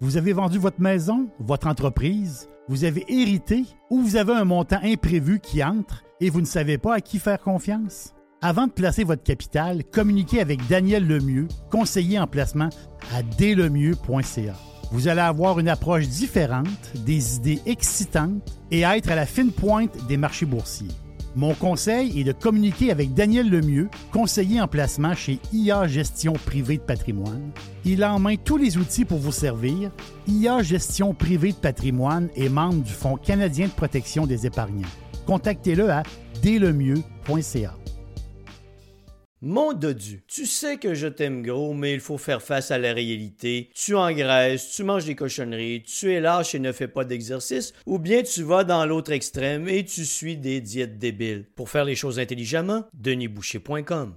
Vous avez vendu votre maison, votre entreprise, vous avez hérité ou vous avez un montant imprévu qui entre et vous ne savez pas à qui faire confiance? Avant de placer votre capital, communiquez avec Daniel Lemieux, conseiller en placement à dlemieux.ca. Vous allez avoir une approche différente, des idées excitantes et être à la fine pointe des marchés boursiers. Mon conseil est de communiquer avec Daniel Lemieux, conseiller en placement chez IA Gestion Privée de Patrimoine. Il a en main tous les outils pour vous servir. IA Gestion Privée de Patrimoine est membre du Fonds canadien de protection des épargnants. Contactez-le à dlemieux.ca. Mon dodu, tu sais que je t'aime gros, mais il faut faire face à la réalité. Tu engraisses, tu manges des cochonneries, tu es lâche et ne fais pas d'exercice, ou bien tu vas dans l'autre extrême et tu suis des diètes débiles. Pour faire les choses intelligemment, denisboucher.com.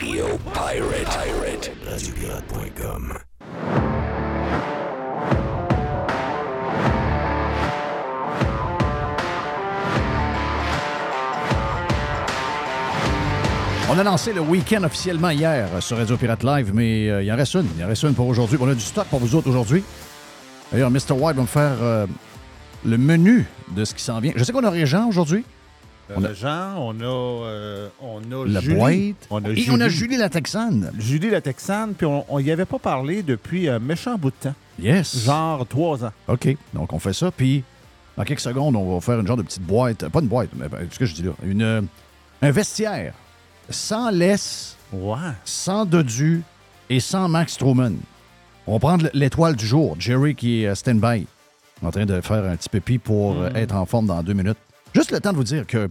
Radio Pirate. Pirate. Radiopirate.com. On a lancé le week-end officiellement hier sur Radio Pirate Live, mais euh, il en reste une. Il en reste une pour aujourd'hui. On a du stock pour vous autres aujourd'hui. D'ailleurs, Mr. White va me faire euh, le menu de ce qui s'en vient. Je sais qu'on a Régent aujourd'hui. On a Jean, on a, euh, on a La Julie. boîte. On a Et Julie. on a Julie la Texane. Julie la Texane, puis on n'y avait pas parlé depuis un méchant bout de temps. Yes. Genre trois ans. OK. Donc, on fait ça. Puis, dans quelques secondes, on va faire une genre de petite boîte. Pas une boîte, mais ben, ce que je dis là. Une, euh, un vestiaire sans laisse, Ouais. sans dodu et sans Max Truman. On va prendre l'étoile du jour. Jerry qui est euh, stand-by, en train de faire un petit pépi pour euh, être en forme dans deux minutes. Juste le temps de vous dire que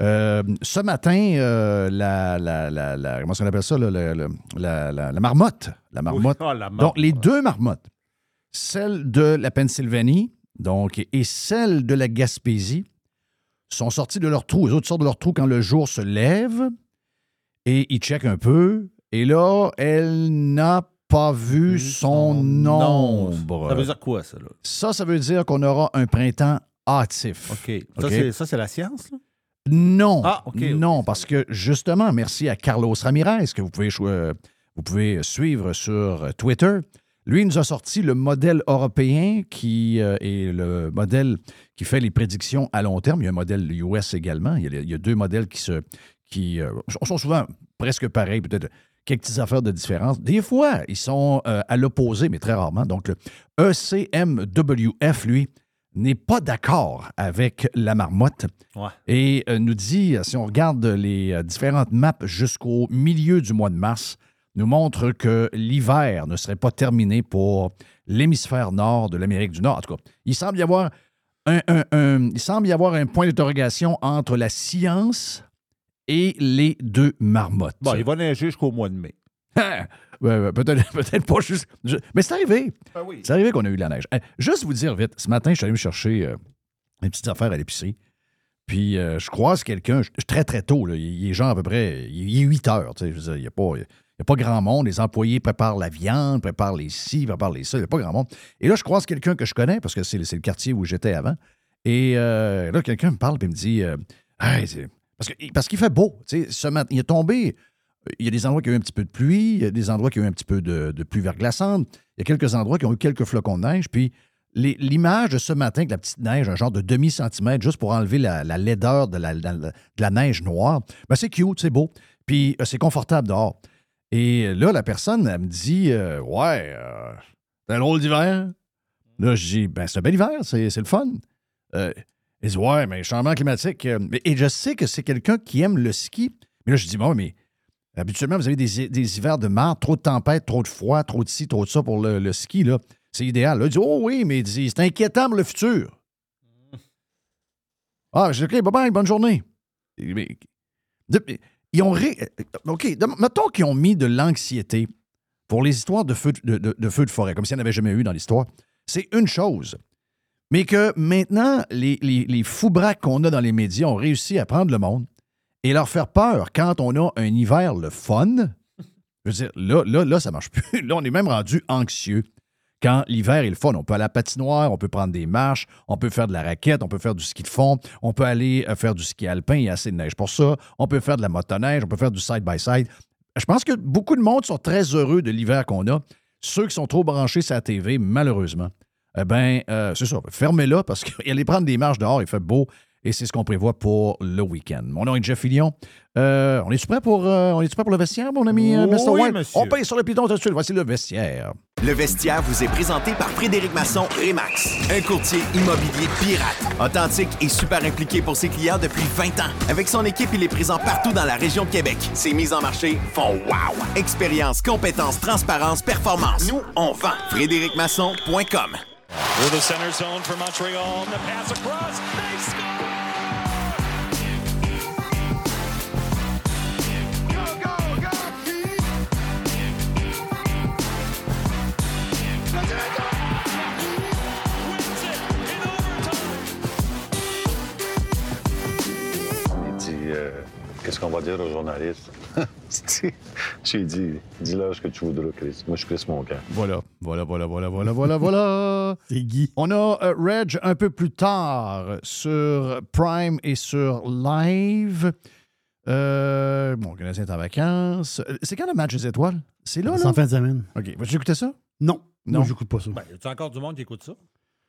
euh, ce matin, euh, la, la, la, comment appelle ça, là, marmotte. La marmotte. Oui. Ah, Donc, les deux marmottes, celle de la Pennsylvanie donc, et celle de la Gaspésie, sont sorties de leur trou. Les autres sortent de leur trou quand le jour se lève et ils checkent un peu. Et là, elle n'a pas vu son, nombre. Ça veut dire quoi, ça, là? Ça, ça veut dire qu'on aura un printemps hâtif. OK. Ça, c'est- Ça, c'est la science, là? Non. Ah, OK, OK. Non, parce que justement, merci à Carlos Ramirez, que vous pouvez, euh, vous pouvez suivre sur Twitter. Lui, il nous a sorti le modèle européen qui euh, est le modèle qui fait les prédictions à long terme. Il y a un modèle US également. Il y a, il y a deux modèles qui, se, qui euh, sont souvent presque pareils, peut-être quelques petites affaires de différence. Des fois, ils sont euh, à l'opposé, mais très rarement. Donc, le ECMWF, lui, n'est pas d'accord avec la marmotte Ouais. et euh, nous dit, si on regarde les euh, différentes maps jusqu'au milieu du mois de mars, nous montre que l'hiver ne serait pas terminé pour l'hémisphère nord de l'Amérique du Nord. En tout cas, il semble y avoir un, un- un- il semble y avoir un point d'interrogation entre la science et les deux marmottes. Bon, il va neiger jusqu'au mois de mai. Peut-être, peut-être pas juste. je- mais c'est arrivé. Ah oui. C'est arrivé qu'on a eu de la neige. Euh, juste vous dire vite, ce matin, je suis allé me chercher euh, des petites affaires à l'épicerie. Puis euh, je croise quelqu'un, je- très très tôt, là, il est genre à peu près, il est 8 heures. tu sais, je veux dire, Il n'y a, pas- il y a pas grand monde. Les employés préparent la viande, préparent les ci, préparent les ça. Il n'y a pas grand monde. Et là, je croise quelqu'un que je connais parce que c'est le c'est le quartier où j'étais avant. Et euh, là, quelqu'un me parle et me dit euh, Hey, parce que- parce qu'il fait beau. tu sais, Ce matin, il est tombé. Il y a des endroits qui ont eu un petit peu de pluie, il y a des endroits qui ont eu un petit peu de, pluie verglaçante, il y a quelques endroits qui ont eu quelques flocons de neige. Puis l'image de ce matin avec la petite neige, un genre de demi-centimètre, juste pour enlever la, la laideur de la, de la neige noire, ben c'est cute, c'est beau. Puis euh, c'est confortable dehors. Et là, la personne, elle me dit euh, Ouais, euh, c'est un drôle d'hiver. Là, je dis Ben, c'est un bel hiver, c'est le fun. Euh, il dit Ouais, mais changement climatique. euh, et je sais que c'est quelqu'un qui aime le ski. Mais là, je dis Bon, mais Habituellement, vous avez des, des hivers de marde, trop de tempête, trop de froid, trop de ci, trop de ça pour le, le ski. Là. C'est idéal. Là, il dit Oh oui, mais il dit, c'est inquiétant pour le futur. Ah, j'ai dit OK, bye bye, bonne journée. Ils ont. ré- OK, mettons qu'ils ont mis de l'anxiété pour les histoires de feux de, de- de feux de forêt, comme s'il n'y en avait jamais eu dans l'histoire. C'est une chose. Mais que maintenant, les, les, les fous-braques qu'on a dans les médias ont réussi à prendre le monde et leur faire peur quand on a un hiver le fun. Je veux dire, là, là, là, ça marche plus. Là, on est même rendu anxieux. Quand l'hiver est le fun, on peut aller à la patinoire, on peut prendre des marches, on peut faire de la raquette, on peut faire du ski de fond, on peut aller euh, faire du ski alpin, il y a assez de neige pour ça, on peut faire de la motoneige, on peut faire du side-by-side. Je pense que beaucoup de monde sont très heureux de l'hiver qu'on a. Ceux qui sont trop branchés sur la TV, malheureusement, eh bien, euh, c'est ça. Fermez-la parce qu'il allait prendre des marches dehors, il fait beau. Et c'est ce qu'on prévoit pour le week-end. Mon nom est Jeff Fillion. Euh, on est prêt pour, euh, on est prêt pour le vestiaire, mon ami euh, Oui, Mr. White? monsieur. On paye sur le piton tout de suite. Voici le vestiaire. Le vestiaire vous est présenté par Frédéric Masson Remax, un courtier immobilier pirate, authentique et super impliqué pour ses clients depuis 20 ans. Avec son équipe, il est présent partout dans la région de Québec. Ses mises en marché font wow. Expérience, compétence, transparence, performance. Nous, on vend. FrédéricMasson.com. The center zone for Montreal. The pass across. They score! Euh, Qu'est-ce qu'on va dire aux journalistes? J'ai dit Dis-leur ce que tu voudras, Chris. Moi, je suis Chris Moncan. Voilà, voilà, voilà, voilà, voilà, voilà, voilà. C'est Guy. On a euh, Reg un peu plus tard sur Prime et sur Live. Euh, bon, Canadien est en vacances. Euh, C'est quand le match des étoiles? C'est là, C'est là? en fin de semaine. OK. Vas-tu écouter ça? Non. Non. Non, j'écoute pas ça. Ben, y a encore du monde qui écoute ça?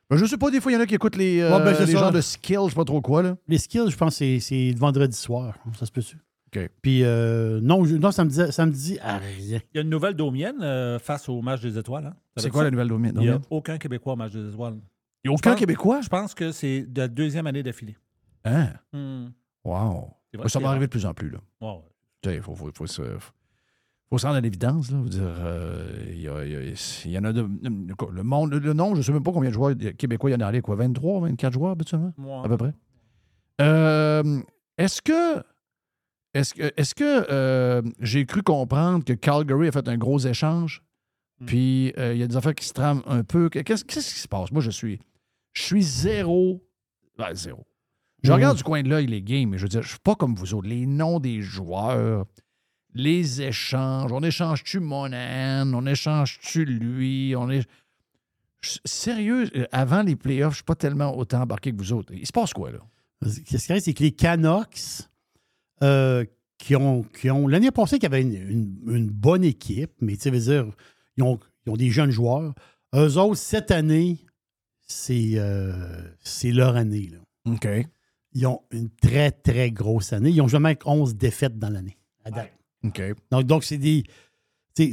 Ben, je sais pas, des fois, il y en a qui écoutent les, euh, Ouais, ben, c'est les gens de skill, je sais pas trop quoi, là. Les skills, je pense que c'est- c'est le vendredi soir. Ça se peut-tu? OK. Puis, euh, non, je- non, ça me dit, ça me dit à rien. Il y a une nouvelle domienne euh, face au match des étoiles. Hein? C'est quoi ça? la nouvelle domaine? Il n'y a aucun Québécois au match des étoiles. Il y a aucun pense- Québécois? Je pense que c'est de la deuxième année d'affilée. Hein? Hmm. Wow. Vrai, ça va arriver de plus en plus, là. Ouais, ouais. Tu sais, Il faut, faut, faut se, faut se rendre à l'évidence. là. Dire, euh, il y, a- il y en a de. Le monde, le nom, je ne sais même pas combien de joueurs québécois il y en a allé, quoi. 23, 24 joueurs, habituellement, Ouais. à peu près. Euh, est-ce que. Est-ce que, est-ce que euh, j'ai cru comprendre que Calgary a fait un gros échange? Puis euh, il y a des affaires qui se trament un peu. Qu'est-ce, qu'est-ce qui se passe? Moi, je suis. Je suis zéro. ben, zéro. Je Mhm. regarde du coin de l'œil les games, mais je veux dire, je suis pas comme vous autres. Les noms des joueurs, les échanges, on échange-tu Monahan, on échange-tu lui, on est. Sérieux, euh, avant les playoffs, je suis pas tellement autant embarqué que vous autres. Il se passe quoi, là? Qu'est-ce qui arrive, c'est que les Canucks, euh, qui ont, qui ont l'année passée, qui avaient une, une- une bonne équipe, mais tu sais, veux dire, ils ont, ils ont des jeunes joueurs. Eux autres, cette année, c'est euh, c'est leur année. Là. OK. Ils ont une très, très grosse année. Ils ont jamais 11 défaites dans l'année. à date. Donc, donc c'est des.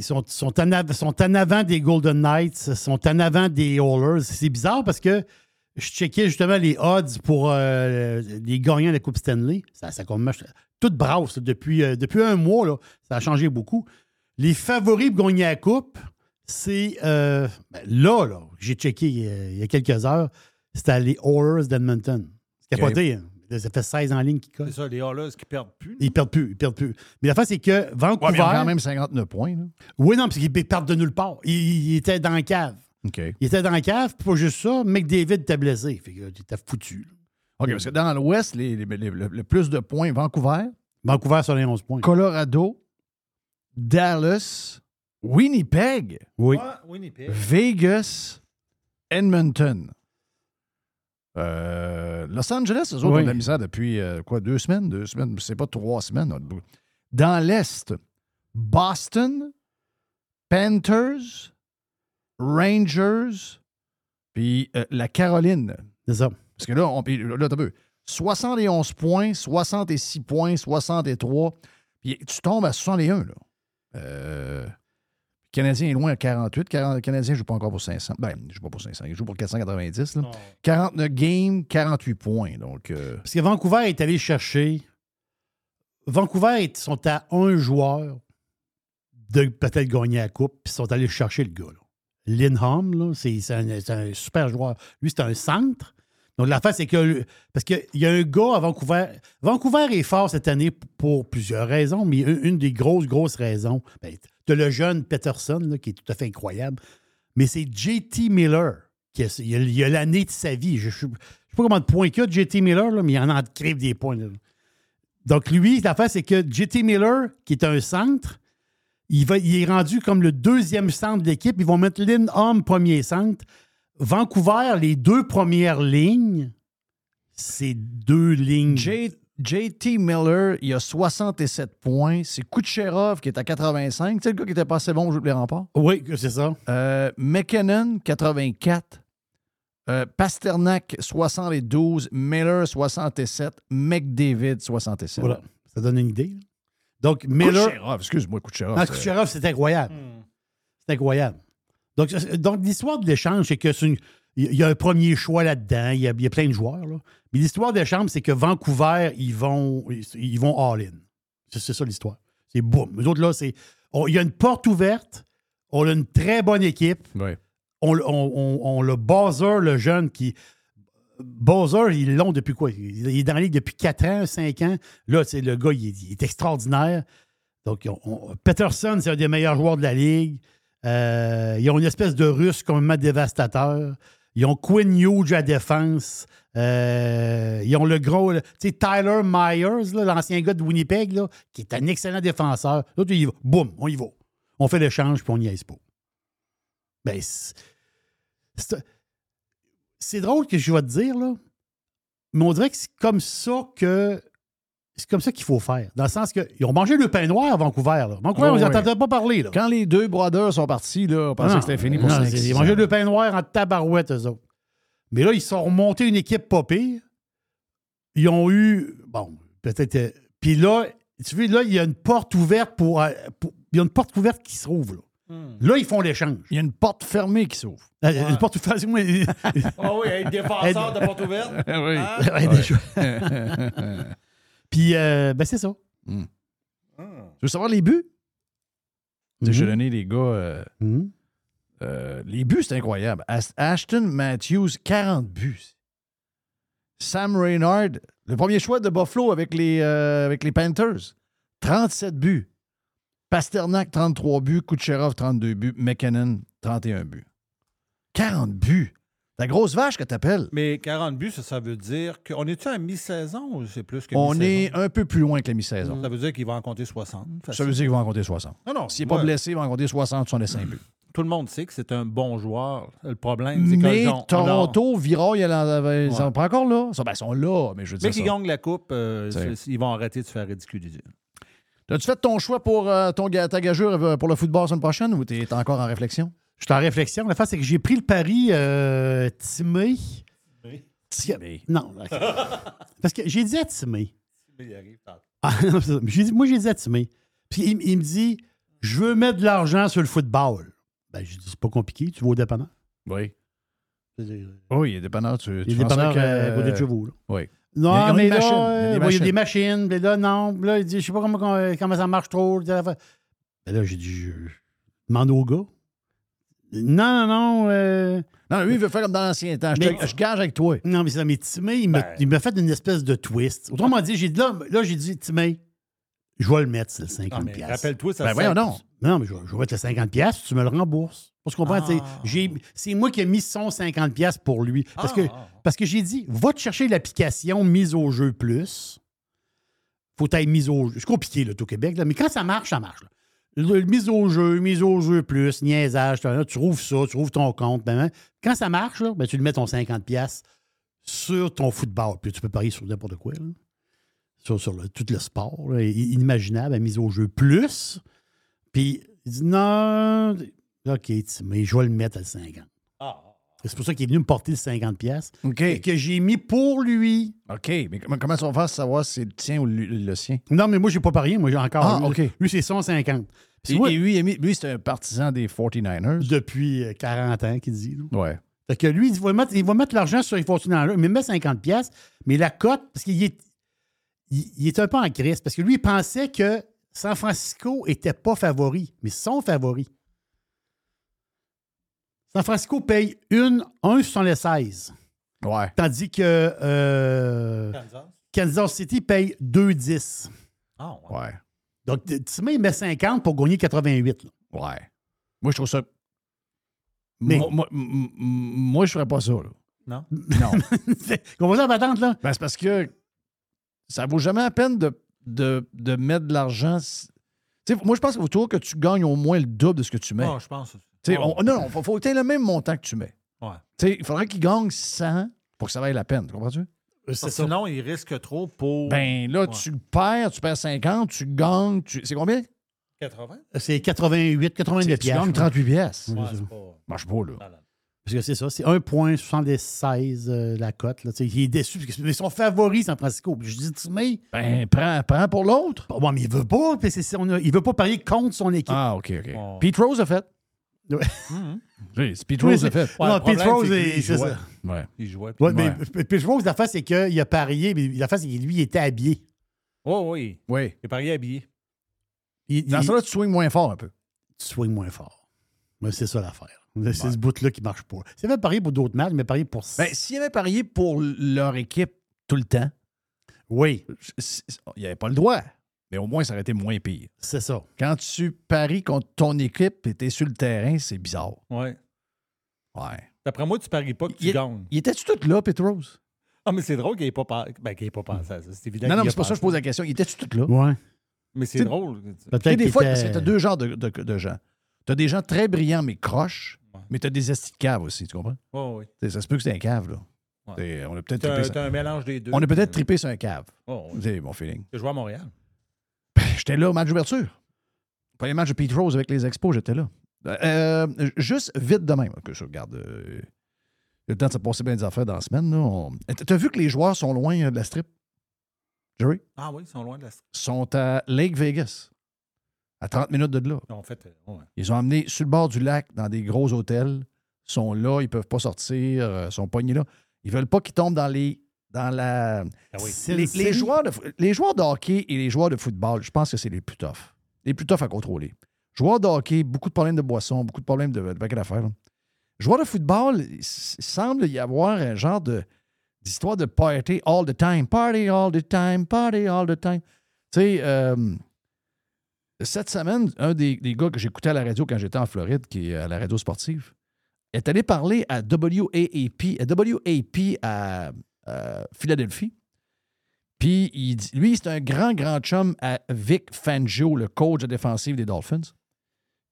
sont, sont, en av- sont en avant des Golden Knights, sont en avant des Oilers. C'est bizarre parce que je checkais justement les odds pour euh, les gagnants de la Coupe Stanley. Ça, ça tout brasse depuis, euh, depuis un mois. Là, ça a changé beaucoup. Les favoris pour gagner la Coupe, c'est euh, ben, là, là, j'ai checké euh, il y a quelques heures, c'était les Oilers d'Edmonton. C'est capoté. hein. Ça fait 16 en ligne qui C'est collent. ça, les Oilers qui perdent plus. Ils perdent plus, ils perdent plus. Mais la fin, c'est que Ouais, Vancouver. mais ils ont quand même 59 points, là. Oui, non, parce qu'ils partent de nulle part. Ils, ils étaient dans la cave. OK. Ils étaient dans la cave, puis pas juste ça, McDavid était blessé. Fait que t'es foutu. là. OK, parce que dans l'Ouest, les, les- les- le, le plus de points, Vancouver, Vancouver sur les 11 points. Colorado, Dallas, Winnipeg, Oui. Ah, Winnipeg. Vegas, Edmonton. Euh, Los Angeles, eux autres Oui. ont de la misère depuis euh, quoi, deux semaines? Deux semaines, c'est pas trois semaines. Dans l'Est, Boston, Panthers, Rangers, puis euh, la Caroline. C'est ça. Parce que là, on, là, t'as vu, 71 points, 66 points, 63. Puis tu tombes à 61, là. Euh, Canadien est loin à 48. Le Canadien ne joue pas encore pour 500. Ben, il ne joue pas pour 500. Il joue pour 490. là. Non. 49 games, 48 points. Donc, euh, Parce que Vancouver est allé chercher. Vancouver est- sont à un joueur de peut-être gagner la coupe, puis ils sont allés chercher le gars. Là. Lindholm, là, c'est c'est un, c'est un super joueur. Lui, c'est un centre. Donc, l'affaire, c'est que. Parce qu'il y a un gars à Vancouver. Vancouver est fort cette année pour plusieurs raisons, mais une, une des grosses, grosses raisons, ben, de le jeune Peterson, là, qui est tout à fait incroyable, mais c'est JT Miller. Qui a, il a- l'année de sa vie. Je ne sais pas comment de points qu'il a de JT Miller, là, mais il en a crève des points. Donc, lui, l'affaire, c'est que JT Miller, qui est un centre, il, va, il est rendu comme le deuxième centre de l'équipe. Ils vont mettre Lindholm premier centre. Vancouver, les deux premières lignes, c'est deux lignes. J- JT Miller, il a 67 points. C'est Kucherov qui est à 85. Tu sais, le gars qui était pas assez bon au jeu de les remparts. Oui, c'est ça. Euh, McKinnon, 84. Euh, Pasternak, 72. Miller, 67. McDavid, 67. Voilà. Ça donne une idée. là. Donc, Miller. Kucherov, excuse-moi, Kucherov. C'est- Kucherov, c'est incroyable. C'est incroyable. Donc, donc l'histoire de l'échange, c'est que c'est une- il y a un premier choix là-dedans. Il y a, il y a plein de joueurs. Là. Mais l'histoire d'échange, c'est que Vancouver, ils vont, ils, vont all-in. C'est, c'est ça l'histoire. C'est boum. Les autres, là, c'est. il y a une porte ouverte. On a une très bonne équipe. On, on, on- on le Bowser, le jeune qui. Bowser, ils l'ont depuis quoi? Il est dans la ligue depuis 4 ans, 5 ans. Là, c'est le gars, il est, il est extraordinaire. Donc, on- on- Peterson, c'est un des meilleurs joueurs de la ligue. Euh, ils ont une espèce de russe complètement dévastateur. Ils ont Quinn Hughes à défense? Euh, ils ont le gros, tu sais, Tyler Myers, l'ancien gars de Winnipeg, qui est un excellent défenseur. L'autre, il y va. Boum, on y va. On fait l'échange, puis on n'y aise pas. Ben, c'est drôle que je vais te dire, là, mais on dirait que c'est comme ça que. C'est comme ça qu'il faut faire. Dans le sens qu'ils ont mangé le pain noir à Vancouver. Là. Vancouver, Ah on n'entendait pas parler. Là. Quand les deux brothers sont partis, là, on pensait Non, que c'était fini pour non, 5 c'est- Ils ont mangé le pain noir en tabarouette, eux autres. Mais là, ils sont remontés une équipe pas pire. Ils ont eu. Bon, peut-être. euh, Puis là, tu vois, là, il y a une porte ouverte pour. euh, il y a une porte ouverte qui se rouvre. Là, Là, ils font l'échange. Il y a une porte fermée qui s'ouvre. Euh, Une porte ouverte. moi, Ah oui, un défenseur de porte ouverte. oui. Hein? Ouais. Puis, euh, ben, c'est ça. Tu veux savoir les buts? Je Mhm. t'ai donné les gars. euh, Mhm. euh, les buts, c'est incroyable. As- Ashton Matthews, 40 buts. Sam Reynard, le premier choix de Buffalo avec les, euh, avec les Panthers, 37 buts. Pasternak, 33 buts. Kucherov, 32 buts. McKinnon, 31 buts. 40 buts. La grosse vache que t'appelles. Mais 40 buts, ça, ça veut dire qu'on est-tu à mi-saison ou c'est plus que On est un peu plus loin que la mi-saison. Ça veut dire qu'il va en compter 60. Ça veut dire qu'il va en compter 60. Non, non. S'il n'est pas blessé, il va en compter 60, 65 buts. Tout le monde sait que c'est un bon joueur. Le problème, c'est que Mais on- Toronto, Vira, ils Ouais. sont pas encore là. Ils sont, ben, ils sont là, mais je veux Mais dire. qu'ils ça. gagnent la coupe, euh, ils vont arrêter de se faire ridiculiser. As-tu fait ton choix pour euh, ton, ta gageure euh, pour le football la semaine prochaine ou t'es t'es encore en réflexion? Je suis en réflexion. La face, c'est que j'ai pris le pari euh, Timé. Timé. Non. Parce que j'ai dit à Timé. Ah, non, ça. J'ai dit- moi, j'ai dit à Timé. Puis il, il me dit Je veux mettre de l'argent sur le football. Ben, j'ai dit C'est pas compliqué. Tu vas au dépanneur. Oui. Les Oui, il est dépanneur. Tu, euh, à côté de euh, chez vous. là. Oui. Non, mais là, euh, Il y a des il y a machines. des machines. Puis là, non. Là, il dit Je sais pas comment, ça marche trop. Ben là, j'ai dit demande au gars. Non, non, non. euh, Non, lui, il veut faire comme dans l'ancien temps. Je, Mais- te- je gage avec toi. Non, mais c'est ça. Mais Timé, il m'a Ben. il m'a fait une espèce de twist. Autrement dit, j'ai dit là, là j'ai dit, Timé, je vais le mettre, c'est le 50$. Ah. Rappelle-toi, ça Ben voyons donc. Non, mais je, vais- je vais mettre le 50$, piastres, tu me le rembourses. Parce qu'on Ah. c'est moi qui ai mis son 50$ piastres pour lui. Parce Ah, que, ah. parce que j'ai dit, va te chercher l'application mise au jeu plus. Faut être mise au jeu. C'est compliqué, là, au Québec, là, mais quand ça marche, ça marche. là. Mise au jeu, mise au jeu plus, niaisage, tu trouves ça, tu trouves ton compte. ben, ben. quand ça marche, ben, tu le mets ton 50$ piastres sur ton football. Puis tu peux parier sur n'importe quoi. Sur, sur tout le sport, là, inimaginable, mise au jeu plus. Puis il dit non, OK, mais je vais le mettre à le 50. C'est pour ça qu'il est venu me porter le 50$ piastres OK. et que j'ai mis pour lui. OK. Mais comment, comment faire pour savoir si c'est le tien ou le, le sien? Non, mais moi, j'ai pas parié. Moi, j'ai encore. Ah, lui, OK. lui, c'est 150. Puis Et, moi, et lui, il lui, c'est un partisan des 49ers. depuis euh, 40 ans, qu'il dit. là. Ouais. Fait que lui, il va mettre, il va mettre l'argent sur les Fortuners. Il me met 50$, piastres, mais la cote, parce qu'il est, il, il est un peu en crise, parce que lui, il pensait que San Francisco n'était pas favori, mais sont favoris. San Francisco paye une, 1,76. Ouais. Tandis que euh, Kansas? Kansas City paye 2,10. Ah, ouais. Ouais. Donc, mets, il met 50 pour gagner 88. là. Ouais. Moi, je trouve ça. Mais- Moi, moi, moi, je ferais pas ça, là. Non? Non. Comment ça, patente, là? Ben, c'est parce que ça vaut jamais la peine de, de, de mettre de l'argent. s- Tu sais, moi, je pense qu'il faut toujours que tu gagnes au moins le double de ce que tu mets. Ah, je pense. Tu sais, Ah, on- non, non, faut, faut que tu aies le même montant que tu mets. Ouais. Tu sais, il faudrait qu'il gagne 100 pour que ça vaille la peine. Comprends-tu? Que sinon, il risque trop pour Ben là, Ouais. tu perds, tu perds 50, tu gagnes. Tu... C'est combien? 80. C'est 88, 89 Tu gagnes piastres. 38 pièces. Ouais, pas Marche pas, là. malade. Parce que c'est ça, c'est 1,76 euh, la cote. Là. Il est déçu parce qu'ils sont favoris, San Francisco. Je dis, tu mets. Ben, prends, prends pour l'autre. Bon, mais il veut pas. on a- il veut pas parier contre son équipe. Ah, OK, OK. Oh. Pete Rose a fait. Ouais. Oui, c'est Pete Oui, Rose a fait. Ouais, non, Pete Rose, c'est il ça. Ouais. Il jouait. Ouais, puis- mais Ouais. Pete Rose, l'affaire, c'est qu'il a parié, mais l'affaire, c'est que lui, il était habillé. Oh, oui. Oui. Il est parié habillé. Il, Dans il- ça, là, tu swings moins fort un peu. tu swings moins fort. Mais c'est ça l'affaire. C'est ce bout-là qui marche pas. C'est avait parié pour d'autres matchs, mais parié pour. Ben, s'il avait parié pour leur équipe tout le temps, oui, il n'y avait pas le droit. Mais au moins, ça aurait été moins pire. c'est ça. Quand tu paries contre ton équipe et tu es sur le terrain, c'est bizarre. Ouais. Ouais. D'après moi, tu paries pas que tu Il- gagnes. Il était-tu tout là, Pete Rose? Ah, mais c'est drôle qu'il n'ait pas, pas... ben, qu'il ait pas pensé à ça. C'est évident Non, non, mais c'est pas ça que je pose la question. Il était-tu tout là? Ouais. Mais c'est drôle. Peut-être des fois, était- parce que tu as deux genres de, de- de gens. Tu as des gens très brillants, mais croches, Ouais. mais tu as des estis de cave aussi, tu comprends? Oh, oui. Sais, ça se peut que c'est un cave, là. Ouais. On a peut-être trippé un, sur- un mélange des deux. On a peut-être trippé sur un cave. Oh, oui. C'est mon feeling. Tu joué à Montréal. J'étais là au match d'ouverture. Pas les matchs de Pete Rose avec les expos, j'étais là. Euh, juste vite de même. Que je regarde. euh, le temps de se passer bien des affaires dans la semaine. On- T'as vu que les joueurs sont loin euh, de la strip? Jerry? Ah oui, ils sont loin de la... Sont à Lake Vegas. À 30 minutes de là. En fait, ouais. Ils ont amené sur le bord du lac dans des gros hôtels. Ils sont là, ils peuvent pas sortir, ils sont pognés là. Ils veulent pas qu'ils tombent dans les. Dans la. Ah oui. Les, joueurs de, les joueurs de hockey et les joueurs de football, je pense que c'est les plus toughs. Les plus toughs à contrôler. Joueurs de hockey, beaucoup de problèmes de boisson, beaucoup de problèmes de, de paquet d'affaires. Joueurs de football, il semble y avoir un genre de d'histoire de party all the time. Party all the time, party all the time. Tu sais, euh, cette semaine, un des, des gars que j'écoutais à la radio quand j'étais en Floride, qui est à la radio sportive, est allé parler à WAAP, à WAP à euh, Philadelphie. Puis, il dit- lui, c'est un grand, grand chum à Vic Fangio, le coach de défensive des Dolphins,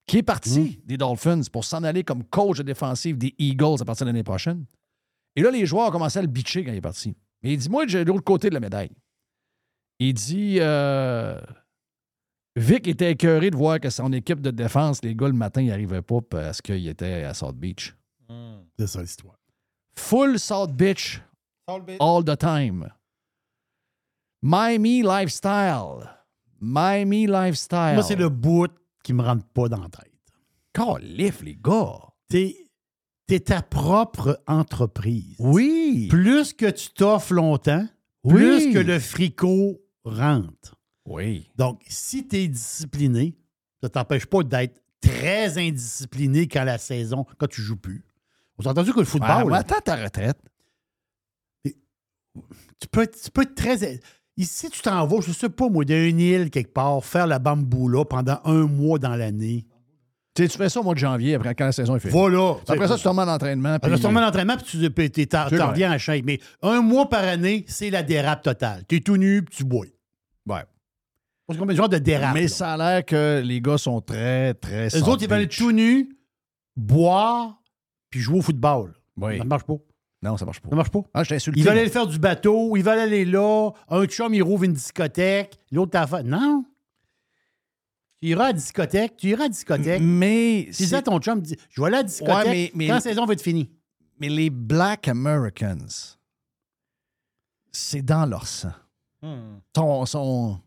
qui est parti des Dolphins pour s'en aller comme coach de défensive des Eagles à partir de l'année prochaine. Et là, les joueurs ont commencé à le bitcher quand il est parti. Mais il dit Moi, j'ai l'autre côté de la médaille. Il dit euh, Vic était écœuré de voir que son équipe de défense, les gars, le matin, ils n'arrivaient pas parce qu'il était à South Beach. Hmm. C'est ça l'histoire. Full South Beach all the time. Miami lifestyle. Miami lifestyle. Moi, c'est le bout qui me rentre pas dans la tête. Calif, les gars. T'es es ta propre entreprise. Oui. Plus que tu t'offres longtemps, Oui. plus que le fricot rentre. Oui. Donc, si tu es discipliné, ça t'empêche pas d'être très indiscipliné quand la saison, quand tu joues plus. On s'est entendu que le football, là, attends ta retraite. Tu, peux, être- tu peux être très. Ici, tu t'en vas, je sais pas, moi, d'une île quelque part, faire la bamboula pendant un mois dans l'année. Tu sais, tu fais ça au mois de janvier, après quand la saison est finie. Voilà. Après ça, tu tombes en entraînement. Après, puis- tu remets l'entraînement, puis tu puis vrai. reviens à shape. Mais un mois par année, c'est la dérape totale. Tu es tout nu, puis tu bois. Ouais. Comme un genre de dérape. Mais là. ça a l'air que les gars sont très, très. Les autres, ils veulent être tout nus, boire, puis jouer au football. Oui. Ça ne marche pas. Non, ça marche pas. Ça marche pas? Ah, je insulté. Ils veulent aller faire du bateau, ils veulent aller là. Un chum, il rouvre une discothèque. L'autre, t'as fait. Non. Tu iras à la discothèque. Tu iras à la discothèque. Mais. C'est- à ton chum, dis, je vais aller à la discothèque Ouais, mais- mais- quand la saison va être finie. Mais les Black Americans, c'est dans leur sang. Hmm. Sont, sont,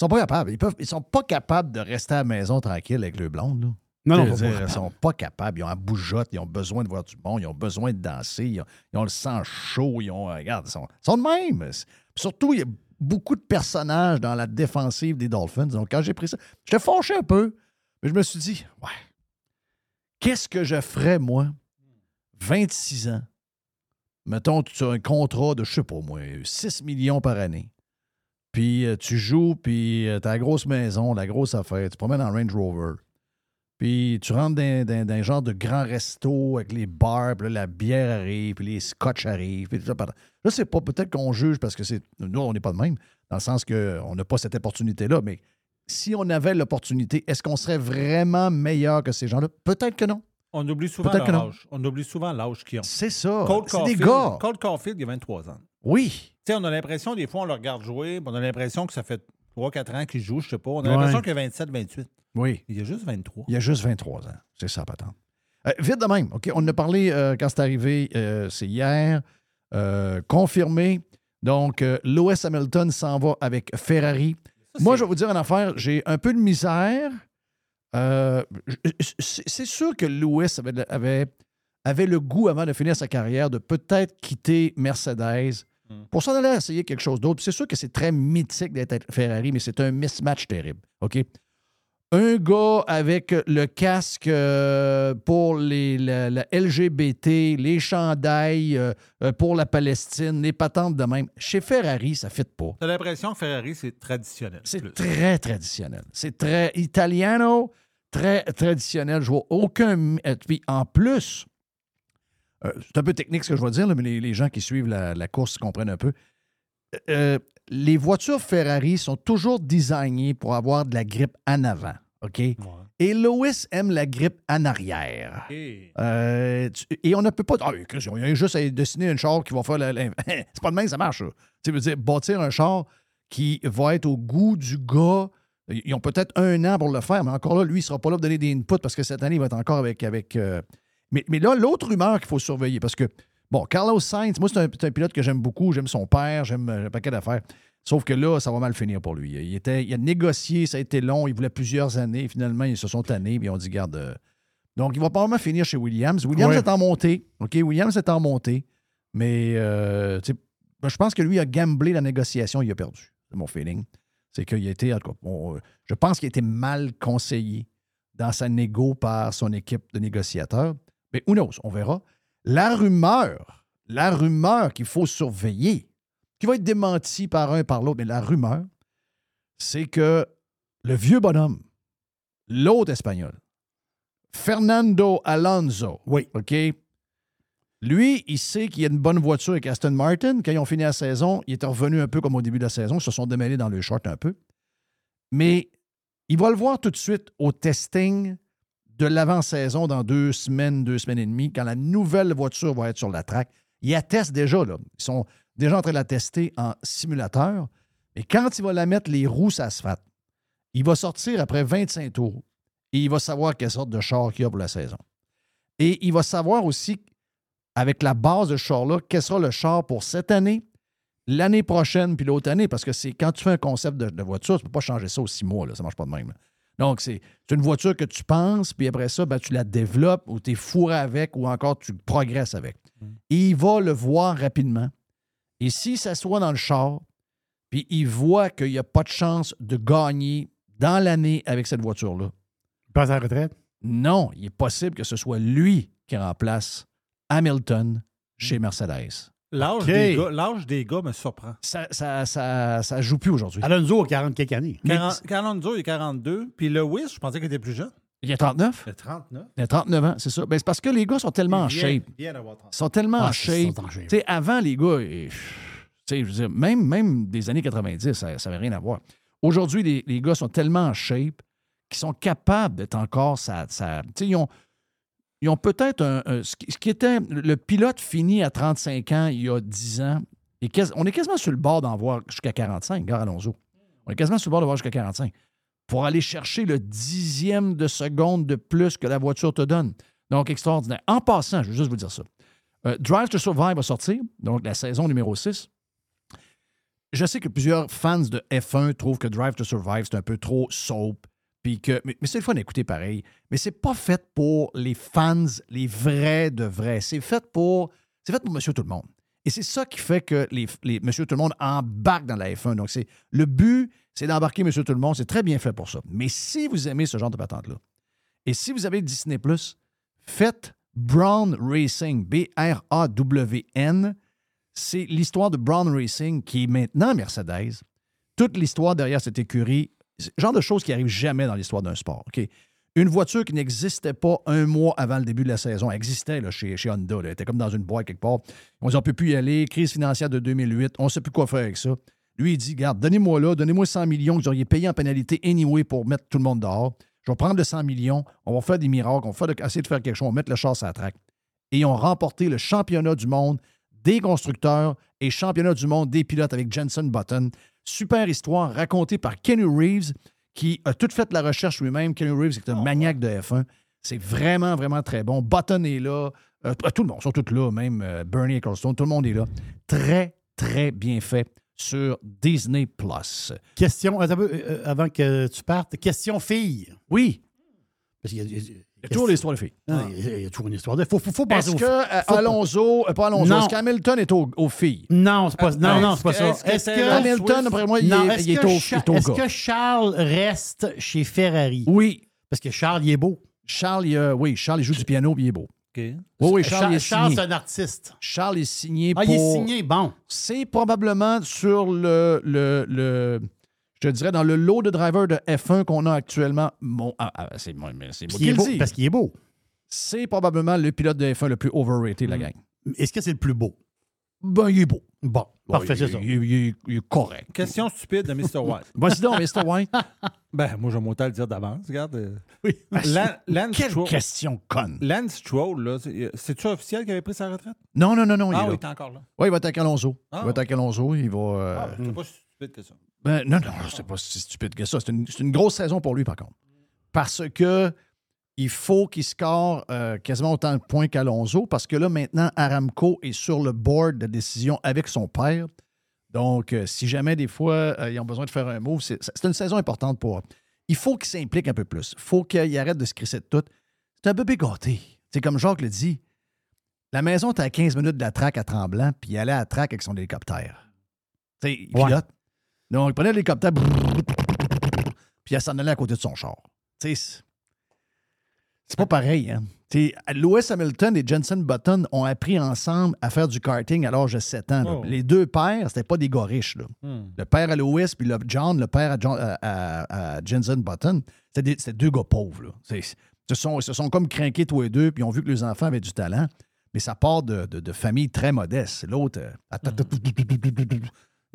sont pas capables. Ils, peuvent, ils sont pas capables de rester à la maison tranquille avec le blonde. Là. Non, non, dire. Ils sont pas capables. Ils ont la bougeotte, ils ont besoin de voir du bon, ils ont besoin de danser, ils ont, ils ont le sang chaud, ils ont. euh, Regarde, ils sont, ils sont de même. Puis Surtout, il y a beaucoup de personnages dans la défensive des Dolphins. Donc, quand j'ai pris ça, j'étais fâché un peu, mais je me suis dit, ouais, qu'est-ce que je ferais, moi, 26 ans, mettons, tu as un contrat de, je sais pas moi, 6 millions par année. Puis euh, tu joues, puis tu as la grosse maison, la grosse affaire, tu promènes en Range Rover. Puis tu rentres dans, dans- dans un genre de grand resto avec les bars, puis là, la bière arrive, puis les scotch arrivent. Puis tout ça. Là, c'est pas peut-être qu'on juge parce que c'est nous, on n'est pas de même, dans le sens qu'on n'a pas cette opportunité-là, mais si on avait l'opportunité, est-ce qu'on serait vraiment meilleur que ces gens-là? Peut-être que non. On oublie souvent Peut-être que leur non. âge. On oublie souvent l'âge qu'ils ont. C'est ça. C'est des gars. Cole Caulfield, il a 23 ans. Oui. Tu sais, on a l'impression, des fois, on le regarde jouer, on a l'impression que ça fait 3-4 ans qu'il joue, je sais pas. On a Ouais. l'impression qu'il a 27-28. Oui. Il a juste 23. Il y a juste 23 ans. C'est ça, patente. Euh, vite de même, OK? On en a parlé euh, quand c'est arrivé, euh, c'est hier. Euh, confirmé. Donc, Lewis Hamilton s'en va avec Ferrari. Moi, je vais vous dire une affaire. J'ai un peu de misère. C'est sûr que Lewis avait, avait, avait le goût, avant de finir sa carrière, de peut-être quitter Mercedes pour s'en aller essayer quelque chose d'autre. C'est sûr que c'est très mythique d'être Ferrari, mais c'est un mismatch terrible. OK? Un gars avec le casque euh, pour les, la, la LGBT, les chandails euh, euh, pour la Palestine, les patentes de même. Chez Ferrari, ça ne fit pas. T'as l'impression que Ferrari, c'est traditionnel. C'est très traditionnel. C'est très italiano, très traditionnel. Je vois aucun. Puis en plus, euh, c'est un peu technique ce que je vais dire, là, mais les, les gens qui suivent la, la course comprennent un peu. Les voitures Ferrari sont toujours designées pour avoir de la grippe en avant. OK? Et Lewis aime la grippe en arrière. Et Euh, tu- et on ne peut pas. Ah, il y a juste à dessiner un char qui va faire. c'est pas de même, ça marche. ça. Tu veux dire, bâtir un char qui va être au goût du gars. Ils ont peut-être un an pour le faire, mais encore là, lui, il ne sera pas là pour donner des inputs parce que cette année, il va être encore avec. avec euh, mais, mais là, l'autre rumeur qu'il faut surveiller, parce que, bon, Carlos Sainz, moi, c'est un, pilote que j'aime beaucoup. J'aime son père, j'aime euh, un paquet d'affaires. Sauf que là, ça va mal finir pour lui. Il, était, il a négocié, ça a été long, il voulait plusieurs années. Finalement, ils se sont tannés, puis ont dit, garde. euh, donc, il va probablement finir chez Williams. Williams Ouais. est en montée. OK, Williams est en montée. Mais euh, ben, je pense que lui a gamblé la négociation, il a perdu. C'est mon feeling. C'est qu'il a été, en tout cas, on- je pense qu'il a été mal conseillé dans sa négo par son équipe de négociateurs. Mais who knows, on verra. La rumeur, la rumeur qu'il faut surveiller, qui va être démentie par un par l'autre, mais la rumeur, c'est que le vieux bonhomme, l'autre espagnol, Fernando Alonso. Oui. OK? Lui, il sait qu'il y a une bonne voiture avec Aston Martin. Quand ils ont fini la saison, il était revenu un peu comme au début de la saison. Ils se sont démêlés dans le short un peu. Mais il va le voir tout de suite au testing de l'avant-saison dans deux semaines, deux semaines et demie, quand la nouvelle voiture va être sur la track. Ils la testent déjà, là. Ils sont déjà en train de la tester en simulateur. Mais quand il va la mettre les roues s'asphalte, il va sortir après 25 tours et il va savoir quelle sorte de char qu'il y a pour la saison. Et il va savoir aussi, avec la base de char-là, quel sera le char pour cette année, l'année prochaine, puis l'autre année, parce que c'est quand tu fais un concept de, voiture, tu ne peux pas changer ça aux six mois, là, ça ne marche pas de même. Donc, c'est une voiture que tu penses, puis après ça, ben, tu la développes ou tu es fourré avec ou encore tu progresses avec. Et il va le voir rapidement. Et s'il s'assoit dans le char, puis il voit qu'il n'y a pas de chance de gagner dans l'année avec cette voiture-là, Il passe à la retraite? non, il est possible que ce soit lui qui remplace Hamilton chez Mercedes. L'âge des, gars- l'âge des gars me surprend. Ça ça, ça, ça joue plus aujourd'hui. Alonso a 40 quelques années. Mais- 40 Alonso, il est 42. Puis Lewis, je pensais qu'il était plus jeune. Il y a 39? Il a 39. Il y a 39 ans, c'est ça. Ben, c'est parce que les gars sont tellement en Il vient- shape. il vient d'avoir 30. Ils sont tellement Ah, en shape. sont avant, les gars, tu sais, je veux dire, même, même des années 90, ça n'avait rien à voir. Aujourd'hui, les, les gars sont tellement en shape qu'ils sont capables d'être encore ça. ça tu sais, ils ont, ils ont peut-être un, ce, qui, était. Le pilote fini à 35 ans il y a 10 ans. Et on est quasiment sur le bord d'en voir jusqu'à 45, gare Alonso. On est quasiment sur le bord de voir jusqu'à 45 pour aller chercher le dixième de seconde de plus que la voiture te donne. Donc, extraordinaire. En passant, je veux juste vous dire ça. Euh, Drive to Survive va sortir, donc la saison numéro 6. Je sais que plusieurs fans de F1 trouvent que Drive to Survive, c'est un peu trop soap. Mais, c'est le fun d'écouter pareil. Mais c'est pas fait pour les fans, les vrais de vrais. C'est fait pour. C'est fait pour monsieur tout le monde. Et c'est ça qui fait que les, Monsieur Tout le Monde embarquent dans la F1. Donc, c'est le but, c'est d'embarquer Monsieur Tout le Monde. C'est très bien fait pour ça. Mais si vous aimez ce genre de patente-là, et si vous avez Disney faites Brown Racing, B-R-A-W-N. C'est l'histoire de Brown Racing qui est maintenant Mercedes. Toute l'histoire derrière cette écurie, genre de choses qui arrivent jamais dans l'histoire d'un sport. Une voiture qui n'existait pas un mois avant le début de la saison, existait chez, Honda. Elle était comme dans une boîte quelque part. On ne peut plus y aller. Crise financière de 2008. On ne sait plus quoi faire avec ça. Lui, il dit, garde, donnez-moi là, donnez-moi 100 millions que vous auriez payé en pénalité anyway pour mettre tout le monde dehors. Je vais prendre le 100 millions. On va faire des miracles. On va essayer de faire quelque chose. On va mettre le char à la traque. Et ils ont remporté le championnat du monde des constructeurs et championnat du monde des pilotes avec Jensen Button. Super histoire racontée par Kenny Reeves, qui a tout fait la recherche lui-même. Kenny Reeves est un maniaque de F1. C'est vraiment, vraiment très bon. Button est là. Euh, tout le monde, ils sont tous là, même euh, Bernie Ecclestone, tout le monde est là. Très, très bien fait sur Disney+. Question, un peu, euh, avant que tu partes, question fille. Oui, Parce qu'il y a, y a- il y a toujours l'histoire de filles. Non, il y a- toujours une histoire. Il faut, faut, faut penser Est-ce que euh, Alonso, euh, pas Alonso, Non. est-ce qu'Hamilton est au- aux filles? Non, c'est pas, non, Euh, non, est-ce c'est pas ça. est-ce que Hamilton, après moi, il, non, est, est au, est est-ce que Charles reste chez Ferrari? Oui. Parce que Charles, il est beau. Charles, oui, Charles, il joue du piano puis il est beau. Oui, oui, Charles, est Charles, c'est un artiste. Charles est signé Ah, pour... il est signé, bon. C'est probablement sur le, le, le- je te dirais, dans le lot de drivers de F1 qu'on a actuellement. Mon, ah, ah, c'est moi, c'est qui qu'il est le beau. dis. Parce qu'il est beau. C'est probablement le pilote de F1 le plus overrated de la gang. Est-ce que c'est le plus beau? Ben, il est beau. Bon, parfait, il, c'est ça. il- il- il- il est correct. Question stupide de Mr. White. Vas-y donc, Mr. White. ben, moi, j'aime autant le dire d'avance. Regarde. euh, Oui. Lan- Lance Quelle Stroll- question conne. Lance Stroll, là, c'est- c'est-tu officiel qu'il avait pris sa retraite? Non, non, non, non. il est ah là. oui, il est encore là. Oui, il va attaquer Alonso. Ah. Il va attaquer Alonso. Il va. euh, Ah, ben, c'est pas si stupide que ça. Ben, non, non, c'est pas si stupide que ça. C'est une, une grosse saison pour lui, par contre. Parce que il faut qu'il score euh, quasiment autant de points qu'Alonso, parce que là, maintenant, Aramco est sur le board de décision avec son père. Donc, euh, si jamais des fois euh, ils ont besoin de faire un move, c'est une saison importante pour. Il faut qu'il s'implique un peu plus. Il faut qu'il arrête de se crisser de tout. C'est un bébé gâté. C'est comme Jacques le dit. La maison était à 15 minutes de la traque à Tremblant, puis il allait à la traque avec son hélicoptère. Tu sais, il Ouais. Donc, il prenait l'hélicoptère, puis il s'en allait à côté de son char. C'est- pas pareil, hein? Tu sais, Lewis Hamilton et Jensen Button ont appris ensemble à faire du karting à l'âge de 7 ans. Oh. Les deux pères, c'était pas des gars riches. Là. Hmm. Le père à Lewis, puis le John, le père à, John- à- à- à Jensen Button, c'était deux gars pauvres. Là. Ils se sont, ils se sont comme craqués tous les deux, puis ils ont vu que les enfants avaient du talent. Mais ça part de, de, de familles très modestes. L'autre, euh,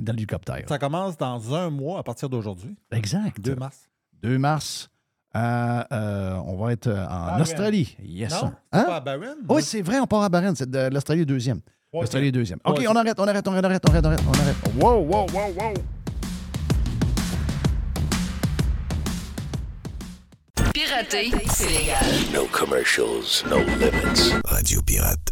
dans l'hélicoptère. Ça commence dans un mois à partir d'aujourd'hui, Exact. 2 mars. 2 mars. euh, euh, on va être euh, en. Australie. Yes. Non, Hein? pas à Barron? Oui, c'est vrai, on part à Bahreïn. C'est de l'Australie deuxième. Troisième. L'Australie deuxième. OK, arrête, on arrête, on arrête, on arrête, on arrête, on arrête, on arrête. Wow, wow, wow, wow. Pirater, c'est légal. No commercials, no limits. Radio Pirate.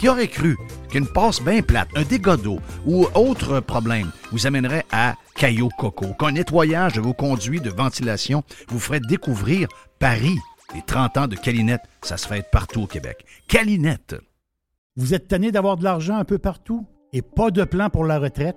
Qui aurait cru qu'une passe bien plate, un dégât d'eau ou autre problème vous amènerait à Caillou Coco, qu'un nettoyage de vos conduits de ventilation vous ferait découvrir Paris. Les 30 ans de Calinette, ça se fait partout au Québec. Calinette. Vous êtes tanné d'avoir de l'argent un peu partout et pas de plan pour la retraite?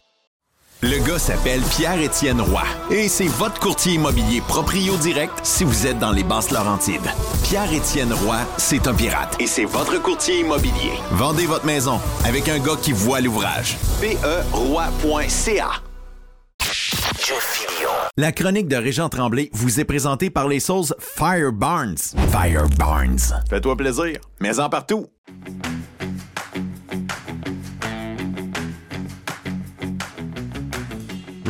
Le gars s'appelle Pierre-Étienne Roy et c'est votre courtier immobilier proprio direct si vous êtes dans les basses Laurentides. Pierre-Étienne Roy, c'est un pirate et c'est votre courtier immobilier. Vendez votre maison avec un gars qui voit l'ouvrage. PERoy.ca La chronique de Régent Tremblay vous est présentée par les sauces Fire Barnes. Fire Barnes. Fais-toi plaisir, mais en partout.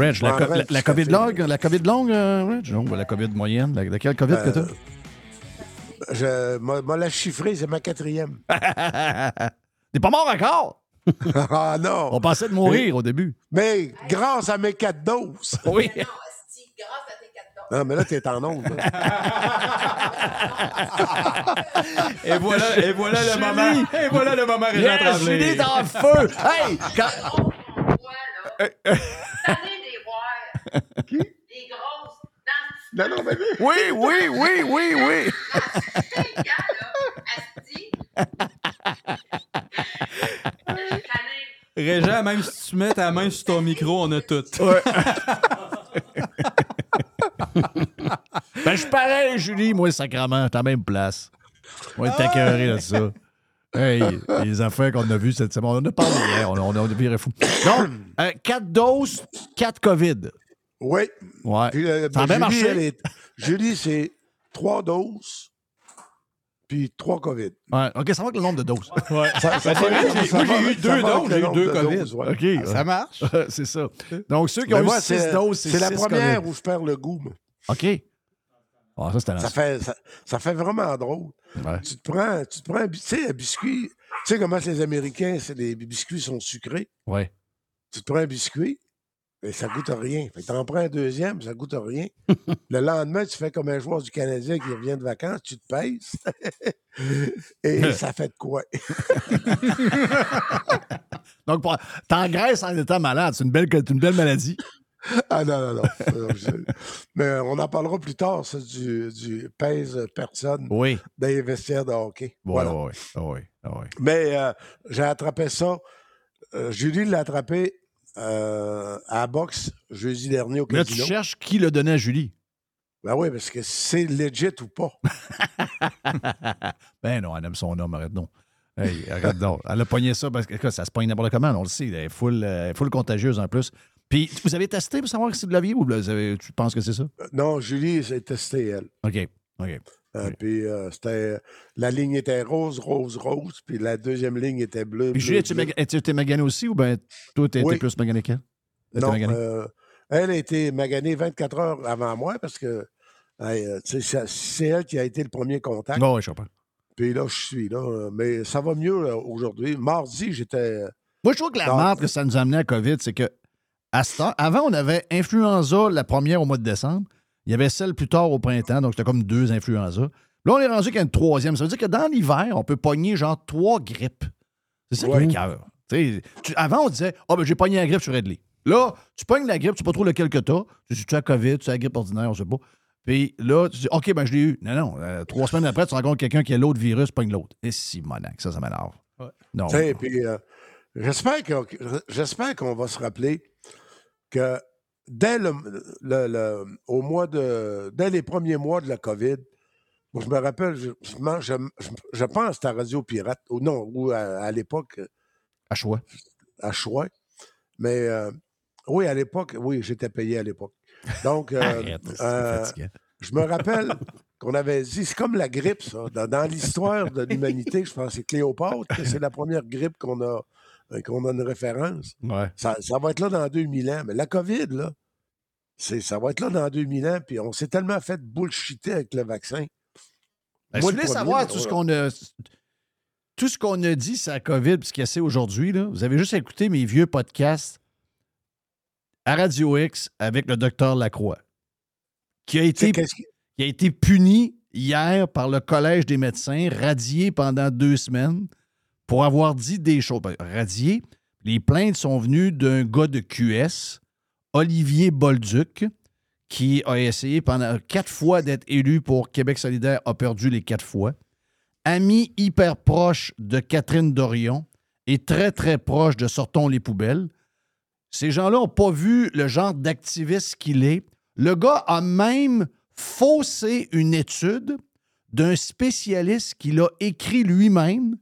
Reg, la, co- COVID à longue, la COVID longue, euh, Reg? Non, la COVID moyenne. La, laquelle COVID que Euh, Je m'a m'a la chiffrée, c'est ma quatrième. t'as? T'es pas mort encore? ah non! On pensait de mourir au début. Mais grâce à mes quatre doses. Oui. Non, mais là, t'es en onde. Et voilà, et voilà le moment. Et voilà le moment, Régent Yes, Tremblay. Julie est en feu! Hey! Quand... Non, non, mais Oui, oui, oui, oui, oui! Régent, même si tu mets ta main sur ton micro, on a tout. Ben, je suis pareil, Julie, moi, sacrement, la même place. On est accueillis de ça. Hey, les affaires qu'on a vues cette semaine, on en a parlé hier, on, on, on a viré fou. Donc, euh, 4 doses, 4 COVID. Oui. Ouais. Puis, euh, Ça a bien Julie, marché. elle est- Julie, c'est trois doses, puis trois COVID. Ouais, OK, ça va avec le nombre de doses. Ouais. Ça- ça Ben, j'ai- ça eu deux doses, j'ai eu deux de COVID. doses, ouais. OK. Ça marche? c'est ça. Donc, ceux qui Mais ont moi, eu 6 c'est doses, c'est c'est la six première COVID. où je perds le goût. moi. OK. Ah, ça, fait, ça, ça fait vraiment drôle. Ouais. Tu te prends, tu te prends tu sais, un biscuit. Tu sais comment les Américains, c'est les biscuits sont sucrés? Ouais. Tu te prends un biscuit, et ça goûte rien. Fait que t'en prends un deuxième, ça goûte rien. le lendemain, tu fais comme un joueur du Canadien qui revient de vacances, tu te pèses. et ça fait de quoi? Donc, t'engraisses en étant malade. C'est une belle, une belle maladie. Ah non, non, non. Mais on en parlera plus tard, ça, du, du pèse personne Oui. dans les vestiaires de hockey. Voilà. ouais, ouais, ouais. Mais euh, j'ai attrapé ça. Euh, Julie l'a attrapé euh, à la boxe jeudi dernier au Mais là, tu casino. cherches qui le donnait à Julie. Ben oui, parce que c'est legit ou pas. ben non, elle aime son homme, arrête donc. Hey, arrête donc. Elle a pogné ça parce que écoute, ça se pogne n'importe comment, on le sait. Elle est full, euh, full contagieuse en plus. Puis, vous avez testé pour savoir si c'est de la vie ou vous avez- tu penses que c'est ça? Euh, Non, Julie s'est testée, elle. OK. OK. Euh, Puis euh, c'était. La ligne était rose, rose, rose. Puis la deuxième ligne était bleue. Puis Julie, as-tu été magané aussi ou ben toi, été Oui. plus magané qu'elle? Non, euh, elle a été maganée 24 heures avant moi parce que tu c'est elle qui a été le premier contact. Bon, oui, je comprends. Puis là, je suis là. Mais ça va mieux aujourd'hui. Mardi, j'étais. Moi, je trouve que la Non. merde que ça nous a amené à COVID, c'est que à ce temps, avant, on avait influenza la première au mois de décembre. Il y avait celle plus tard au printemps, donc c'était comme deux influenza. Là, on est rendu qu'il y a une troisième. Ça veut dire que dans l'hiver, on peut pogner genre trois grippes. C'est ça Ouais. qui m'écoeure. Tu Avant, on disait Ah, ben j'ai pogné la grippe, je suis Redley. Là, tu pognes la grippe, tu sais pas trop lequel que t'as. Tu sais, tu as la COVID, tu as la grippe ordinaire, on sait pas. Puis là, tu dis OK, ben je l'ai eu. Non, non. euh, trois semaines après, tu rencontres quelqu'un qui a l'autre virus, pogne l'autre. Et si, monac, ça, ça m'énerve. Non. Tu sais, puis euh, j'espère que- j'espère qu'on va se rappeler que dès le, le- le- au mois de dès les premiers mois de la COVID, je me rappelle, je, je, je, pense à Radio Pirate, ou non, ou à, à l'époque. À choix. À choix. Mais euh, oui, à l'époque, oui, j'étais payé à l'époque. Donc, euh, Arrête, euh, je me rappelle qu'on avait dit, c'est comme la grippe, ça. Dans, dans l'histoire de l'humanité, je pense que c'est Cléopâtre, c'est la première grippe qu'on a, qu'on a une référence. Ouais. Ça, ça va être là dans 2000 ans. Mais la COVID, là, c'est, ça va être là dans 2000 ans. Puis on s'est tellement fait bullshiter avec le vaccin. Ben, si vous voulez savoir tout ce qu'on a. Tout ce qu'on a dit sur la COVID et ce qu'il y a aujourd'hui, vous avez juste écouté mes vieux podcasts à Radio X avec le docteur Lacroix, qui a été, qu'est-ce qui- qui a été puni hier par le Collège des médecins, radié pendant deux semaines pour avoir dit des choses. Ben, radié, les plaintes sont venues d'un gars de QS, Olivier Bolduc, qui a essayé pendant quatre fois d'être élu pour Québec solidaire, a perdu les quatre fois. Ami hyper proche de Catherine Dorion et très, très proche de Sortons les poubelles. Ces gens-là n'ont pas vu le genre d'activiste qu'il est. Le gars a même faussé une étude d'un spécialiste qu'il a écrit lui-même.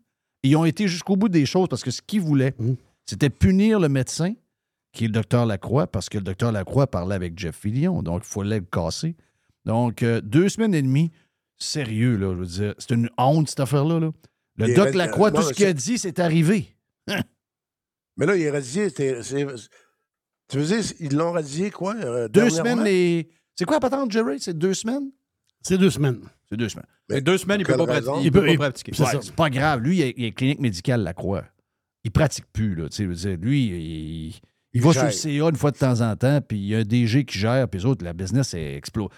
Ils ont été jusqu'au bout des choses parce que ce qu'ils voulaient, c'était punir le médecin, qui est le docteur Lacroix, parce que le docteur Lacroix parlait avec Jeff Fillion, donc il fallait le casser. Donc, euh, deux semaines et demie, sérieux, là, je veux dire, c'est une honte, cette affaire-là. là. Le Il doc reste- Lacroix, tout ce qu'il a dit, c'est arrivé. Mais là, il est radié. Tu veux dire, ils l'ont radié quoi? euh, Deux semaines, les. C'est quoi la patente, Jerry? C'est deux semaines? C'est deux semaines. C'est deux semaines. Mais deux semaines, il pour peut pas pratiquer. Il peut Il pas pratiquer. c'est Ouais, pas grave. Lui, il est, clinique médicale La Croix. Il pratique plus, là. tu sais, je veux dire, lui, il, il Il va gère. sur le CA une fois de temps en temps, puis il y a un DG qui gère, puis les autres, la business explose.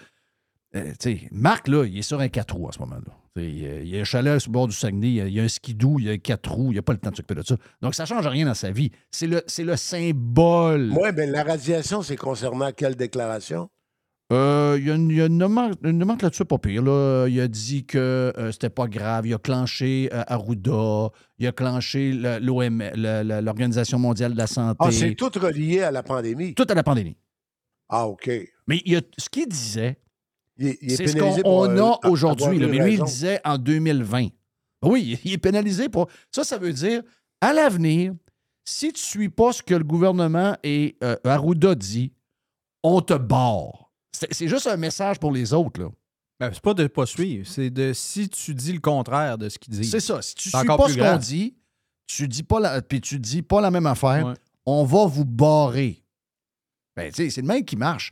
Euh, tu sais, Marc, là, il est sur un 4 roues en ce moment-là. Il y a- il y a un chalet sur le bord du Saguenay, il y a, il y a un skidoo, il y a un 4 roues, il n'y a pas le temps de s'occuper de ça. Donc, ça ne change rien dans sa vie. C'est le, c'est le symbole. Oui, mais la radiation, c'est concernant quelle déclaration? Euh, il y a une, il y a une nomen- une nomenclature pas pire. Là. Il a dit que euh, c'était pas grave. Il a clenché euh, Arruda. Il a clenché l'Organisation mondiale de la santé. Ah, c'est tout relié à la pandémie? tout à la pandémie. Ah, OK. Mais il a- ce qu'il disait, c'est ce qu'on euh, a aujourd'hui. Mais lui, il disait en 2020. Oui, il est pénalisé pour. Ça, ça veut dire, à l'avenir, si tu ne suis pas ce que le gouvernement et euh, Arruda dit, on te barre. C'est juste un message pour les autres. Là. Ben, c'est pas de pas suivre, c'est de si tu dis le contraire de ce qu'ils disent. C'est ça. Si tu suis pas ce qu'on dit, tu dis pas la, puis tu dis pas la même affaire, Ouais. on va vous barrer. Ben, tu sais, c'est le même qui marche.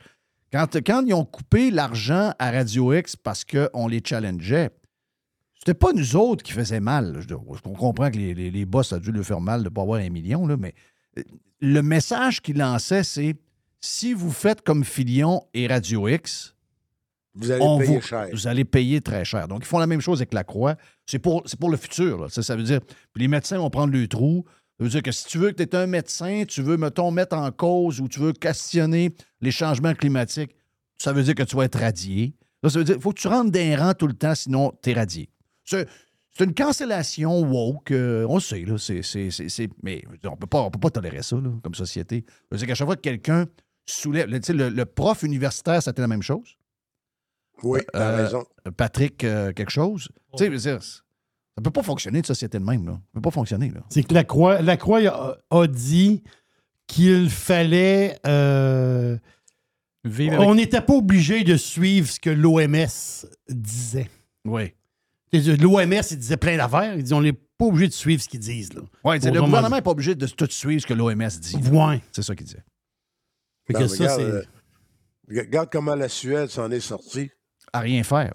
Quand, quand ils ont coupé l'argent à Radio X parce qu'on les challengeait, c'était pas nous autres qui faisaient mal. Je, je comprends que les, les, les boss, ça a dû leur faire mal de ne pas avoir un million, là, mais euh, le message qu'ils lançaient, c'est si vous faites comme Filion et Radio X, Vous allez payer vous, cher. vous allez payer très cher. Donc, ils font la même chose avec la croix. C'est pour, c'est pour le futur. là. Ça, ça veut dire, puis les médecins vont prendre le trou. Ça veut dire que si tu veux que tu es un médecin, tu veux, mettons, mettre en cause ou tu veux questionner les changements climatiques, ça veut dire que tu vas être radié. Là, ça veut dire qu'il faut que tu rentres d'un rang tout le temps, sinon tu es radié. C'est, c'est une cancellation woke. euh, on sait, là. C'est, c'est- c'est- c'est- mais on on peut pas tolérer ça là, comme société. Ça veut dire qu'à chaque fois que quelqu'un soulève. Le, le prof universitaire, c'était la même chose. Oui, t'as Euh, raison. Patrick euh, quelque chose. Tu sais, je veux dire, ça ne peut pas fonctionner une société de même. Là. Ça peut pas fonctionner. Là. C'est que la Croix, la Croix a, a dit qu'il fallait. euh, Vivre avec- on n'était pas obligé de suivre ce que l'OMS disait. Oui. L'OMS, il disait plein d'affaires. Il dit on n'est pas obligé de suivre ce qu'ils disent. Là. Ouais, le gouvernement n'est pas obligé de tout suivre ce que l'OMS dit. dit. Ouais. C'est ça qu'il disait. Fait que Ben, ça, regarde, c'est- euh, regarde comment la Suède s'en est sortie. À rien faire.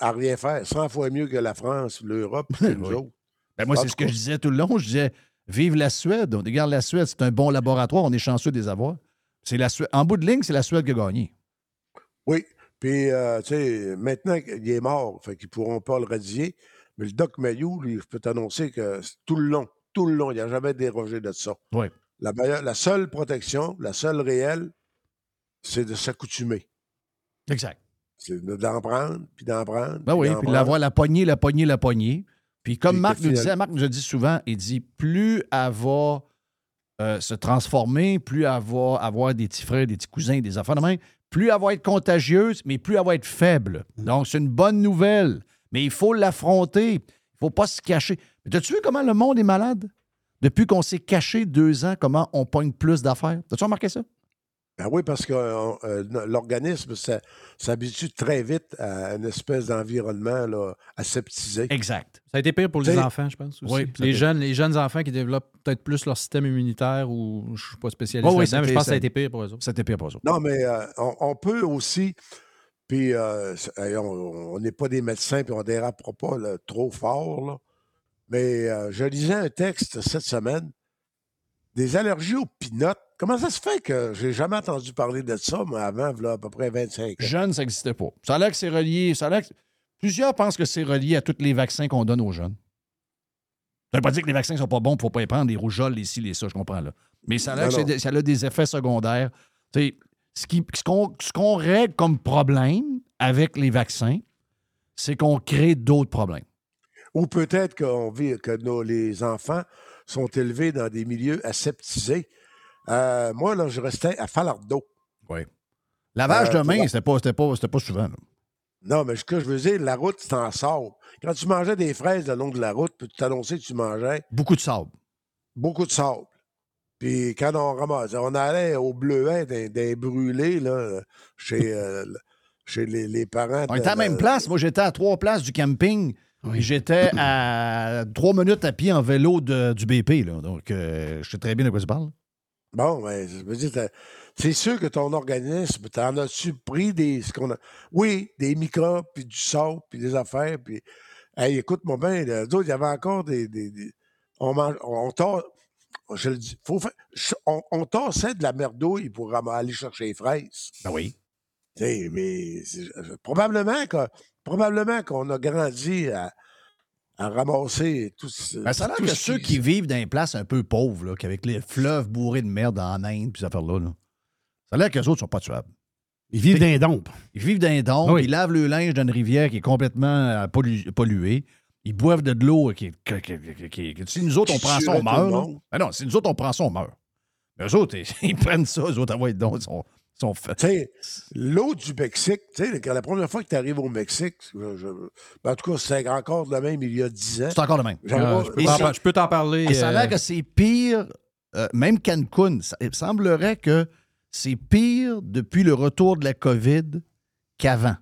À rien faire. 100 fois mieux que la France, l'Europe, que nous Oui. autres. Ben, moi, c'est ce que je disais tout le long. Je disais vive la Suède. On regarde la Suède, c'est un bon laboratoire. On est chanceux de les avoir. C'est la Suède. En bout de ligne, c'est la Suède qui a gagné. Oui. Puis, euh, tu sais, maintenant qu'il est mort, fait qu'ils ne pourront pas le radier. Mais le Doc Mayou, lui, je peux t'annoncer que c'est tout le long, tout le long, il n'a jamais dérogé de ça. Oui. La, meilleure- la seule protection, la seule réelle, c'est de s'accoutumer. Exact. C'est de- d'en prendre, puis d'en prendre. Ben oui, puis prendre. l'avoir, la poignée, la poignée, la poignée. Puis comme Puis Marc nous disait, Marc nous a dit souvent, il dit plus elle va euh, se transformer, plus elle va avoir des petits frères, des petits cousins, des enfants de même, plus elle va être contagieuse, mais plus elle va être faible. Donc, c'est une bonne nouvelle. Mais il faut l'affronter. Il ne faut pas se cacher. Mais as-tu vu comment le monde est malade? Depuis qu'on s'est caché deux ans, comment on pogne plus d'affaires? As-tu remarqué ça? Ben oui, parce que euh, euh, l'organisme ça- s'habitue très vite à une espèce d'environnement là, aseptisé. Exact. Ça a été pire pour les enfants, je pense. Aussi. Oui, ça a les, été- jeunes, les jeunes enfants qui développent peut-être plus leur système immunitaire ou je ne suis pas spécialiste Oui, oui, là-dedans, mais je pense que ça a ça- été pire pour eux autres. C'était pire pour eux autres. Non, mais euh, on, on peut aussi Puis euh, on n'est pas des médecins, puis on dérapera pas là, trop fort. là. Mais euh, je lisais un texte cette semaine. Des allergies aux pinottes. Comment ça se fait que j'ai jamais entendu parler de ça, moi, avant, là, à peu près 25 ans? Jeunes, ça n'existait pas. Ça a l'air que c'est relié. Ça a que- Plusieurs pensent que c'est relié à tous les vaccins qu'on donne aux jeunes. Ça veut pas dire que les vaccins sont pas bons, il ne faut pas les prendre, les rougeoles, les ci, les ça, je comprends. Là. Mais ça a l'air que ça a des effets secondaires. Qu'on ce qu'on règle comme problème avec les vaccins, c'est qu'on crée d'autres problèmes. Ou peut-être qu'on vit, que nos, les enfants sont élevés dans des milieux aseptisés. Euh, moi, là, je restais à Falardeau. Oui. Lavage Euh, de main, c'était pas, c'était pas, pas souvent. là. Non, mais ce que je veux dire, la route, c'est en sable. Quand tu mangeais des fraises le long de la route, peux-tu t'annoncer que tu mangeais Beaucoup de sable. beaucoup de sable. Puis quand on ramassait, on allait au bleuet brûlés, là, chez, euh, chez les, les parents. On était à la même place. Moi, j'étais à trois places du camping. Et J'étais à trois minutes à pied en vélo de- du BP. Là. Donc, euh, je sais très bien de quoi tu parles. Bon, mais je veux dire, t'as- c'est sûr que ton organisme, t'en as-tu pris des. Ce qu'on a, oui, des microbes, puis du sable, puis des affaires, puis. Hey, écoute-moi bien, là, d'autres, il y avait encore des. des- des- on mange. On, on Je le dis. Faut faire- je- on, on tassait de la merdouille pour aller chercher les fraises. Ben oui. Tu sais, mais c'est- probablement que probablement qu'on a grandi à, à ramasser tout ce. Ben, ça a que ce ceux qui vivent dans des places un peu pauvres, là, qu'avec les fleuves bourrés de merde en Inde, puis ces affaires-là, là, ça a l'air qu'eux autres sont pas tuables. Ils vivent dans les dompes. Ils vivent dans les dômes, Oui. ils lavent le linge dans une rivière qui est complètement euh, pollu- polluée. Ils boivent de l'eau qui, qui- qui- qui- qui- Si nous autres, on prend ça, on meurt. Ben non, si nous autres, on prend ça, on meurt. Mais eux autres, ils, ils prennent ça, eux autres, ah ouais, donc, ils sont, sont faits. L'eau du Mexique, quand la première fois que tu arrives au Mexique, je- je- ben, en tout cas, c'est encore le même il y a 10 ans. C'est encore le même. Je peux t'en parler. Et ça a euh, l'air que c'est pire, euh, même Cancun, ça- il semblerait que c'est pire depuis le retour de la COVID qu'avant.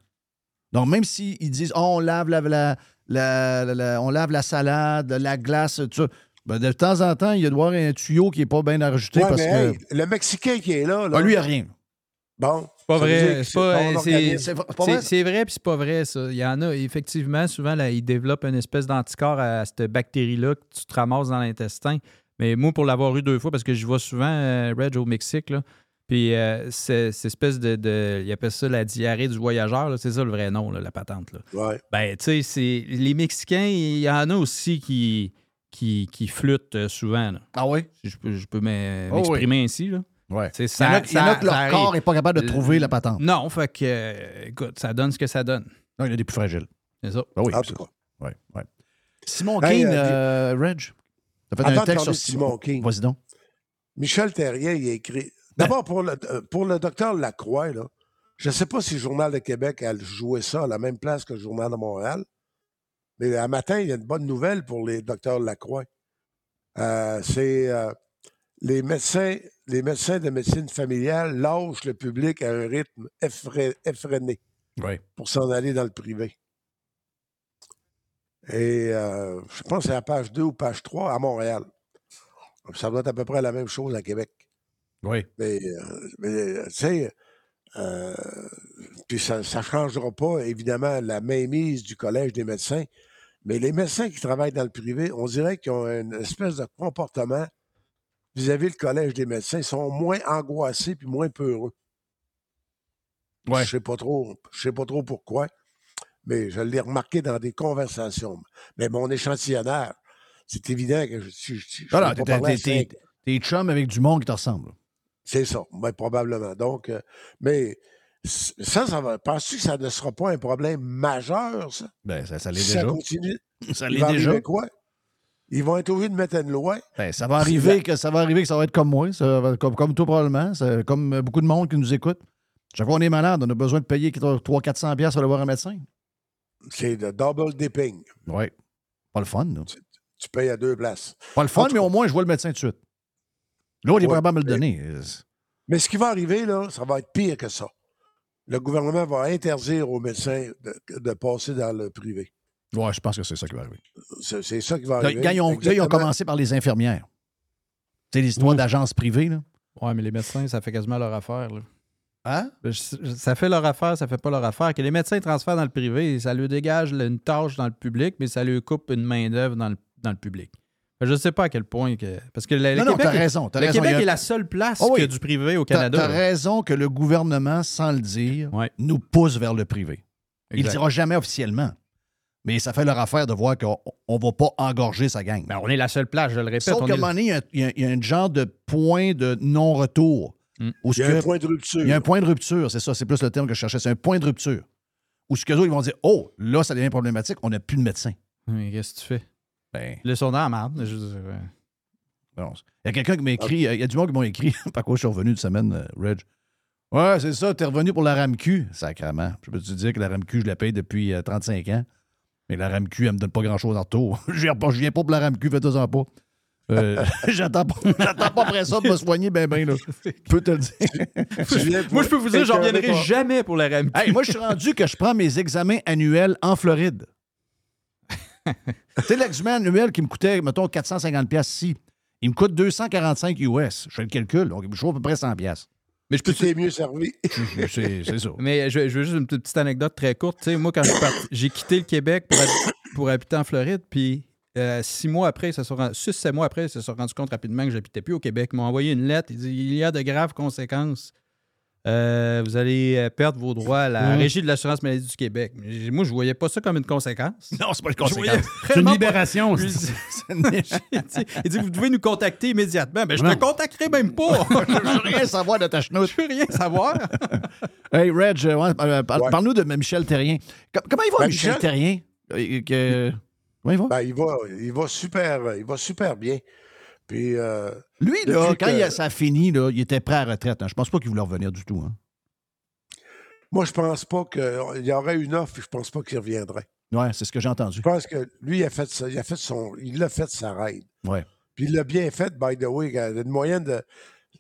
Donc, même s'ils disent, oh, on lave la, la- la- la- la- on lave la salade, la glace, tout ça, ben, de temps en temps, il y a de voir un tuyau qui n'est pas bien Ouais, parce mais, que. hey, le Mexicain qui est là, là Ah, lui, il n'y a rien. Bon. C'est pas dire vrai. C'est pas, euh, c'est- vrai? puis c'est pas vrai, ça. Il y en a, effectivement, souvent, là, ils développent une espèce d'anticorps à cette bactérie-là que tu te ramasses dans l'intestin. Mais moi, pour l'avoir eu deux fois, parce que je vois souvent, euh, Reg, au Mexique, là, puis euh, c'est cette espèce de, de- Ils appellent ça la diarrhée du voyageur, là, c'est ça le vrai nom, là, la patente. Là. Ouais. Ben, tu sais, c'est- les Mexicains, il y en a aussi qui, qui, qui flûtent euh, souvent. là. Ah oui? Je peux, je peux Oh m'exprimer ainsi. Là. Ouais. C'est Il y en a, il y en a que leur ça corps n'est pas capable de trouver la patente. Non, fait que, euh, écoute, ça donne ce que ça donne. Non, il y en a des plus fragiles. C'est ça. Ah oui, En c'est tout cas. ça. Ouais, ouais. Simon Hey, Keane, euh, euh, Reg, t'as fait un texte parler sur de Simon Keane. Vas-y donc. Michel Terrien, il a écrit. D'abord, pour le, euh, pour le docteur Lacroix, là, je ne sais pas si le Journal de Québec a joué ça à la même place que le Journal de Montréal, mais un matin, il y a une bonne nouvelle pour les docteurs Lacroix. Euh, c'est euh, les médecins, les médecins de médecine familiale lâchent le public à un rythme effré- effréné Oui. pour s'en aller dans le privé. Et euh, je pense que c'est à page 2 ou page 3 à Montréal. Ça doit être à peu près la même chose à Québec. Oui. Mais, euh, mais, euh, tu sais, euh, puis ça ne changera pas, évidemment, la mainmise du Collège des médecins. Mais les médecins qui travaillent dans le privé, on dirait qu'ils ont une espèce de comportement vis-à-vis du Collège des médecins. Ils sont moins angoissés puis moins peureux. Ouais. Je sais pas trop, je sais pas trop pourquoi, mais je l'ai remarqué dans des conversations. Mais mon échantillonneur, c'est évident que je, non, n'ai pas t'es- chum avec du monde qui te ressemble. c'est ça, ben, probablement. Donc, euh, mais ça, ça va. Penses-tu que ça ne sera pas un problème majeur, ça? Ben, ça, ça l'est déjà. continue, Ça l'est déjà. quoi? Ils vont être obligés de mettre une loi. Ben, ça va arriver que ça va arriver que ça va être comme moi, ça va- comme, comme toi probablement, ça- comme euh, beaucoup de monde qui nous écoute. Chaque fois qu'on est malade, on a besoin de payer 300-400$ piastres pour aller voir un médecin. C'est le double dipping. Oui. Pas le fun, là. Tu payes à deux places. Pas le fun, tout mais au moins, je vois le médecin tout de suite. L'autre, il est capable de me le donner. Mais ce qui va arriver, là, ça va être pire que ça. Le gouvernement va interdire aux médecins de, de passer dans le privé. Ouais, je pense que c'est ça qui va arriver. C'est c'est ça qui va arriver. Quand ils ont, là, ils ont commencé par les infirmières. Tu sais, les histoires d'agences privées, là. Ouais, mais les médecins, ça fait quasiment leur affaire. Là. Hein? Ça fait leur affaire, ça fait pas leur affaire. Que les médecins transfèrent dans le privé, ça leur dégage une tâche dans le public, mais ça lui coupe une main-d'œuvre dans le, dans le public. Je ne sais pas à quel point. Que... Parce que le, non, le non, Québec, t'as raison. le raison. Québec a- est la seule place Oh oui. que du privé au Canada. T'as là. raison que le gouvernement, sans le dire, nous pousse vers le privé. Il ne dira jamais officiellement. Mais ça fait leur affaire de voir qu'on ne va pas engorger sa gang. Ben, on est la seule place, je le répète. Sauf qu'à un moment donné, il y a- un genre de point de non-retour. ce Il y a un point de rupture. Il y a un point de rupture, c'est ça, c'est plus le terme que je cherchais. C'est un point de rupture. Où ce que eux, ils vont dire Oh, là, ça devient problématique, on n'a plus de médecin. Mais qu'est-ce que tu fais? Ben. Le son dans la marde. je veux dire, ouais. Bon, il y a quelqu'un qui m'a écrit, il y a du monde qui m'a écrit, par quoi je suis revenu une semaine, euh, Reg. Ouais, c'est ça, t'es revenu pour la RAMQ. Sacrement. Je peux te dire que la RAMQ, je la paye depuis euh, 35 ans? Mais la RAMQ, elle me donne pas grand-chose en retour. je viens pas, je viens pas pour la RAMQ, faites-en pas. Euh, j'attends pas, j'attends pas après ça de me soigner ben ben là. Je peux te le dire. Moi, je peux vous dire, j'en reviendrai jamais pour la RAMQ. Hey, moi, je suis rendu que je prends mes examens annuels en Floride. tu sais, l'examen annuel qui me coûtait, mettons, 450 pièces ici, il me coûte 245 US. Je fais le calcul, donc je trouve à peu près 100 pièces. Mais je peux Tu t'es mieux servi. C'est c'est ça. Mais je, je veux juste une petite, petite anecdote très courte. Tu sais, moi, quand je suis parti, j'ai quitté le Québec pour, hab- pour habiter en Floride, puis euh, six mois après, ça se rend- six, sept mois après, ils se sont rendus compte rapidement que j'habitais plus au Québec. Ils m'ont envoyé une lettre. Ils disent il y a de graves conséquences. Euh, vous allez euh, perdre vos droits à la Mm. Régie de l'assurance maladie du Québec. Mais Moi, je voyais pas ça comme une conséquence. Non, c'est pas une conséquence. C'est une libération. pas- Il dit- Vous devez nous contacter immédiatement. Ben, je ne contacterai même pas. je veux rien savoir de ta chenoute. Je veux rien savoir. Hey, Reg, euh, ouais, euh, par- Ouais. parle-nous de Michel Terrien. Com- comment il va, Ben, Michel, Michel- Terrien? Euh, que- Comment il va? Ben, il va, il va super, il va super bien. Puis, euh, Lui, là, depuis quand que- il a- ça a fini, là, il était prêt à la retraite. hein. Je pense pas qu'il voulait revenir du tout. Hein. moi, je pense pas qu'il y aurait une offre, puis je pense pas qu'il reviendrait. Ouais, c'est ce que j'ai entendu. Je pense que lui, il a fait, ça- il a fait son, il fait sa raide. Ouais. Puis il l'a bien fait, by the way, il a une moyenne de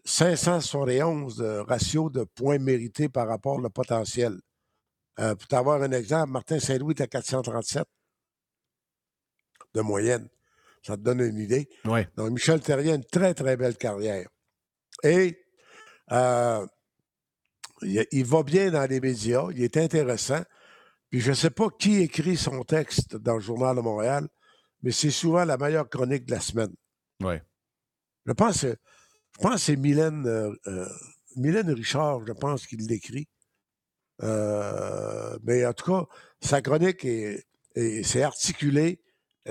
571 de ratio de points mérités par rapport au potentiel. Euh, pour t'avoir un exemple, Martin Saint-Louis est à 437 de moyenne. Ça te donne une idée. Ouais. Donc, Michel Terrien a une très, très belle carrière. Et euh, il, il va bien dans les médias, il est intéressant. Puis je ne sais pas qui écrit son texte dans le Journal de Montréal, mais c'est souvent la meilleure chronique de la semaine. Ouais. Je pense, que- je pense que c'est Mylène, euh, euh, Mylène Richard, je pense, qui l'écrit. Euh, mais en tout cas, sa chronique est, est- c'est articulé.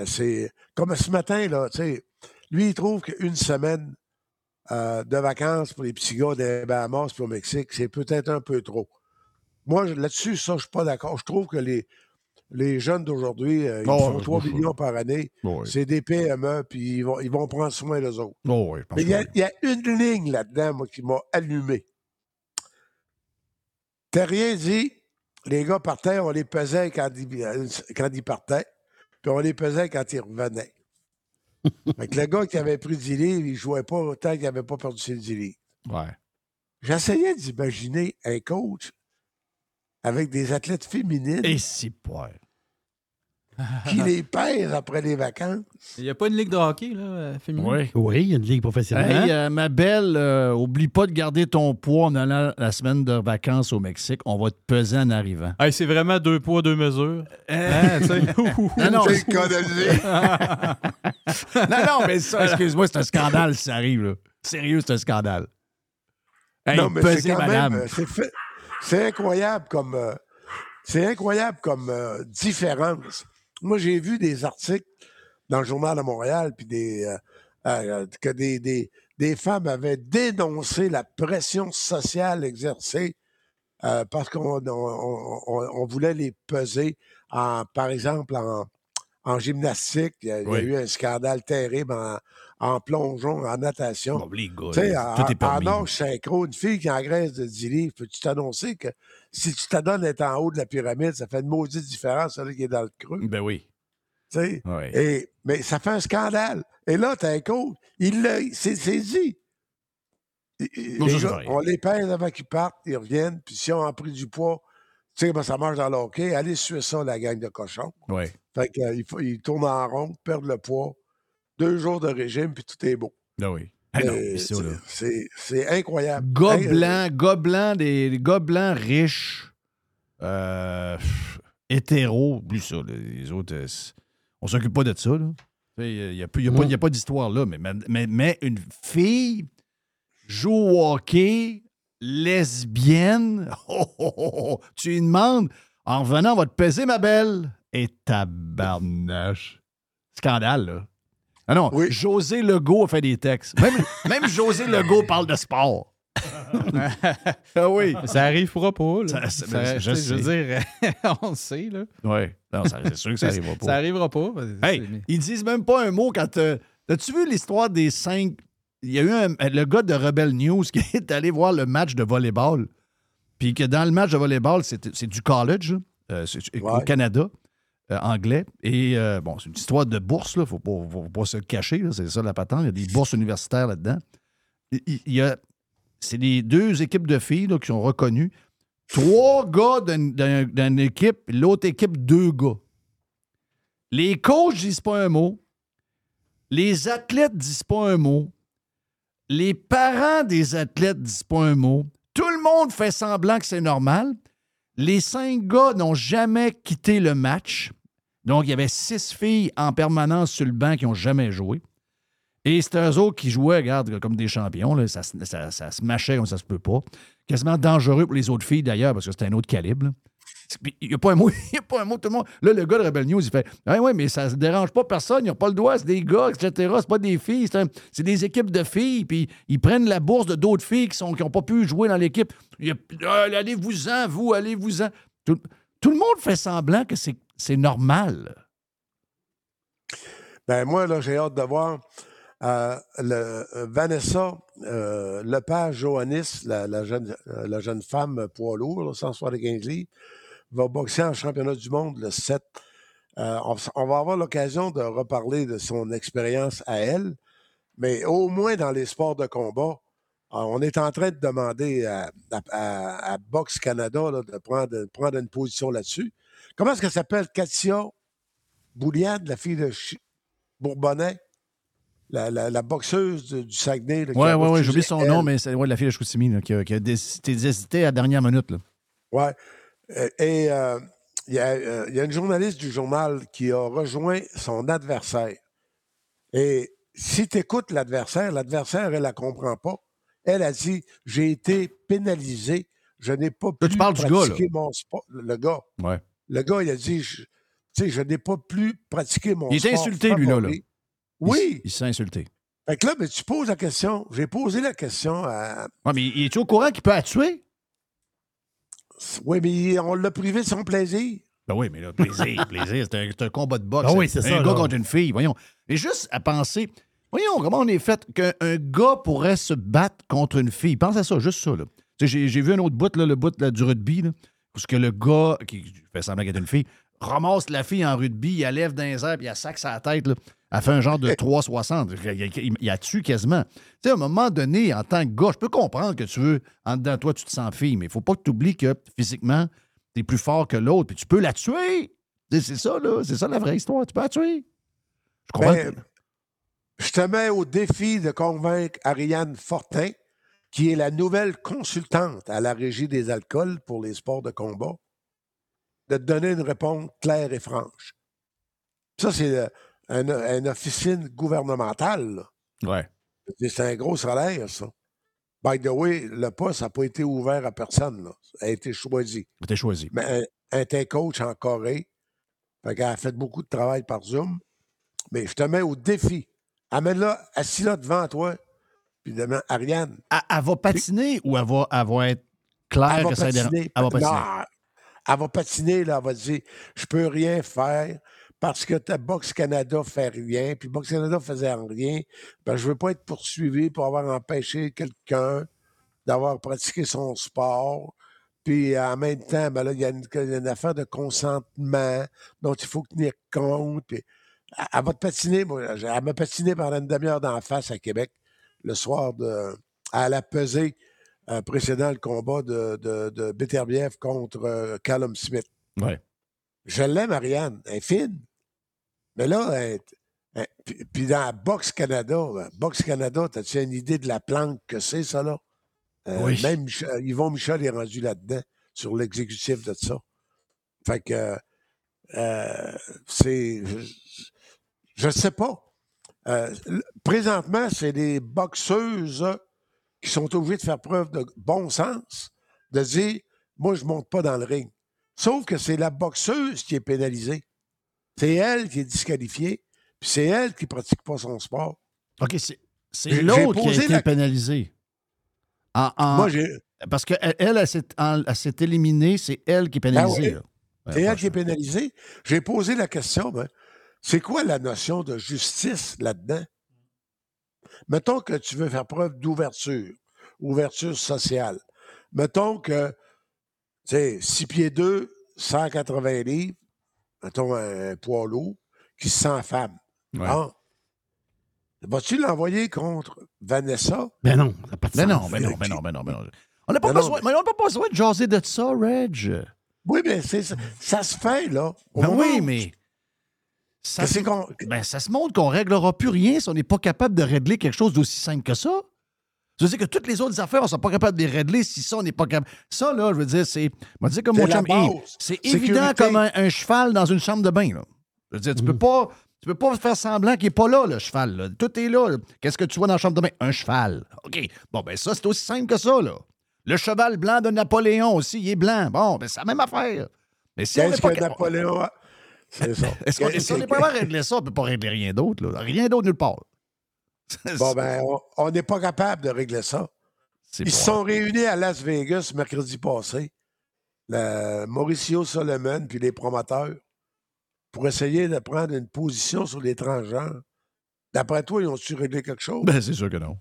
C'est comme ce matin, là, tu sais, lui, il trouve qu'une semaine euh, de vacances pour les petits gars des Bahamas puis au Mexique, c'est peut-être un peu trop. Moi, là-dessus, ça, je suis pas d'accord. Je trouve que les, les jeunes d'aujourd'hui, euh, ils Oh, font je 3 pense- millions par année. Oh, oui. C'est des PME, puis ils vont, ils vont prendre soin des autres. Oh, oui, Mais il y, a, y une ligne là-dedans, moi, qui m'a allumé. Terrien dit les gars partaient, on les pesait quand ils, euh, quand ils partaient, puis on les pesait quand ils revenaient. fait que le gars qui avait pris 10 livres, il jouait pas autant qu'il n'avait pas perdu ses 10 livres. Ouais. J'essayais d'imaginer un coach avec des athlètes féminines Et c'est pas. Qui les pèsent après les vacances. Il n'y a pas une ligue de hockey, là, euh, féminine? Oui. Oui, il y a une ligue professionnelle. Hey, euh, ma belle, euh, oublie pas de garder ton poids en allant la semaine de vacances au Mexique. On va te peser en arrivant. Hey, c'est vraiment deux poids, deux mesures. Hein? Non, non, C'est c'est- le cas de le dire. non, non, mais ça, excuse-moi, c'est un scandale si ça arrive. Là. Sérieux, c'est un scandale. Hey, non, mais peser, madame. c'est incroyable comme, euh, c'est incroyable comme euh, différence. Moi, j'ai vu des articles dans le journal de Montréal, puis des, euh, euh, que des, des, des femmes avaient dénoncé la pression sociale exercée euh, parce qu'on on, on- on- on voulait les peser, en, par exemple, en, en gymnastique. Il y, a, il y a Oui. eu un scandale terrible en, en plongeon, en natation. Bon, les gars, en, tout est permis. en nage synchro, une fille qui engraisse de 10 livres, peux-tu t'annoncer que si tu t'adonnes d'être en haut de la pyramide, ça fait une maudite différence, celui qui est dans le creux? Ben oui. Et, mais ça fait un scandale. Et là, t'as un coach, il l'a, Non, les gars, on les pèse avant qu'ils partent, ils reviennent, puis si on a pris du poids, tu sais comment ça marche dans le hockey, allez suivre ça, la gang de cochons. Ouais. Fait qu'ils tournent en rond, perdent le poids, deux jours de régime, puis tout est beau. Ben oui. Ah Euh, c'est- incroyable. Blancs, gars blancs, des, blancs riches, euh, pff, hétéros, oublie ça. Les autres, euh, on s'occupe pas de ça. là. Il n'y a, a pas- y a pas d'histoire là, mais, mais, mais une fille joue au hockey, lesbienne, oh, oh, oh, oh, tu lui demandes, en revenant, on va te peser, ma belle. Et tabarnache. Scandale, là. Ah non, José Legault a fait des textes. Même, même José Legault parle de sport. ah oui. Ça arrivera pas. Là. Ça- ça- Ça- je sais, veux dire, on le sait. Là. Oui, c'est sûr que ça arrivera pas. Ça arrivera pas. Hey, ils disent même pas un mot quand. euh, As-tu vu l'histoire des cinq. Il y a eu un- le gars de Rebel News qui est allé voir le match de volleyball. Puis que dans le match de volleyball, c'est du college, euh, au. Canada, euh, anglais. Et euh, bon, c'est une histoire de bourse, il ne faut pas, faut pas se le cacher, c'est ça la patente. Il y a des bourses universitaires là-dedans. Il- il il y a. C'est les deux équipes de filles là, qui sont reconnues. Trois gars d'une- d'un- d'une équipe, l'autre équipe, deux gars. Les coachs disent pas un mot. Les athlètes disent pas un mot. Les parents des athlètes disent pas un mot. Tout le monde fait semblant que c'est normal. Les cinq gars n'ont jamais quitté le match. Donc, il y avait six filles en permanence sur le banc qui n'ont jamais joué. Et c'était eux autres qui jouaient, regarde, comme des champions. Ça, se- mâchait comme ça se peut pas. Quasiment dangereux pour les autres filles, d'ailleurs, parce que c'était un autre calibre. Il n'y a pas un mot, il a pas un mot, tout le monde. Là, le gars de Rebel News, il fait Ah oui, mais ça ne dérange pas personne, ils n'ont pas le droit, c'est des gars, etc. C'est pas des filles, c'est c'est des équipes de filles, puis ils prennent la bourse de d'autres filles qui n'ont qui pas pu jouer dans l'équipe. Ah, Allez-vous-en, vous, allez-vous-en. Tout, le monde fait semblant que c'est c'est normal. Ben moi, là, j'ai hâte de voir euh, le, euh, Vanessa euh, Lepage Johannis, la, la jeune, euh, la jeune femme poids lourd, là, 175 livres, va boxer en championnat du monde le 7. Euh, on, va avoir l'occasion de reparler de son expérience à elle, mais au moins dans les sports de combat, euh, on est en train de demander à, à- Box Canada là, de, prendre, de prendre une position là-dessus. Comment est-ce qu'elle s'appelle? Katia Bouliade, la fille de Chi- Bourbonnais? La, la- la boxeuse du, du Saguenay. Oui, oui, oui, oublié son elle. nom, mais c'est ouais, la fille de Chicoutimi là, qui a, qui a décidé, hésité à la dernière minute. Là. Euh, Et euh, il y, a, euh, il y a une journaliste du journal qui a rejoint son adversaire. Et si tu écoutes l'adversaire, l'adversaire, elle ne la comprend pas. Elle a dit J'ai été pénalisé, je n'ai pas pu gars, pratiquer mon sport. Le gars. Ouais. Le gars, il a dit je, tu sais, je n'ai pas pu pratiquer mon Il était sport. insulté, lui, là. Il Oui. Il s'est insulté. Fait que là, mais tu poses la question. J'ai posé la question à. Ouais, mais il est au courant qu'il peut la tuer? Oui, mais on l'a privé de son plaisir. Ben oui, mais là, plaisir, plaisir, c'est un, c'est un combat de boxe. Ben oui, c'est un gars là. contre une fille, voyons. Et juste à penser, voyons comment on est fait qu'un un gars pourrait se battre contre une fille. Pense à ça, juste ça. J'ai, vu un autre bout, là, le bout là, du rugby, là, parce que le gars, qui fait semblant d'être une fille, ramasse la fille en rugby, il la lève dans les airs, puis il la sac sa tête. Là. Elle fait un genre de 3,60. Il, il, la tue quasiment. Tu sais, à un moment donné, en tant que gars, je peux comprendre que tu veux, en dedans de toi, tu te sens fille, mais il faut pas que tu oublies que physiquement, tu es plus fort que l'autre, puis tu peux la tuer. C'est c'est ça, là. C'est ça la vraie histoire. Tu peux la tuer. Je comprends. Ben, je te mets au défi de convaincre Ariane Fortin, qui est la nouvelle consultante à la Régie des alcools pour les sports de combat, de te donner une réponse claire et franche. Ça, c'est euh, un- une officine gouvernementale. là. Ouais. C'est- un gros salaire, ça. By the way, le poste n'a pas été ouvert à personne. Là. Ça a été choisi. T'es choisi. Mais un, un était coach en Corée. Fait qu'elle a fait beaucoup de travail par Zoom. Mais je te mets au défi. Amène-la, assis-la devant toi. Puis demande, Ariane. Elle, elle va patiner ou elle va, elle va être claire elle va que ça dérange? Elle va patiner. Non, elle va patiner, là. Elle va dire Je peux rien faire parce que ta Box Canada fait rien. Puis Box Canada faisait rien. Ben, je veux pas être poursuivi pour avoir empêché quelqu'un d'avoir pratiqué son sport. Puis en même temps, ben là, il y, a une- affaire de consentement dont il faut tenir compte. Puis elle, va te patiner. Moi, elle m'a patiné pendant une demi-heure d'en face à Québec le soir de. Elle a pesé euh, précédant le combat de, de, de Beterbiev contre euh, Callum Smith. Ouais. Je l'aime, Ariane. Elle est fine. Mais là, elle, Puis, puis dans Box Canada, ben, Box Canada, as-tu une idée de la planque que c'est, ça, là? Euh, Oui. Même Yvon Michel est rendu là-dedans, sur l'exécutif de ça. Fait que, euh, c'est. Je ne sais pas. Euh, présentement, c'est des boxeuses euh, qui sont obligées de faire preuve de bon sens, de dire Moi, je ne monte pas dans le ring. Sauf que c'est la boxeuse qui est pénalisée. C'est elle qui est disqualifiée, puis c'est elle qui ne pratique pas son sport. OK, c'est l'autre qui a été la- pénalisé. En- en- Moi, j'ai. Parce qu'elle, elle, elle, s'est en- elle s'est éliminée, c'est elle qui est Ben pénalisée. oui. C'est elle qui est pénalisée. J'ai posé la question, ben, c'est quoi la notion de justice là-dedans? Mettons que tu veux faire preuve d'ouverture, ouverture sociale. Mettons que, tu sais, 6 pieds 2, 180 livres, mettons un poids lourd, qui se sent femme. Ouais. Ah. Vas-tu l'envoyer contre Vanessa? Ben non, ça n'a pas de Ben sens. non, ben non, ben non, ben non, ben non. On n'a pas, Ben non, besoin, mais on n'a pas besoin de jaser de ça, Reg. Oui, mais ça. Ça se fait, là. Au Ben oui, où- mais. Ça, se- ben, ça se montre qu'on ne réglera plus rien si on n'est pas capable de régler quelque chose d'aussi simple que ça. Je veux dire que toutes les autres affaires, on ne sont pas capable de les régler si ça, on n'est pas capable. Ça, là, je veux dire, c'est. Dire comme C'est mon chum C'est évident comme un, un cheval dans une chambre de bain, là. Je veux dire, tu peux pas. Tu peux pas faire semblant qu'il n'est pas là, le cheval. là. Tout est là. Qu'est-ce que tu vois dans la chambre de bain? Un cheval. OK. Bon, ben ça, c'est aussi simple que ça, là. Le cheval blanc de Napoléon aussi, il est blanc. Bon, ben c'est la même affaire. Mais si Qu'est-ce pas que Napoléon? C'est ça. Est-ce qu'on si on n'est pas capable de régler ça, on ne peut pas régler rien d'autre. Rien d'autre nulle part. Bon, ben, on- n'est pas capable de régler ça. Ils se sont réunis à Las Vegas mercredi passé, le Mauricio Solomon puis les promoteurs, pour essayer de prendre une position sur les transgenres. D'après toi, ils ont-tu réglé quelque chose? Ben, c'est sûr que non.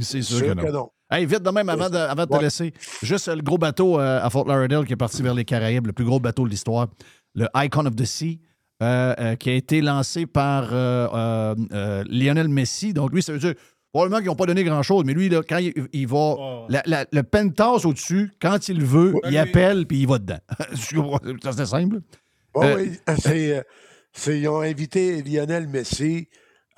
C'est sûr, que, non. Hey, vite de même, avant de, avant de te laisser, juste le gros bateau euh, à Fort Lauderdale qui est parti vers les Caraïbes, le plus gros bateau de l'histoire, le Icon of the Sea, euh, euh, qui a été lancé par euh, euh, euh, Lionel Messi. Donc, lui, ça veut dire, probablement qu'ils n'ont pas donné grand-chose, mais lui, là, quand il, il va, la- la- le penthouse au-dessus, quand il veut, Ouais, il oui. appelle puis il va dedans. Ça, c'est simple. Oui, Euh, oui. C'est, c'est- ils ont invité Lionel Messi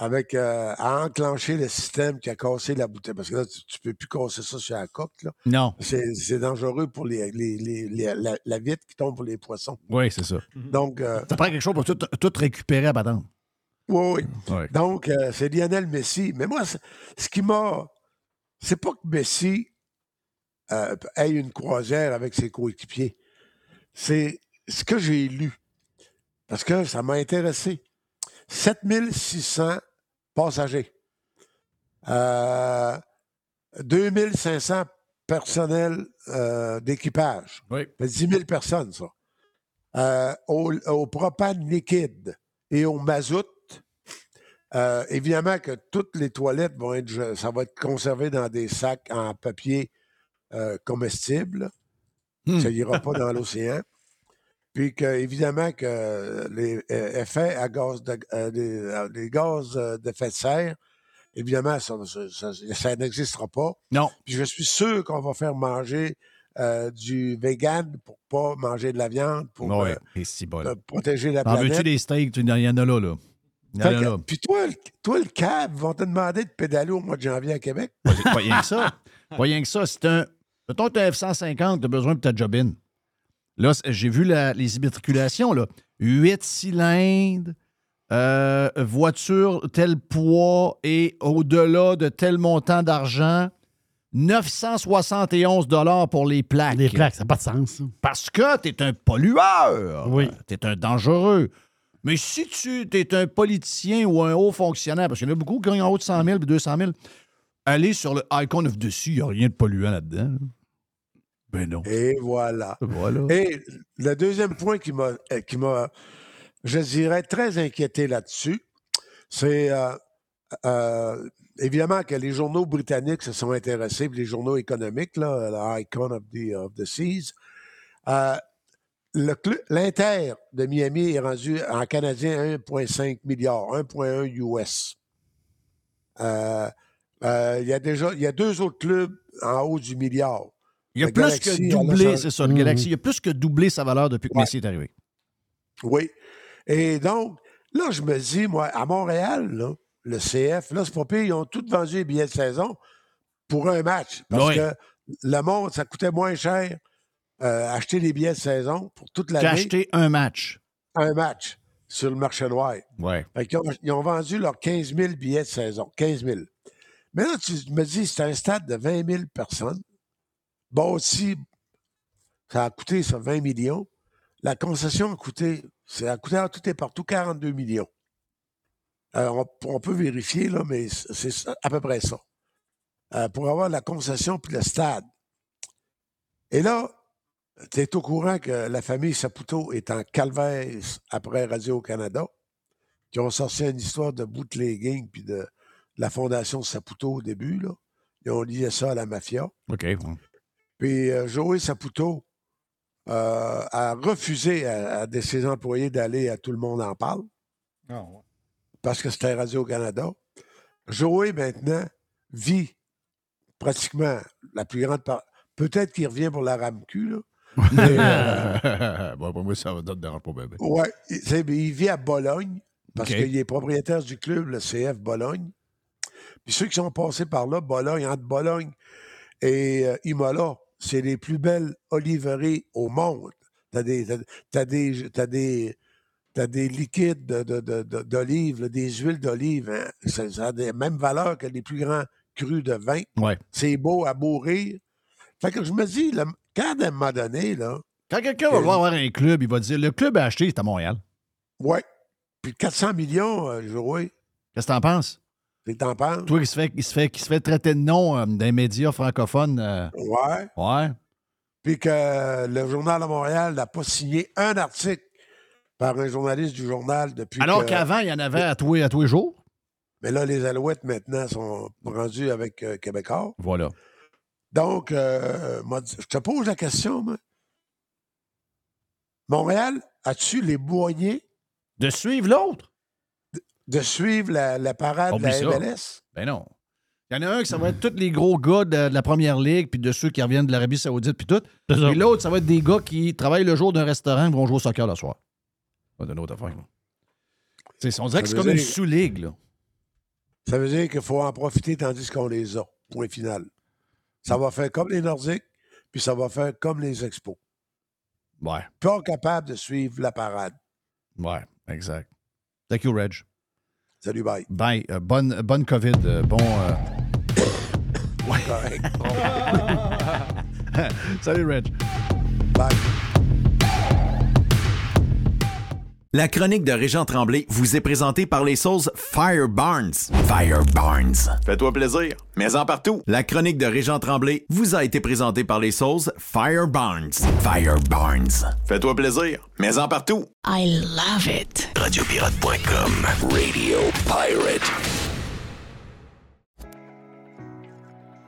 avec, euh, à enclencher le système qui a cassé la bouteille. Parce que là, tu ne peux plus casser ça sur la coque. Là. Non. C'est, c'est dangereux pour les, les- les- les- la, la vitre qui tombe pour les poissons. Oui, c'est ça. Donc, euh, Ça prend quelque chose pour tout, tout récupérer à patente. Oui, oui. Ouais. Donc, euh, c'est Lionel Messi. Mais moi, ce qui m'a. C'est pas que Messi euh, ait une croisière avec ses coéquipiers. C'est ce que j'ai lu. Parce que ça m'a intéressé. 7600 passagers. Euh, 2500 personnels euh, d'équipage. Oui. Ça fait 10 000 personnes, ça. Euh, au, au propane liquide et au mazout, euh, évidemment que toutes les toilettes vont être, ça va être conservé dans des sacs en papier comestible. Hmm. Ça n'ira pas dans l'océan. Puis que, évidemment que les euh, effets à gaz de, euh, les, euh, les gaz euh, d'effet de serre, évidemment, ça, ça- ça- ça n'existera pas. Non. Puis je suis sûr qu'on va faire manger euh, du vegan pour pas manger de la viande, pour Ouais, euh, et si bon. euh, protéger la En veux-tu planète. des steaks? Tu- Il y en a là, là. Y en a puis toi, le- toi, le cab, vont te demander de pédaler au mois de janvier à Québec? Pas, pas rien que ça. Pas rien que ça. C'est un. Mettons tu as un F-150, tu as besoin de ta jobine. Là, j'ai vu la- les immatriculations, là. 8 cylindres, euh, voiture tel poids et au-delà de tel montant d'argent. 971 pour les plaques. Les plaques, ça n'a pas de sens. Parce que tu es un pollueur. Oui. Tu es un dangereux. Mais si tu es un politicien ou un haut fonctionnaire, parce qu'il y en a beaucoup qui gagnent en haut de 100 000 puis 200 000, allez sur le Icon of dessus, il n'y a rien de polluant là-dedans. là. Ben non. Et voilà. Voilà. Et le deuxième point qui m'a, euh, qui m'a je dirais, très inquiété là-dessus, c'est euh, euh, évidemment que les journaux britanniques se sont intéressés, puis les journaux économiques, là, l'Icon of the, of the Seas. Euh, le L'Inter de Miami est rendu en canadien 1,5 milliard, 1,1 US. Il y a déjà il y a deux autres clubs en haut du milliard. Il y a Le plus Galaxy que doublé, c'est ça, le. Galaxy. Il y a plus que doublé sa valeur depuis que Ouais. Messi est arrivé. Oui. Et donc, Là, je me dis, moi, à Montréal, là, le CF, là, c'est pas pire, ils ont tous vendu les billets de saison pour un match. Parce Oui. que le monde, ça coûtait moins cher euh, acheter les billets de saison pour toute T'as l'année. acheté un match. un match sur le marché noir. Ouais. Fait qu'ils ont, ils ont vendu leurs 15 000 billets de saison. 15 000. Mais là, tu me dis, c'est un stade de 20 000 personnes. Bon, aussi, ça a coûté ça 20 millions. La concession a coûté, ça a coûté à tout et partout 42 millions. On, peut vérifier, là, mais c'est à peu près ça. Euh, pour avoir la concession puis le stade. Et là, tu es au courant que la famille Saputo est en calvaire après Radio-Canada, qui ont sorti une histoire de bootlegging puis de, de la fondation Saputo au début. Là. Ils ont lié ça à la mafia. OK. Puis euh, Joey Saputo euh, a refusé à, à de ses employés d'aller à Tout le monde en parle parce que c'était Radio-Canada. Joey, maintenant, vit pratiquement la plus grande part. Peut-être qu'il revient pour la RAMQ, là. Mais, euh, bon, pour moi, ça te dérange pas, bébé. ouais, il, vit à Bologne parce qu'il est propriétaire du club, le CF Bologne. Puis ceux qui sont passés par là, Bologne, entre Bologne et euh, Imola, c'est les plus belles oliveries au monde. T'as des, t'as, des, t'as des, t'as des liquides de- de- de- de- d'olives, des huiles d'olive. hein. Ça, ça a des mêmes valeurs que les plus grands crus de vin. Ouais. C'est beau à mourir. Fait que je me dis, là, quand à un moment donné, là, Quand quelqu'un va avoir un club, il va dire le club à acheter, c'est à Montréal. ouais, puis 400 millions, euh, Joey, Qu'est-ce que t'en penses? Tu t'en penses? Toi qui se fait, qui se fait, qui se fait traiter de nom euh, d'un média francophone. euh, Ouais. ouais. Puis que le Journal de Montréal n'a pas signé un article par un journaliste du journal depuis Alors qu'avant, il y en avait à tous, les- à tous les jours? Mais là, les Alouettes, maintenant, sont rendus avec euh, Québécois. Voilà. Donc, euh, moi, je te pose la question, moi. Montréal, as-tu les moyens De suivre l'autre? De suivre la, la parade de la ça. MLS? Ben non. Il y en a un qui ça va être tous les gros gars de, de la première ligue, puis de ceux qui reviennent de l'Arabie Saoudite, puis tout. Et l'autre, ça va être des gars qui travaillent le jour d'un restaurant et vont jouer au soccer le soir. C'est une autre affaire. on dirait que c'est comme une sous-ligue. là. Ça veut dire qu'il faut en profiter tandis qu'on les a. Point final. Ça va faire comme les Nordiques, puis ça va faire comme les Expos. Ouais. Pas capable de suivre la parade. Ouais, exact. Thank you, Reg. Salut, bye. Bye. Euh, bonne, bonne COVID. euh, bon. euh. Salut, Reg. Bye. La chronique de Régent Tremblay vous est présentée par les sauces Fire Barnes. Fire Barnes. Fais-toi plaisir, mais en partout. La chronique de Régent Tremblay vous a été présentée par les sauces Fire Barnes. Fire Barnes. Fais-toi plaisir, mais en partout. I love it. Radiopirate.com. Radio Pirate.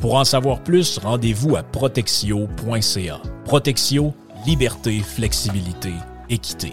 Pour en savoir plus, rendez-vous à protexio.ca. Protexio, liberté, flexibilité, équité.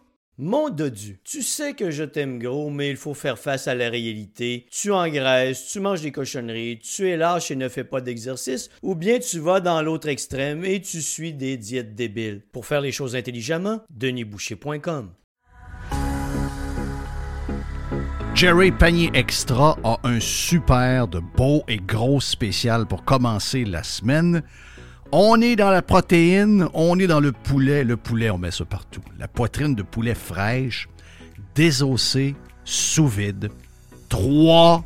Mon dodu, tu sais que je t'aime gros, mais il faut faire face à la réalité. Tu engraisses, tu manges des cochonneries, tu es lâche et ne fais pas d'exercice, ou bien tu vas dans l'autre extrême et tu suis des diètes débiles. Pour faire les choses intelligemment, denisboucher.com. Jerry Panier Extra a un super de beau et gros spécial pour commencer la semaine. On est dans la protéine, on est dans le poulet. Le poulet, on met ça partout. La poitrine de poulet fraîche, désossée, sous vide. Trois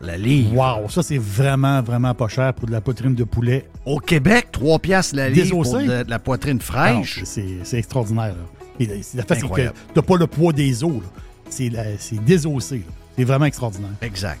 la livre. Wow, ça c'est vraiment, vraiment pas cher pour de la poitrine de poulet. Au Québec, 3 piastres la livre pour de, de la poitrine Ah fraîche. c'est extraordinaire. là. Et la- c'est- que t'as pas le poids des os. C'est désossé. C'est vraiment extraordinaire. Exact.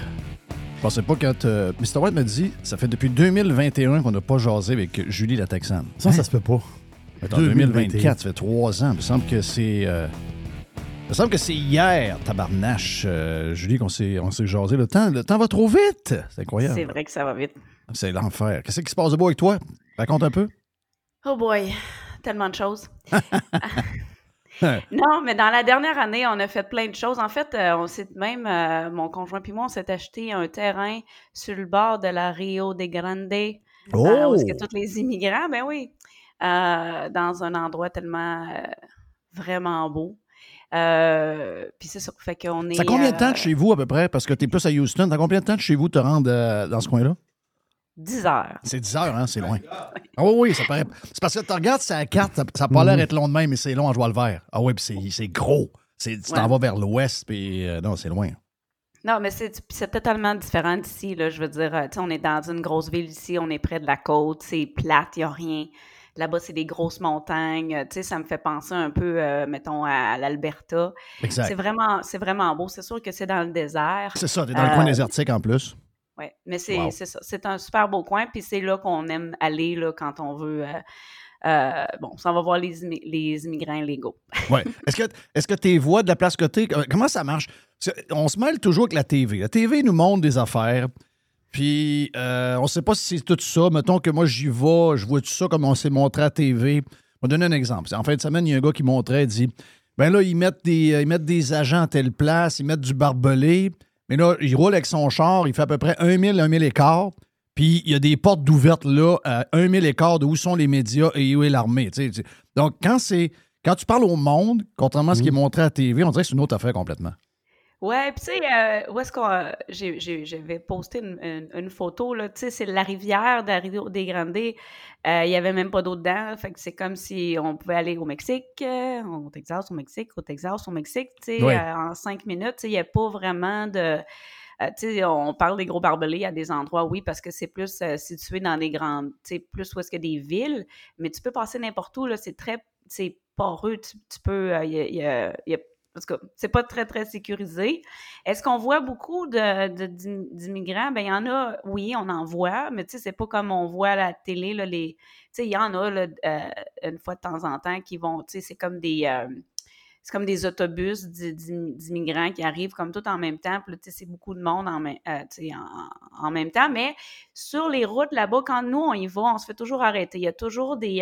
pensais pas quand euh, Mr. White m'a dit ça fait depuis 2021 qu'on n'a pas jasé avec Julie la Texane. Ça, ça se peut pas. En 2024, ça fait trois ans. Il me semble que c'est. euh, il me semble que c'est hier, tabarnache, euh, Julie, qu'on s'est, on s'est jasé. Le temps, le temps va trop vite. C'est incroyable. C'est vrai que ça va vite. C'est l'enfer. Qu'est-ce qui se passe de beau avec toi? Raconte un peu. Oh boy, tellement de choses. Non, mais dans la dernière année, on a fait plein de choses. En fait, euh, on s'est même, euh, mon conjoint puis moi, on s'est acheté un terrain sur le bord de la Rio de Grande. euh, où est-ce que Oh! tous les immigrants, ben oui, dans un endroit tellement vraiment beau. Puis c'est ça, fait qu'on est... Ça combien de temps de chez vous à peu près? Parce que tu es plus à Houston. T'as combien de temps de chez vous te rendre dans ce coin-là? 10 heures. C'est 10 heures, hein? C'est loin. Ah oui, oui, ça paraît. C'est parce que tu regardes sa carte, ça n'a pas l'air Mhm. d'être long de même, mais c'est long en jouant le vert. Ah oui, puis c'est- gros. Tu t'en Ouais. vas vers l'ouest, puis euh, non, c'est loin. Non, mais c'est totalement différent d'ici. Là, je veux dire, euh, tu sais, on est dans une grosse ville ici, on est près de la côte, c'est plate, il n'y a rien. Là-bas, c'est des grosses montagnes. Tu sais, ça me fait penser un peu, euh, mettons, à, à l'Alberta. Exact. C'est vraiment, c'est vraiment beau. C'est sûr que c'est dans le désert. C'est ça, t'es dans le coin désertique en plus. Oui, mais c'est Wow. ça. C'est un super beau coin, puis c'est là qu'on aime aller là, quand on veut. euh, euh, bon, ça va voir les, les immigrants légaux. Ouais. Est-ce que, est-ce que tes voix de la place côté, euh, comment ça marche? On se mêle toujours avec la TV. La TV nous montre des affaires, puis euh, on sait pas si c'est tout ça. Mettons que moi, j'y vais, je vois tout ça comme on s'est montré à la TV. On va donner un exemple. En fin de semaine, il y a un gars qui montrait, il dit ben là, ils mettent des, ils mettent des agents à telle place, ils mettent du barbelé, mais là, il roule avec son char, il fait à peu près 1 000, 1 000 écarts. Puis il y a des portes d'ouvertes là, à 1 000 écarts de où sont les médias et où est l'armée. tu sais, tu sais. Donc, quand c'est quand tu parles au monde, contrairement à ce qui est montré à la TV, on dirait que c'est une autre affaire complètement. Ouais, puis tu sais, euh, où est-ce qu'on. euh, J'avais posté une, une- une photo, là. Tu sais, c'est la rivière de Rio de Grande. Euh, Il y avait même pas d'eau dedans. Fait que c'est comme si on pouvait aller au Mexique, au Texas, au Mexique, au Texas, au Mexique, tu sais, Ouais. en cinq minutes. Tu sais, il n'y a pas vraiment de. euh, tu sais, on parle des gros barbelés à des endroits, oui, parce que c'est plus euh, situé dans des grandes, tu sais, plus où est-ce qu'il y a des villes, mais tu peux passer n'importe où, là, c'est très, c'est poreux, tu, tu peux, euh, y y il y a tout cas, c'est pas très, très sécurisé. Est-ce qu'on voit beaucoup de, de- d'immigrants? Ben, il y en a, oui, on en voit, mais tu sais, c'est pas comme on voit à la télé, là, les... Tu sais, il y en a, là, euh, une fois de temps en temps, qui vont, tu sais, c'est comme des... euh, c'est comme des autobus d'i- d'im- d'immigrants qui arrivent comme tout en même temps. Puis c'est beaucoup de monde euh, en, en même temps. Mais sur les routes là-bas, quand nous, on y va, on se fait toujours arrêter. Il y a toujours des...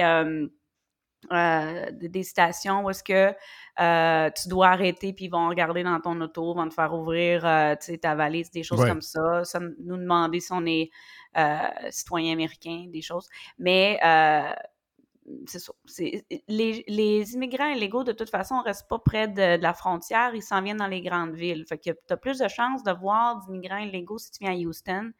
euh, des- stations où est-ce que euh, tu dois arrêter puis ils vont regarder dans ton auto, vont te faire ouvrir euh, ta valise, des choses Ouais. comme ça, ça, nous demander si on est citoyen américain, des choses. Mais c'est ça. les immigrants illégaux, de toute façon, ne restent pas près de, de la frontière, ils s'en viennent dans les grandes villes. Fait que tu as plus de chances de voir d'immigrants illégaux si tu viens à Houston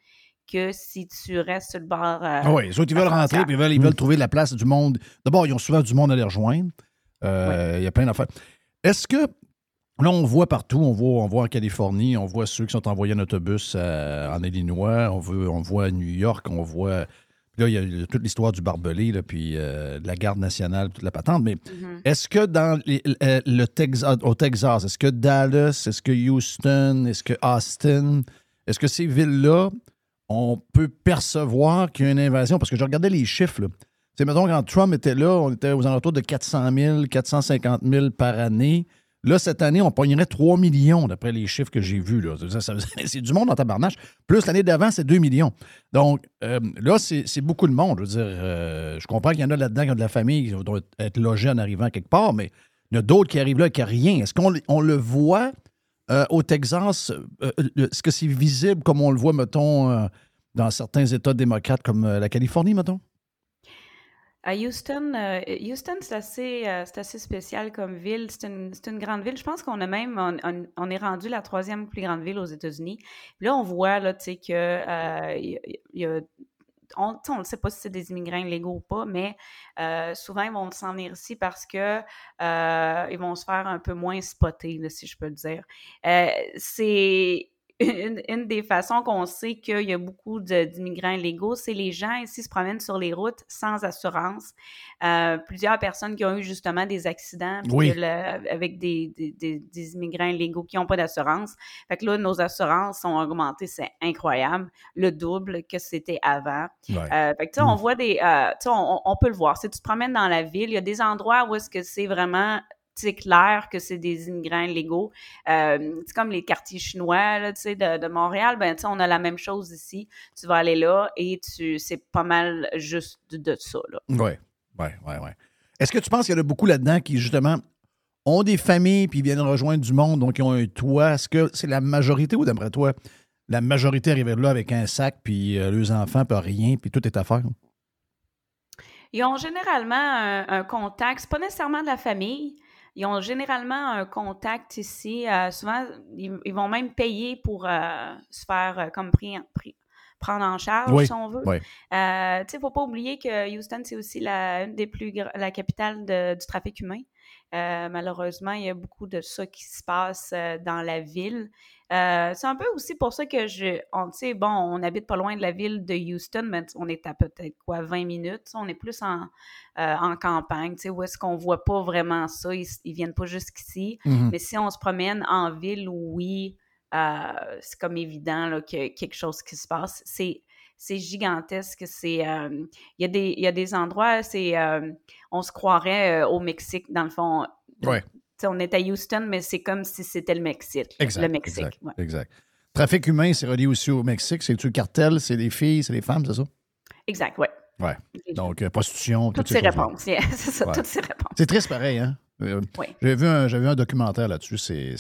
que si tu restes sur le bord. euh, Ah oui, les autres, ils veulent rentrer, puis ils veulent, ils veulent trouver la place du monde. D'abord, ils ont souvent du monde à les rejoindre. Euh, Il y a plein d'affaires. Est-ce que, là, on voit partout, on voit, on voit en Californie, on voit ceux qui sont envoyés en autobus euh, en Illinois, on, veut, on voit à New York, on voit. Là, il y a toute l'histoire du barbelé, là, puis euh, de la garde nationale, toute la patente. Mais Mhm. est-ce que dans les- le Texas, au Texas, est-ce que Dallas, est-ce que Houston, est-ce que Austin, est-ce que ces villes-là, on peut percevoir qu'il y a une invasion? Parce que je regardais les chiffres. Sais, mettons, quand Trump était là, on était aux alentours de 400 000, 450 000 par année. Là, cette année, on pognerait 3 millions, d'après les chiffres que j'ai vus. c'est du monde en tabarnache. Plus l'année d'avant, c'est 2 millions. Donc, euh, là, c'est c'est beaucoup de monde. Euh, je comprends qu'il y en a là-dedans qui ont de la famille, qui doivent être logés en arrivant quelque part, mais il y en a d'autres qui arrivent là qui n'ont rien. Est-ce qu'on on le voit euh, au Texas? euh, euh, Est-ce que c'est visible comme on le voit, mettons, dans certains États démocrates comme la Californie, mettons? À Houston, Houston, c'est assez, assez spécial comme ville. C'est une, une grande ville. Je pense qu'on a même, on, on- est rendu la troisième plus grande ville aux États-Unis. Là, on voit là, que il y a on ne sait pas si c'est des immigrants illégaux ou pas, mais euh, souvent, ils vont s'en venir ici parce que euh, ils vont se faire un peu moins spotter, si je peux le dire. Euh, c'est une, une des façons qu'on sait qu'il y a beaucoup d'immigrants illégaux, c'est les gens ici se promènent sur les routes sans assurance. Euh, plusieurs personnes qui ont eu justement des accidents Oui. le- avec des, des- des- des immigrants illégaux qui n'ont pas d'assurance. Fait que là, nos assurances sont augmentées, c'est incroyable, le double que c'était avant. Ouais. Euh, fait que, tu sais, on voit des. euh, tu sais, on, on peut le voir. Si tu te promènes dans la ville, il y a des endroits où est-ce que c'est vraiment. C'est clair que c'est des immigrants illégaux. Euh, c'est comme les quartiers chinois là, de, de Montréal. Ben, on a la même chose ici. Tu vas aller là et tu c'est pas mal juste de, de ça. Oui, oui, oui, oui. Est-ce que tu penses qu'il y en a beaucoup là-dedans qui, justement, ont des familles puis viennent rejoindre du monde, donc ils ont un toit? Est-ce que c'est la majorité ou, d'après toi, la majorité arrive là avec un sac puis euh, leurs enfants, pas rien, puis tout est à faire? Ils ont généralement un, un contact, c'est pas nécessairement de la famille. Ils ont généralement un contact ici. euh, souvent, ils, ils vont même payer pour euh, se faire euh, comme prendre en charge, Oui, si on veut. oui. Euh, tu sais, faut pas oublier que Houston, c'est aussi la, une des plus la capitale de- du trafic humain. Euh, malheureusement, il y a beaucoup de ça qui se passe euh, dans la ville. Euh, c'est un peu aussi pour ça que je, on, bon, on habite pas loin de la ville de Houston, mais on est à peut-être quoi, 20 minutes. On est plus en, en campagne, tu sais, où est-ce qu'on voit pas vraiment ça? Ils, ils viennent pas jusqu'ici. Mhm. Mais si on se promène en ville, oui, c'est comme évident là, qu'il y a quelque chose qui se passe. C'est c'est gigantesque. C'est euh, il y a des il y a des endroits, c'est euh, on se croirait euh, au Mexique dans le fond. Ouais. On est à Houston, mais c'est comme si c'était le Mexique. Exact. le Mexique. Exact. ouais. exact. Trafic humain, c'est relié aussi au Mexique. C'est-tu le cartel? C'est les filles, c'est les femmes, c'est ça? Exact, ouais. Ouais. Donc, euh, prostitution. Toutes ces réponses. yeah, c'est ça, Ouais. toutes ces réponses. C'est triste pareil, hein? Euh, Oui. J'avais vu, vu un documentaire là-dessus. C'est,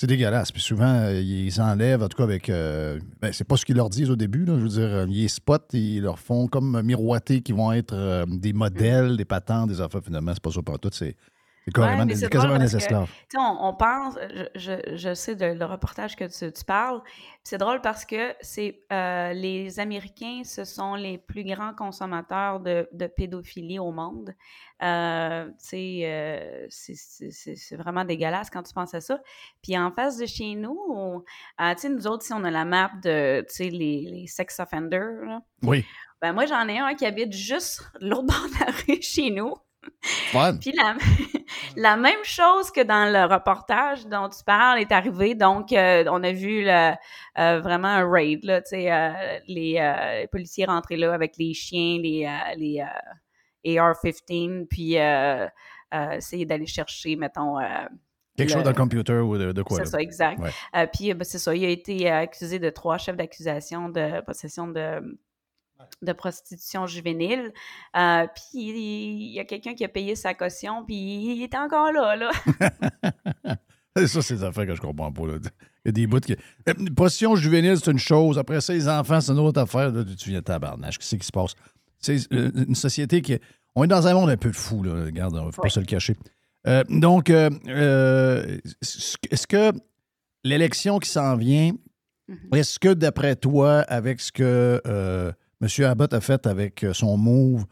c'est, dégueulasse. Puis souvent, euh, ils enlèvent, en tout cas, avec. euh, ben, c'est pas ce qu'ils leur disent au début. Je veux dire, euh, ils spotent, ils leur font comme miroiter qu'ils vont être des modèles, des patents, des affaires. Finalement, c'est pas ça pour tout. C'est, c'est carrément, quasiment des que, esclaves. on, on pense, je, je, sais de le reportage que tu, tu parles, c'est drôle parce que c'est euh, les Américains, ce sont les plus grands consommateurs de, de pédophilie au monde. Euh, euh, c'est- c'est c'est- c'est vraiment dégueulasse quand tu penses à ça. Puis en face de chez nous, on- nous autres, si on a la map de, les, les sex offenders, là, Oui. ben moi, j'en ai un qui habite juste l'autre bord de la rue chez nous. Fun. Puis la, la même chose que dans le reportage dont tu parles est arrivée. Donc, euh, on a vu le- euh, vraiment un raid, là, tu sais, euh, les, euh, les policiers rentrés là avec les chiens, les, euh, les euh, AR-15, puis essayer d'aller chercher, mettons... euh, Quelque le- chose dans le computer ou de, de quoi? c'est ça, exact. Ouais. Puis, ben, c'est ça, il a été accusé de trois chefs d'accusation de possession de, de prostitution juvénile. Euh, puis, il y a quelqu'un qui a payé sa caution, puis il est encore là, là. Ça, c'est des affaires que je comprends pas. là. Il y a des bouts qui. Euh, Position juvénile, c'est une chose. Après ça, les enfants, c'est une autre affaire. Là, tu viens de tabarnache. Qu'est-ce qui se passe? C'est euh, une société qui. On est dans un monde un peu fou, là. Regarde, on ne faut pas se le cacher. Euh, donc, euh, est-ce que l'élection qui s'en vient, Mm-hmm. Est-ce que, d'après toi, avec ce que M. Abbott a fait avec euh, son move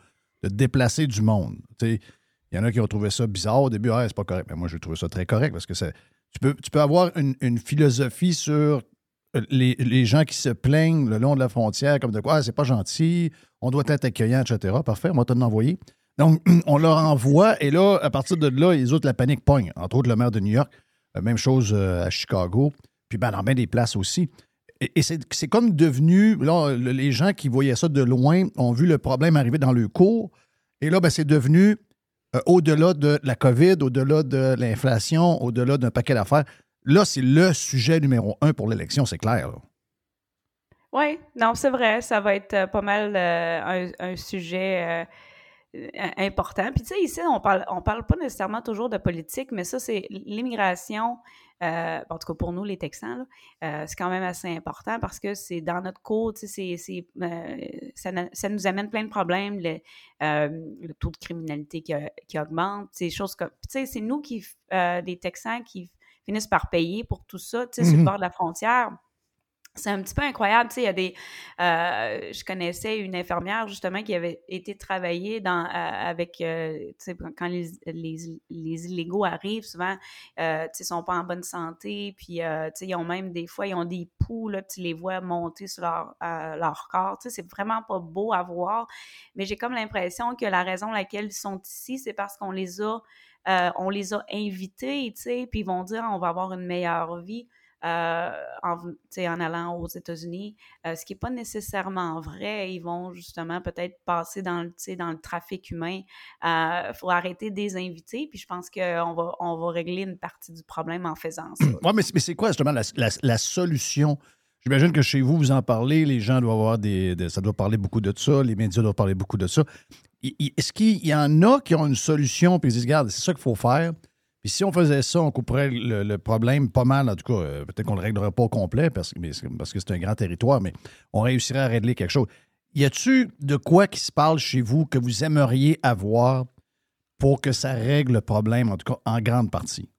de déplacer du monde, il y en a qui ont trouvé ça bizarre au début, ah, c'est pas correct. Mais moi, j'ai trouvé ça très correct parce que c'est- tu peux, avoir une, philosophie sur euh, les, gens qui se plaignent le long de la frontière, comme de quoi, ah, c'est pas gentil, on doit être accueillant, etc. Parfait, on va te l'envoyer. Donc, on leur envoie, et là, à partir de là, les autres, la panique pogne. Entre autres, le maire de New York, euh, même chose à Chicago, puis ben, dans bien des places aussi. Et, c'est comme devenu, là, le- les gens qui voyaient ça de loin ont vu le problème arriver dans le cours, et là, ben, c'est devenu, euh, au-delà de la COVID, au-delà de l'inflation, au-delà d'un paquet d'affaires, là, c'est le sujet numéro un pour l'élection, c'est clair. Oui, non, c'est vrai, ça va être euh, pas mal euh, un, sujet important. Puis tu sais, ici, on parle, on parle pas nécessairement toujours de politique, mais ça, c'est l'immigration. Euh, en tout cas, pour nous, les Texans, euh, c'est quand même assez important parce que c'est dans notre cours, c'est- c'est, euh, ça, ça nous amène plein de problèmes, le, le taux de criminalité qui, qui augmente, ces choses comme... Tu sais, c'est nous, qui, les Texans, qui finissent par payer pour tout ça, tu sais, sur le Mhm. bord de la frontière c'est un petit peu incroyable. Tu sais, il y a des. euh, je connaissais une infirmière, justement, qui avait été travailler dans, euh, avec. euh, tu sais, quand les, les, les illégaux arrivent, souvent, tu sais, sont pas en bonne santé. Puis, tu sais, ils ont même des fois, ils ont des poux, là, tu les vois monter sur leur, leur corps. Tu sais, c'est vraiment pas beau à voir. Mais j'ai comme l'impression que la raison laquelle ils sont ici, c'est parce qu'on les a. on les a invités, tu sais, puis ils vont dire on va avoir une meilleure vie euh, en, allant aux États-Unis, euh, ce qui n'est pas nécessairement vrai. Ils vont justement peut-être passer dans, le- trafic humain. Il faut arrêter de les inviter, puis je pense qu'on va, régler une partie du problème en faisant ça. Oui, mais, c'est- quoi justement la, solution? J'imagine que chez vous, vous en parlez, les gens doivent avoir des. de- ça doit parler beaucoup de ça, les médias doivent parler beaucoup de ça. Est-ce qu'il y en a qui ont une solution puis ils disent, regarde, c'est ça qu'il faut faire. Puis si on faisait ça, on couperait le, problème pas mal. En tout cas, euh, peut-être qu'on ne le réglerait pas au complet parce, parce que c'est un grand territoire, mais on réussirait à régler quelque chose. Y a-tu de quoi qui se parle chez vous que vous aimeriez avoir pour que ça règle le problème, en tout cas en grande partie?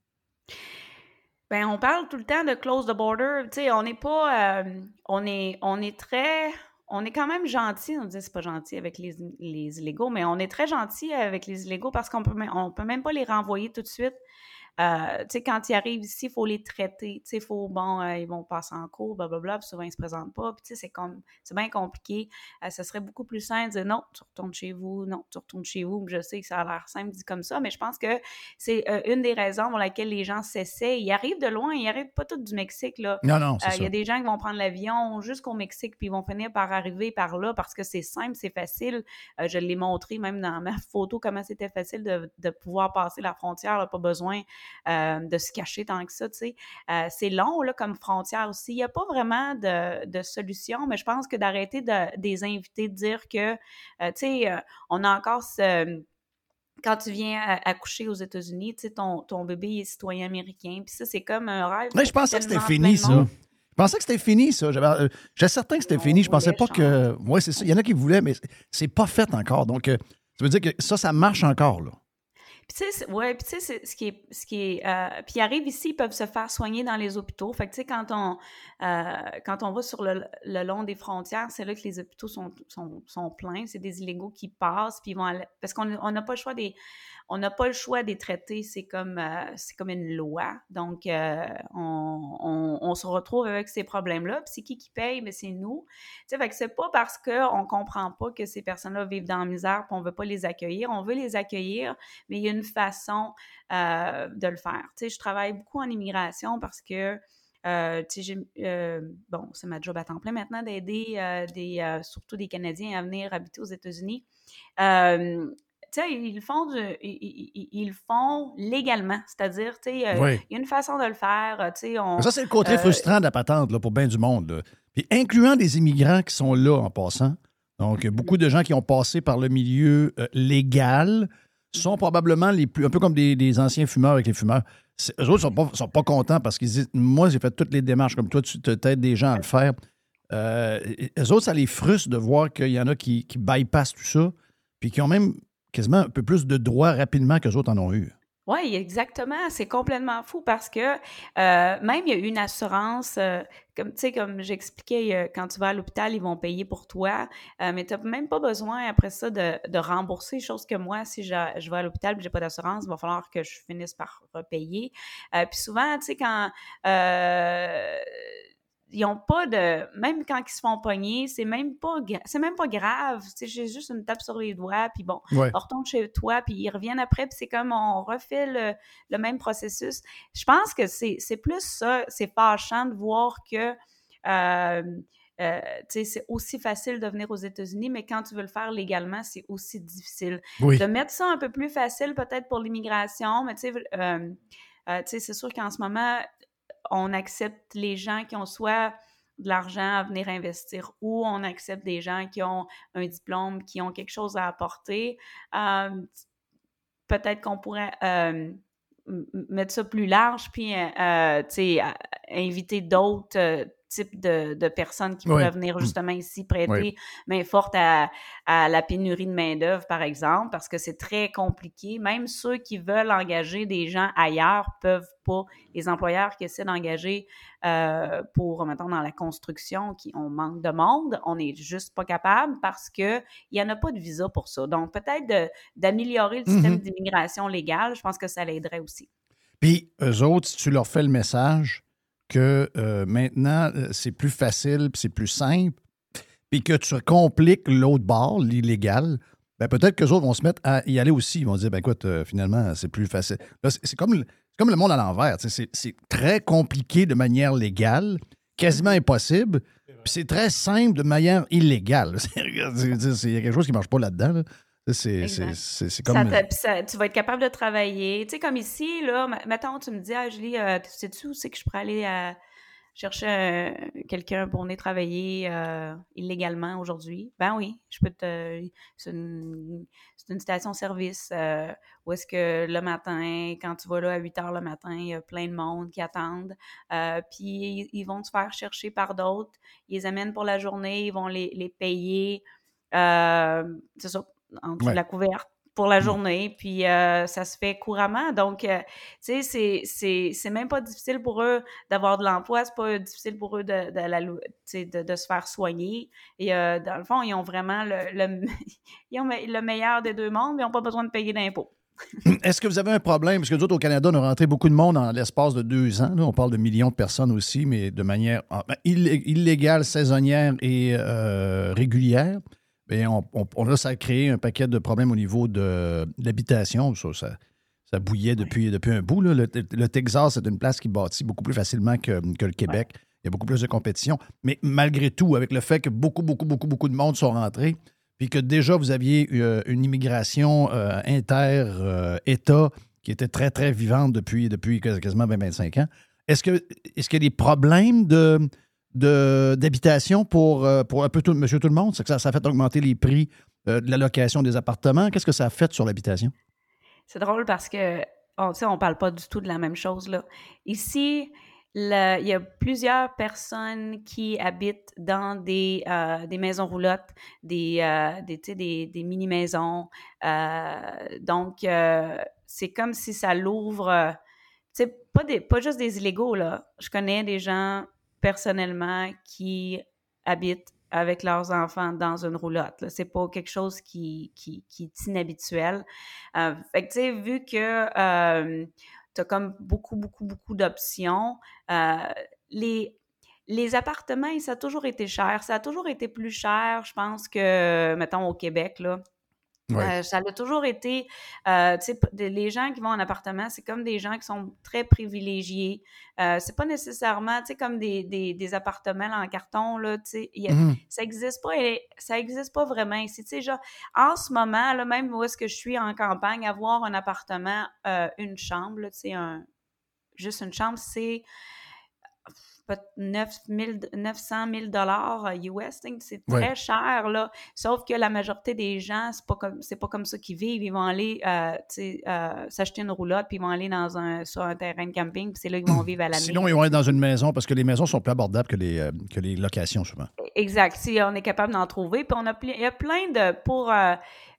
Ben, on parle tout le temps de close the border. Tu sais, on n'est pas. euh, on, est, on est très. On est quand même gentil. On dit c'est pas gentil avec les, les illégaux, mais on est très gentil avec les illégaux parce qu'on peut, on peut même pas les renvoyer tout de suite. Euh, tu sais, quand ils arrivent ici, il faut les traiter. Tu sais, il faut, bon, euh, ils vont passer en cours, blablabla, puis souvent ils se présentent pas. Puis, tu sais, c'est comme, c'est bien compliqué. Euh, ce serait beaucoup plus simple de dire non, tu retournes chez vous, non, tu retournes chez vous. Je sais que ça a l'air simple dit comme ça, mais je pense que c'est euh, une des raisons pour laquelle les gens s'essaient. Ils arrivent de loin, ils arrivent pas tous du Mexique, là. Non, non, c'est Il y a des gens qui vont prendre l'avion jusqu'au Mexique, puis ils vont finir par arriver par là parce que c'est simple, c'est facile. Je l'ai montré même dans ma photo comment c'était facile de, de pouvoir passer la frontière, là, pas besoin euh, de se cacher tant que ça, tu sais. Euh, c'est long, là, comme frontière aussi. Il n'y a pas vraiment de, de solution, mais je pense que d'arrêter de, des invités, de dire que, euh, tu sais, on a encore ce quand tu viens accoucher aux États-Unis, tu sais, ton, ton bébé est citoyen américain. Puis ça, c'est comme un rêve. Ouais, je pensais que c'était fini, ça. Je pensais que c'était fini, ça. J'avais j'étais certain que c'était fini. Je pensais pas que. Oui, c'est ça. Il y en a qui voulaient, mais c'est pas fait encore. Donc, ça veut dire que ça, ça marche encore, là. Puis tu sais, ouais, puis tu sais, ce qui est, ce qui est, euh, puis ils arrivent ici, ils peuvent se faire soigner dans les hôpitaux. Fait que tu sais, quand on, euh, quand on va sur le, le long des frontières, c'est là que les hôpitaux sont, sont, sont pleins. C'est des illégaux qui passent, puis ils vont aller, parce qu'on on n'a pas le choix des, on n'a pas le choix des traités. C'est comme, euh, c'est comme une loi. Donc, euh, on, on, se retrouve avec ces problèmes-là. Puis c'est qui qui paye? Mais c'est nous. Tu sais, que c'est pas parce qu'on comprend pas que ces personnes-là vivent dans la misère qu'on veut pas les accueillir. On veut les accueillir, mais il y a une façon euh, de le faire. Tu sais, je travaille beaucoup en immigration parce que euh, bon, c'est ma job à temps plein maintenant d'aider des, surtout des Canadiens à venir habiter aux États-Unis. Tu sais, ils le font, du- ils, ils- ils le font légalement, c'est-à-dire, tu sais, euh, Oui. il y a une façon de le faire, euh, tu sais, on... Ça, c'est le côté euh, frustrant de la patente là, pour bien du monde. là. Puis incluant des immigrants qui sont là en passant. Donc, beaucoup de gens qui ont passé par le milieu euh, légal sont probablement les plus. un peu comme des, des anciens fumeurs avec les fumeurs. Eux autres sont pas, sont pas contents parce qu'ils disent Moi, j'ai fait toutes les démarches comme toi, tu t'aides des gens à le faire. Euh, eux autres, ça les frustre de voir qu'il y en a qui, qui bypassent tout ça, puis qui ont même quasiment un peu plus de droits rapidement qu'eux autres en ont eu. Oui, exactement. C'est complètement fou parce que euh, même il y a une assurance, euh, comme tu sais, comme j'expliquais, euh, quand tu vas à l'hôpital, ils vont payer pour toi, mais tu n'as même pas besoin après ça de, de rembourser, chose que moi, si je, je vais à l'hôpital et j'ai pas d'assurance, il va falloir que je finisse par repayer. puis souvent, tu sais, quand ils ont pas de même quand ils se font pogner, c'est même pas c'est même pas grave, c'est juste une tape sur les doigts puis bon, on retourne chez toi puis ils reviennent après puis c'est comme on refait le, le, même processus. Je pense que c'est plus ça, c'est fâchant de voir que euh, euh, c'est aussi facile de venir aux États-Unis, mais quand tu veux le faire légalement, c'est aussi difficile. De mettre ça un peu plus facile peut-être pour l'immigration, mais tu sais, euh, euh c'est sûr qu'en ce moment, on accepte les gens qui ont soit de l'argent à venir investir ou on accepte des gens qui ont un diplôme, qui ont quelque chose à apporter. Euh, peut-être qu'on pourrait euh, mettre ça plus large, puis euh, inviter d'autres type de, personnes qui pourraient venir mm. justement ici prêter main forte à, la pénurie de main-d'œuvre, par exemple, parce que c'est très compliqué. Même ceux qui veulent engager des gens ailleurs peuvent pas. Les employeurs qui essaient d'engager euh, pour, maintenant, dans la construction, qui on manque de monde, on n'est juste pas capable parce qu'il n'y en a pas de visa pour ça. Donc, peut-être d'améliorer le système mm-hmm. d'immigration légale, je pense que ça l'aiderait aussi. Puis, eux autres, si tu leur fais le message, que euh, maintenant, euh, c'est plus facile, c'est plus simple, puis que tu compliques l'autre bord, l'illégal, ben peut-être que les autres vont se mettre à y aller aussi. Ils vont dire, ben écoute, euh, finalement, c'est plus facile. c'est comme, le monde à l'envers. C'est très compliqué de manière légale, quasiment impossible, puis c'est très simple de manière illégale. Il y a quelque chose qui ne marche pas là-dedans. C'est comme. tu vas être capable de travailler. Tu sais, comme ici, là, maintenant, tu me dis, ah, Julie, euh, sais-tu où c'est que je pourrais aller à chercher quelqu'un pour venir travailler euh, illégalement aujourd'hui? Ben oui, je peux te. C'est une, station-service euh, où est-ce que le matin, quand tu vas là à 8 heures le matin, il y a plein de monde qui attendent. puis ils, vont te faire chercher par d'autres. Ils les amènent pour la journée, ils vont les, les payer. c'est ça en dessous de la couverte pour la mmh. journée, puis euh, ça se fait couramment. Donc, euh, tu sais, c'est même pas difficile pour eux d'avoir de l'emploi, c'est pas difficile pour eux de, de, de, se faire soigner. Et euh, dans le fond, ils ont vraiment le, le, ils ont le meilleur des deux mondes, ils n'ont pas besoin de payer d'impôts. Est-ce que vous avez un problème? Parce que nous au Canada, on a rentré beaucoup de monde en l'espace de deux ans. on parle de millions de personnes aussi, mais de manière ah, ben, illégale, saisonnière et régulière. Bien, on, on, a ça a créé un paquet de problèmes au niveau de, l'habitation. Ça, ça, bouillait depuis, depuis un bout. Le, Texas, c'est une place qui bâtit beaucoup plus facilement que, le Québec. Il y a beaucoup plus de compétition. Mais malgré tout, avec le fait que beaucoup, beaucoup, beaucoup, beaucoup de monde sont rentrés, puis que déjà vous aviez euh, une immigration euh, inter-État euh, qui était très, très vivante depuis, depuis quasiment 20-25 ans, est-ce que est-ce qu'il y a des problèmes de d'habitation pour, euh, pour un peu tout, monsieur tout le monde? C'est que ça, ça, fait augmenter les prix euh, de la location des appartements. Qu'est-ce que ça a fait sur l'habitation? C'est drôle parce que on ne parle pas du tout de la même chose. Là. Ici, il y a plusieurs personnes qui habitent dans des, euh, des maisons roulottes, des, des, des, mini-maisons. donc, c'est comme si ça l'ouvre. pas, des, pas juste des illégaux, là. Je connais des gens personnellement qui habitent avec leurs enfants dans une roulotte. C'est pas quelque chose qui, est inhabituel. Euh, vu que euh, tu as comme beaucoup, beaucoup, beaucoup d'options, euh, les, appartements, ça a toujours été cher. Ça a toujours été plus cher, je pense, que, mettons, au Québec. Euh, ça a toujours été, euh, tu sais, les gens qui vont en appartement, c'est comme des gens qui sont très privilégiés. Euh, c'est pas nécessairement, tu sais, comme des, des, des, appartements en carton, là, tu sais, mmh ça existe pas, ça existe pas vraiment ici, tu sais, genre, en ce moment, là, même où est-ce que je suis en campagne, avoir un appartement, une chambre, tu sais, un, juste une chambre, c'est 9 900 000 dollars US, c'est très cher là. Sauf que la majorité des gens, c'est pas comme c'est pas comme ça qu'ils vivent. Ils vont aller euh, euh, s'acheter une roulotte puis ils vont aller dans un sur un terrain de camping puis c'est là qu'ils vont vivre à la Sinon, ils vont être dans une maison parce que les maisons sont plus abordables que les euh, que les locations souvent. Exact. Si on est capable d'en trouver, puis on a il y a plein de pour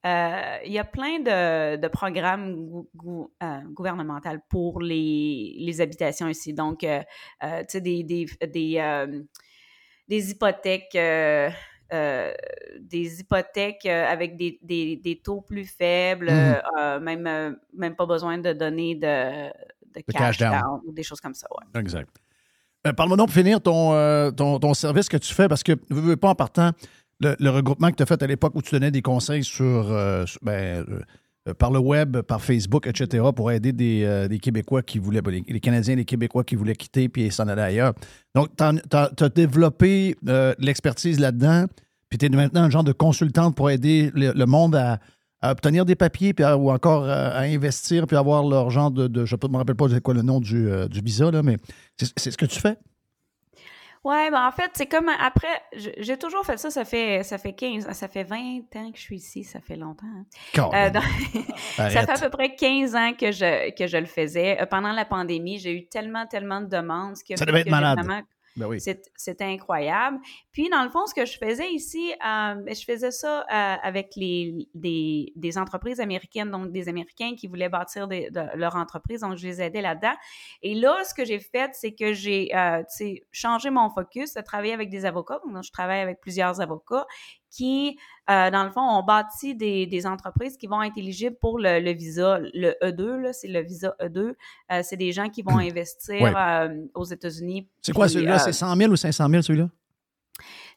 euh, il y a plein de, de programmes gou- gou- euh, gouvernementaux pour les, les habitations ici. Donc, euh, tu sais, des, des, des, des hypothèques. euh, des hypothèques euh, avec des, des, des taux plus faibles, euh, même, même pas besoin de donner de, cash, cash down. down ou des choses comme ça. ouais. Exact. Parle-moi donc pour finir ton, ton, ton service que tu fais, parce que, veux, veux pas en partant, le, regroupement que tu as fait à l'époque où tu donnais des conseils sur, euh, ben, euh, euh, par le web, par Facebook, etc., pour aider des, Québécois qui voulaient, ben, les, Canadiens les Québécois qui voulaient quitter puis s'en aller ailleurs. Donc, tu as, développé l'expertise là-dedans, puis tu es maintenant un genre de consultante pour aider le, monde à, obtenir des papiers puis ou encore à, investir puis avoir leur genre de. je ne me rappelle pas quoi le nom du, du visa, là, mais c'est ce que tu fais? Ouais, ben en fait, c'est comme après, j'ai toujours fait ça, ça fait ça fait 15, ça fait 20 ans que je suis ici, ça fait longtemps. hein. Donc, ça fait à peu près 15 ans que je que je le faisais. Euh, Pendant la pandémie, j'ai eu tellement tellement de demandes ce qui a Ça devait être que malade. vraiment- Ben C'était incroyable. Puis, dans le fond, ce que je faisais ici, euh, ben, je faisais ça euh, avec les, des, entreprises américaines, donc des Américains qui voulaient bâtir leur entreprise. Donc, je les aidais là-dedans. Et là, ce que j'ai fait, c'est que j'ai euh, changé mon focus, de travailler avec des avocats. Donc, je travaille avec plusieurs avocats qui, euh, dans le fond, ont bâti des, des entreprises qui vont être éligibles pour le, le visa, le E2, là, c'est le visa E2. Euh, c'est des gens qui vont investir Ouais. euh, aux États-Unis. C'est quoi celui-là? euh, C'est 100 000 ou 500 000 celui-là?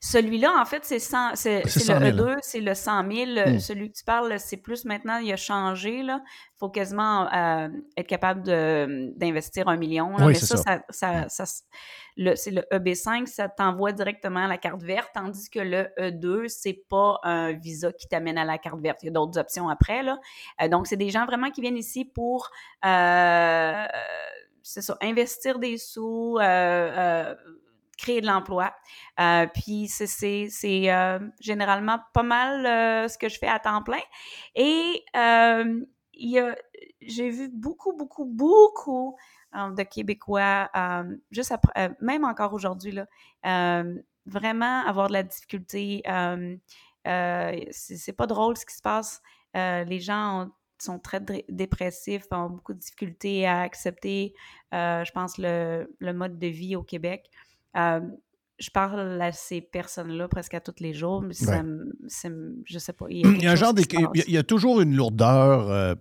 Celui-là, en fait, c'est 100 c'est C'est c'est 100 le 000, E2, c'est le 100 000. Hmm. Celui que tu parles, c'est plus maintenant, il a changé. Il faut quasiment euh, être capable de- d'investir un million. là. Oui, Mais c'est ça, ça. ça, ça- ça- le- c'est le EB5, ça t'envoie directement à la carte verte, tandis que le E2, c'est pas un visa qui t'amène à la carte verte. Il y a d'autres options après. Là. Euh, donc, c'est des gens vraiment qui viennent ici pour euh, c'est ça, investir des sous, euh, euh, créer de l'emploi. Euh, puis c'est- euh, généralement pas mal euh, ce que je fais à temps plein. Et j'ai vu beaucoup, beaucoup, beaucoup de Québécois, juste après, même encore aujourd'hui, vraiment avoir de la difficulté. c'est pas drôle ce qui se passe. Les gens ont- sont très dé- dépressifs, ont beaucoup de difficultés à accepter, je pense, le mode de vie au Québec. Euh, je parle à ces personnes-là presque à tous les jours, mais ça Ouais. me- ça me- je sais pas. Il y a, il y toujours une lourdeur. euh,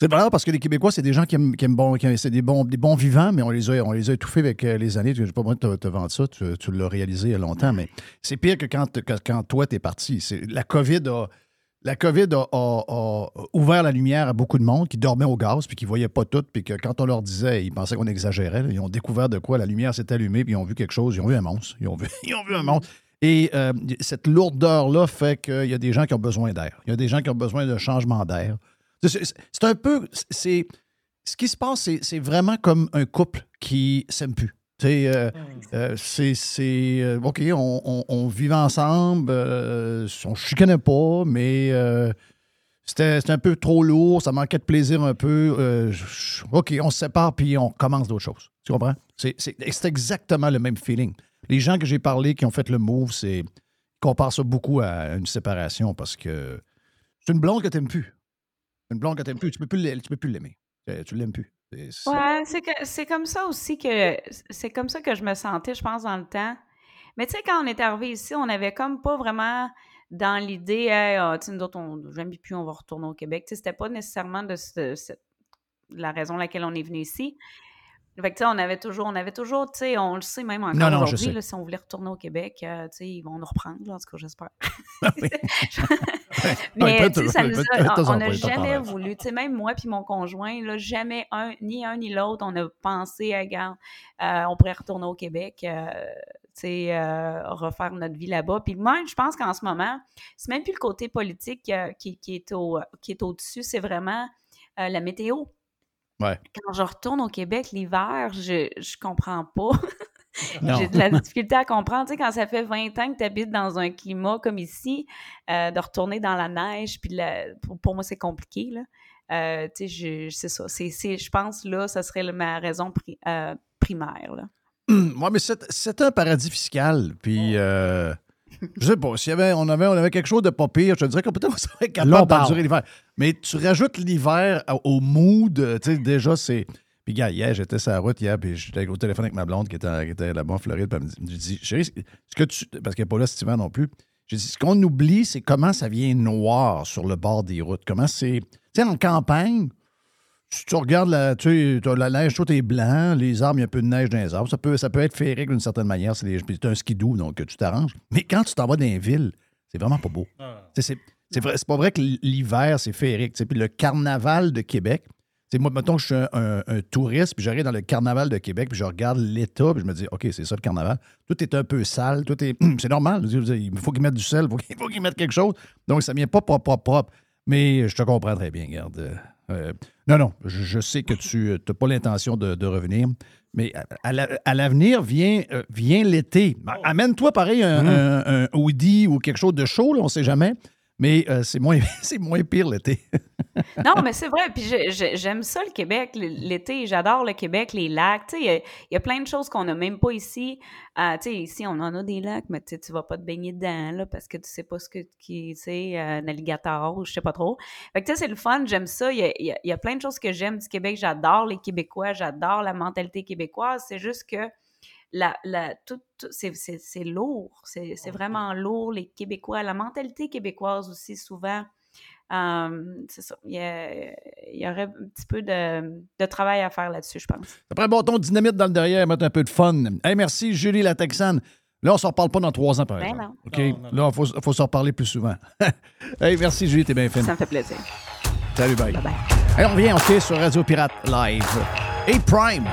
c'est pas grave parce que les Québécois, c'est des gens qui aiment, qui aiment bon, qui aiment- c'est des bons, des bons vivants, mais on les a, on les a étouffés avec euh, les années. Je n'ai pas besoin de te, te vendre ça, tu, tu l'as réalisé il y a longtemps, mais c'est pire que quand, que quand toi, tu es parti. La COVID a. La COVID a, ouvert la lumière à beaucoup de monde qui dormait au gaz puis qui ne voyaient pas tout, puis que quand on leur disait, ils pensaient qu'on exagérait. ils ont découvert de quoi la lumière s'est allumée, puis ils ont vu quelque chose, ils ont vu un monstre. Ils ont vu, ils ont vu un monstre. Et euh, cette lourdeur-là fait qu'il y a des gens qui ont besoin d'air. Il y a des gens qui ont besoin de changement d'air. C'est- un peu. C'est Ce qui se passe, c'est vraiment comme un couple qui s'aime plus. Tu sais, euh, euh, c'est. c'est, euh, OK, on, on, on vivait ensemble, euh, on ne chicanait pas, mais euh, c'était c'était un peu trop lourd, ça manquait de plaisir un peu. euh, OK, on se sépare, puis on commence d'autres choses. Tu comprends? C'est exactement le même feeling. Les gens que j'ai parlé qui ont fait le move, c'est. Ils comparent ça beaucoup à une séparation parce que c'est une blonde que tu n'aimes plus. Une blonde que tu n'aimes plus. Tu ne peux plus l'aimer. Tu peux plus l'aimer. Euh, Tu l'aimes plus. C'est- que c'est comme ça aussi que c'est comme ça que je me sentais, je pense, dans le temps. Mais tu sais, quand on est arrivé ici, on avait comme pas vraiment dans l'idée, ah, tu sais, nous autres, on plus, on va retourner au Québec. Tu sais, c'était pas nécessairement de, de la raison laquelle on est venu ici. Fait que, on avait toujours, on avait toujours, tu sais, on le sait même encore aujourd'hui, si on voulait retourner au Québec, euh, tu sais, ils vont nous reprendre, là, en tout cas, j'espère. Mais tu sais, ça nous a- on n'a jamais voulu, tu sais, même moi puis mon conjoint, là, jamais un, ni un ni l'autre, on a pensé, à regarde, euh, on pourrait retourner au Québec, euh, tu sais, refaire notre vie là-bas. Puis moi, je pense qu'en ce moment, c'est même plus le côté politique qui, qui est au, qui est au-dessus, c'est vraiment la météo. Ouais. Quand je retourne au Québec l'hiver, je, je comprends pas. J'ai de la difficulté à comprendre. Tu sais, quand ça fait 20 ans que tu habites dans un climat comme ici, euh, de retourner dans la neige, puis la- pour, pour moi, c'est compliqué. Là. Euh, tu sais, je- c'est ça. C'est, c'est- je pense, là, ça serait ma raison pri- euh, primaire. Là. Oui, mais c'est c'est un paradis fiscal. Puis, Je sais pas, s'il y avait, on, avait, on avait quelque chose de pas pire, je te dirais que peut-être serait capable d'endurer l'hiver. Mais tu rajoutes l'hiver au- mood, euh, tu sais, déjà, c'est. Puis, gars, hier, j'étais sur la route hier, puis j'étais au téléphone avec ma blonde qui était, qui était là-bas en Floride, puis elle me dit, elle me dit chérie, ce que tu. Parce qu'elle n'est pas là cet hiver non plus. J'ai dit, ce qu'on oublie, c'est comment ça vient noir sur le bord des routes. Comment c'est. Tu sais, en campagne, si tu regardes la, tu sais, t'as la neige, tout est blanc, les arbres, il y a un peu de neige dans les arbres. Ça peut, ça peut être féerique d'une certaine manière. C'est un skidoo, donc tu t'arranges. Mais quand tu t'en vas dans les villes, c'est vraiment pas beau. Sais, C'est pas vrai que l'hiver, c'est féerique. Puis le carnaval de Québec, c'est moi, mettons que je suis un, un- un touriste, puis j'arrive dans le carnaval de Québec, puis je regarde l'État, puis je me dis, OK, c'est ça le carnaval. Tout est un peu sale, tout est. C'est normal. Il faut qu'ils mettent du sel, il faut qu'ils faut qu'ils mettent quelque chose. Donc, ça vient pas propre, propre, propre. Mais je te comprends très bien, regarde. Euh, euh, non, non, je, je sais que tu n'as pas l'intention de, de revenir, mais à, à la- à l'avenir, vient, euh, vient l'été. Amène-toi pareil un, Mmh. un- un hoodie ou quelque chose de chaud, là, on ne sait jamais, mais euh, c'est moins, c'est moins pire l'été. Non, mais c'est vrai. Puis j'aime ça, le Québec, l'été. J'adore le Québec, les lacs. Tu sais, il y a- plein de choses qu'on n'a même pas ici. Euh, tu sais, ici, on en a des lacs, mais tu tu vas pas te baigner dedans, là, parce que tu sais pas ce que, qui, tu sais, euh, un alligator ou je sais pas trop. Fait que, tu sais, c'est le fun. J'aime ça. Il y a, y a plein de choses que j'aime du Québec. J'adore les Québécois. J'adore la mentalité québécoise. C'est juste que la, la, tout, tout- c'est, c'est- c'est lourd. C'est, c'est vraiment lourd, les Québécois. La mentalité québécoise aussi, souvent. euh, c'est ça. Il y, a- il y aurait un petit peu de, de travail à faire là-dessus, je pense. Après un bâton de dynamite dans le derrière, mettre un peu de fun. Hey, merci, Julie la Texane. Là, on ne s'en reparle pas dans trois ans, par Ben exemple. non. OK? Là, il faut, faut s'en reparler plus souvent. hey, merci, Julie, t'es bien fine. Ça me fait plaisir. Salut, bye. Hey, on revient, OK, sur Radio Pirate Live. Et Prime.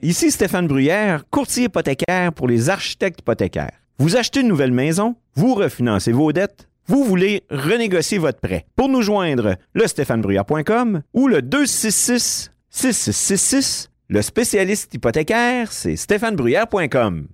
Ici Stéphane Bruyère, courtier hypothécaire pour les architectes hypothécaires. Vous achetez une nouvelle maison, vous refinancez vos dettes, vous voulez renégocier votre prêt. Pour nous joindre, le stéphanebruyère.com ou le 266 6666. Le spécialiste hypothécaire, c'est stéphanebruyère.com.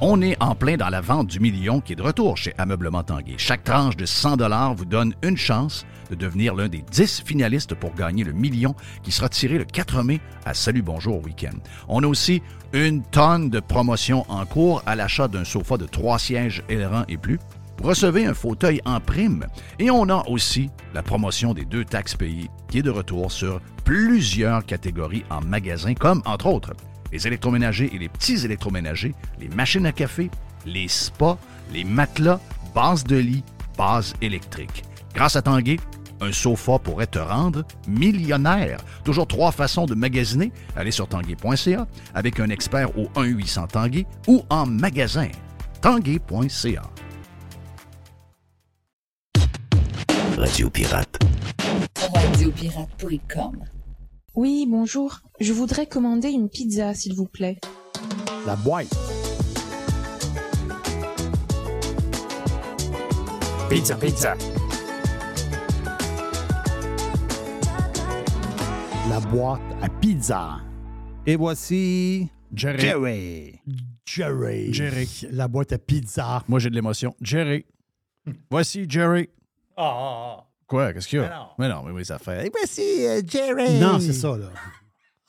On est en plein dans la vente du million qui est de retour chez Ameublement Tanguay. Chaque tranche de 100 vous donne une chance de devenir l'un des 10 finalistes pour gagner le million qui sera tiré le 4 mai à Salut Bonjour Week-end. On a aussi une tonne de promotions en cours à l'achat d'un sofa de 3 sièges ailerons et plus. Vous recevez un fauteuil en prime et on a aussi la promotion des deux taxes payées qui est de retour sur plusieurs catégories en magasin comme entre autres les électroménagers et les petits électroménagers, les machines à café, les spas, les matelas, bases de lit, bases électriques. Grâce à Tanguay, un sofa pourrait te rendre millionnaire. Toujours trois façons de magasiner. Allez sur tanguay.ca avec un expert au 1-800 Tanguay ou en magasin. Tanguay.ca. Radio Pirate. Radiopirate.com Oui, bonjour. Je voudrais commander une pizza, s'il vous plaît. La boîte. Pizza, pizza. La boîte à pizza. Et voici Jerry. Jerry. Jerry. Jerry. La boîte à pizza. Moi, j'ai de l'émotion. Jerry. Voici Jerry. Ah, ah, ah. Quoi? Qu'est-ce qu'il y a? Mais non. Mais non, mais oui, ça fait. Et voici euh, Jerry. Non, c'est ça, là.